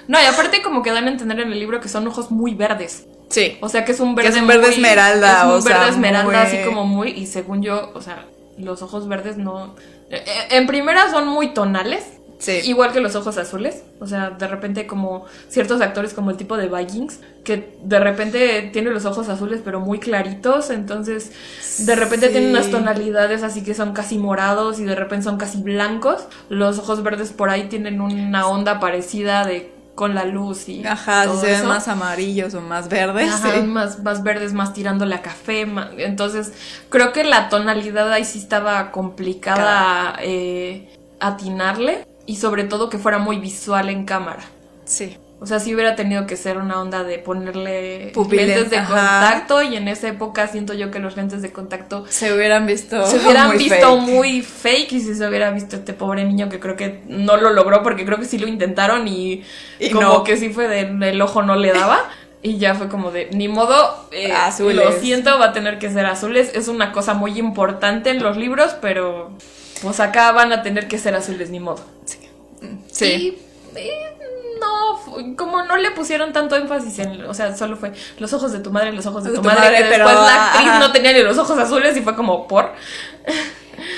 No, y aparte como que dan a entender en el libro que son ojos muy verdes. Sí. O sea, que es un Que verde es un verde muy- esmeralda, Es un o sea, verde esmeralda, muy- así como muy... Y según yo, o sea, los ojos verdes no... eh, eh, En primera son muy tonales. Sí. Igual que los ojos azules. O sea, de repente como ciertos actores como el tipo de Vikings, que de repente tienen los ojos azules pero muy claritos. Entonces, de repente Sí. tienen unas tonalidades así que son casi morados y de repente son casi blancos. Los ojos verdes por ahí tienen una onda parecida de con la luz y Ajá, todo se ven eso. más amarillos o más verdes. Ajá, sí. más, más verdes, más tirándole a café. Entonces, creo que la tonalidad ahí sí estaba complicada eh, atinarle. Y sobre todo que fuera muy visual en cámara. Sí. O sea, sí hubiera tenido que ser una onda de ponerle Pupiles, lentes de ajá. contacto. Y en esa época siento yo que los lentes de contacto Se hubieran visto. se hubieran muy visto fake. muy fake. Y si se hubiera visto este pobre niño que creo que no lo logró porque creo que sí lo intentaron y, Y como no. que sí fue de el ojo no le daba. Y ya fue como de, ni modo, eh, Azules. lo siento, va a tener que ser azules. Es una cosa muy importante en los libros, pero pues acá van a tener que ser azules, ni modo. Sí. Y, eh, no, como no le pusieron tanto énfasis en, o sea, solo fue los ojos de tu madre, los ojos de, tu, madre, que pero, después la actriz ajá. no tenía ni los ojos azules y fue como por.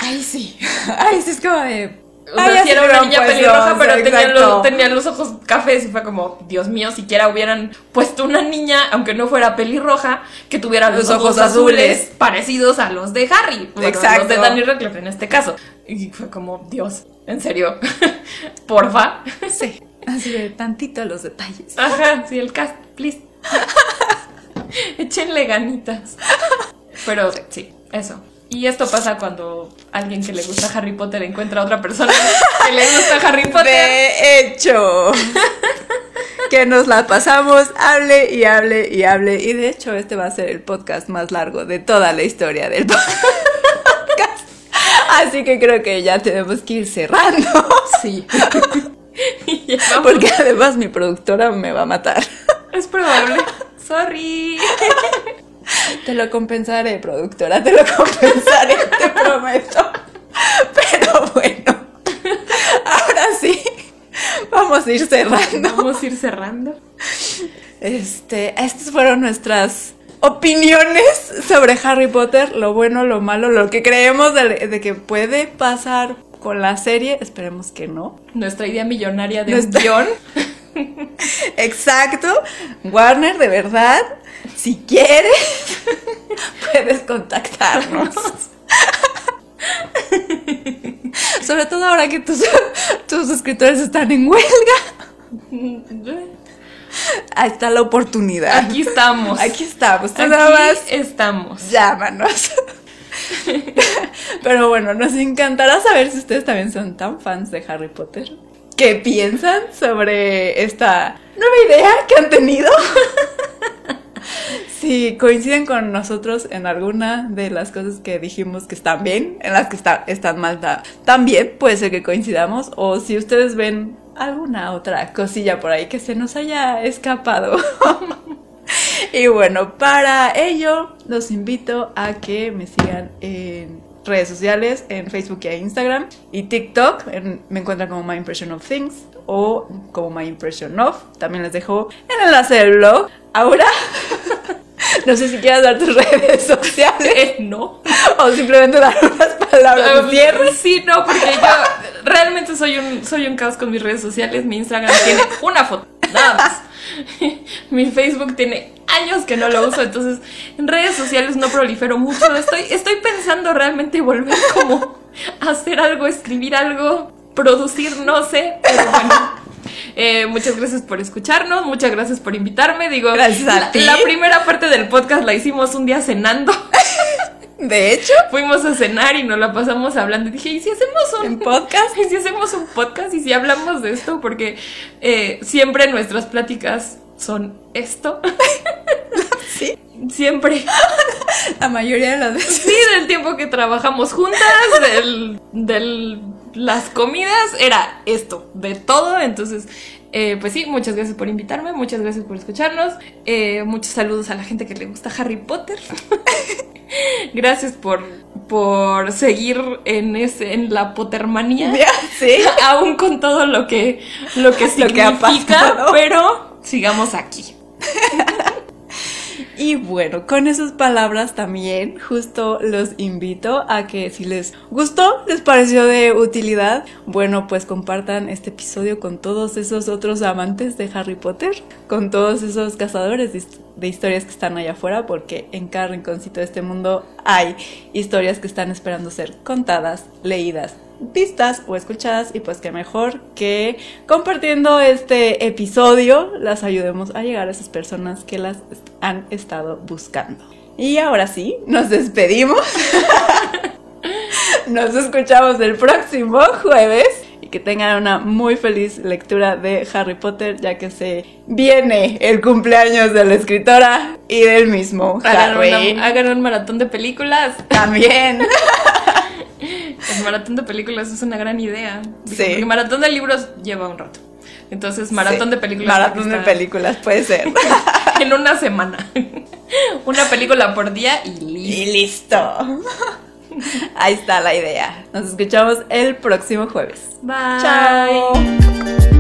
Ay, sí. Ay, sí, es como de. O sea, sí era una niña puesto, pelirroja, pero sí, tenía los, tenía los ojos cafés y fue como, Dios mío, siquiera hubieran puesto una niña, aunque no fuera pelirroja, que tuviera los, Los ojos, ojos azules, azules. parecidos a los de Harry. Bueno, Exacto. Los de Daniel Radcliffe en este caso. Y fue como, Dios, en serio, porfa. Sí. Así de tantito los detalles. Ajá, sí, el cast, please. Échenle ganitas. Pero sí, eso. Y esto pasa cuando alguien que le gusta Harry Potter encuentra a otra persona que le gusta Harry Potter. De hecho. que nos la pasamos, hable y hable y hable. Y de hecho, este va a ser el podcast más largo de toda la historia del podcast. Así que creo que ya tenemos que ir cerrando. Sí. Porque además mi productora me va a matar. Es probable. Sorry. Te lo compensaré, productora, te lo compensaré, te prometo. Pero bueno, ahora sí, vamos a ir cerrando. Vamos a ir cerrando. Este, estas fueron nuestras opiniones sobre Harry Potter, lo bueno, lo malo, lo que creemos de, de que puede pasar con la serie, esperemos que no. Nuestra idea millonaria de Nuestra- un guion. Exacto, Warner, de verdad, si quieres, puedes contactarnos. Sobre todo ahora que tus, tus escritores están en huelga. Ahí está la oportunidad. Aquí estamos. Aquí estamos. Tú Aquí nada más estamos. llámanos. Pero bueno, nos encantará saber si ustedes también son tan fans de Harry Potter. ¿Qué piensan sobre esta nueva idea que han tenido? Si coinciden con nosotros en alguna de las cosas que dijimos que están bien, en las que están mal también, puede ser que coincidamos. O si ustedes ven alguna otra cosilla por ahí que se nos haya escapado. y bueno, para ello los invito a que me sigan en redes sociales, en Facebook y Instagram y TikTok. me encuentran como My Impression of Things o como My Impression of. También les dejo el enlace del blog. Ahora, no sé si quieras dar tus redes sociales. no. O simplemente dar unas palabras de cierre. Sí, no, porque yo realmente soy un, soy un caos con mis redes sociales. Mi Instagram tiene una foto, nada más. Mi Facebook tiene años que no lo uso, entonces en redes sociales no prolifero mucho. Estoy, estoy pensando realmente volver como a hacer algo, escribir algo, producir, no sé, pero bueno. Eh, muchas gracias por escucharnos, muchas gracias por invitarme. Digo, gracias a la primera parte del podcast la hicimos un día cenando. De hecho, fuimos a cenar y nos la pasamos hablando. Y dije, ¿y si hacemos un podcast? ¿Y si hacemos un podcast? ¿Y si hablamos de esto? Porque eh, siempre nuestras pláticas son esto. Sí. Siempre. La mayoría de las veces. Sí, del tiempo que trabajamos juntas, del, del las comidas, era esto, de todo. Entonces, eh, pues sí, muchas gracias por invitarme, muchas gracias por escucharnos. Eh, muchos saludos a la gente que le gusta Harry Potter. gracias por, por seguir en, ese, en la Pottermanía. Sí. Aún con todo lo que, lo que significa, pero sigamos aquí. Y bueno, con esas palabras también justo los invito a que si les gustó, les pareció de utilidad, bueno, pues compartan este episodio con todos esos otros amantes de Harry Potter, con todos esos cazadores de, historias que están allá afuera, porque en cada rinconcito de este mundo hay historias que están esperando ser contadas, leídas vistas o escuchadas y pues que mejor que compartiendo este episodio las ayudemos a llegar a esas personas que las han estado buscando. Y ahora sí, nos despedimos. nos escuchamos el próximo jueves y que tengan una muy feliz lectura de Harry Potter ya que se viene el cumpleaños de la escritora y del mismo Harry. hagan un maratón de películas. También. El maratón de películas es una gran idea. Sí. Porque maratón de libros lleva un rato. Entonces, maratón de películas. Maratón de películas, puede ser. en una semana. una película por día y listo. Y listo. Ahí está la idea. Nos escuchamos el próximo jueves. Bye. Chao.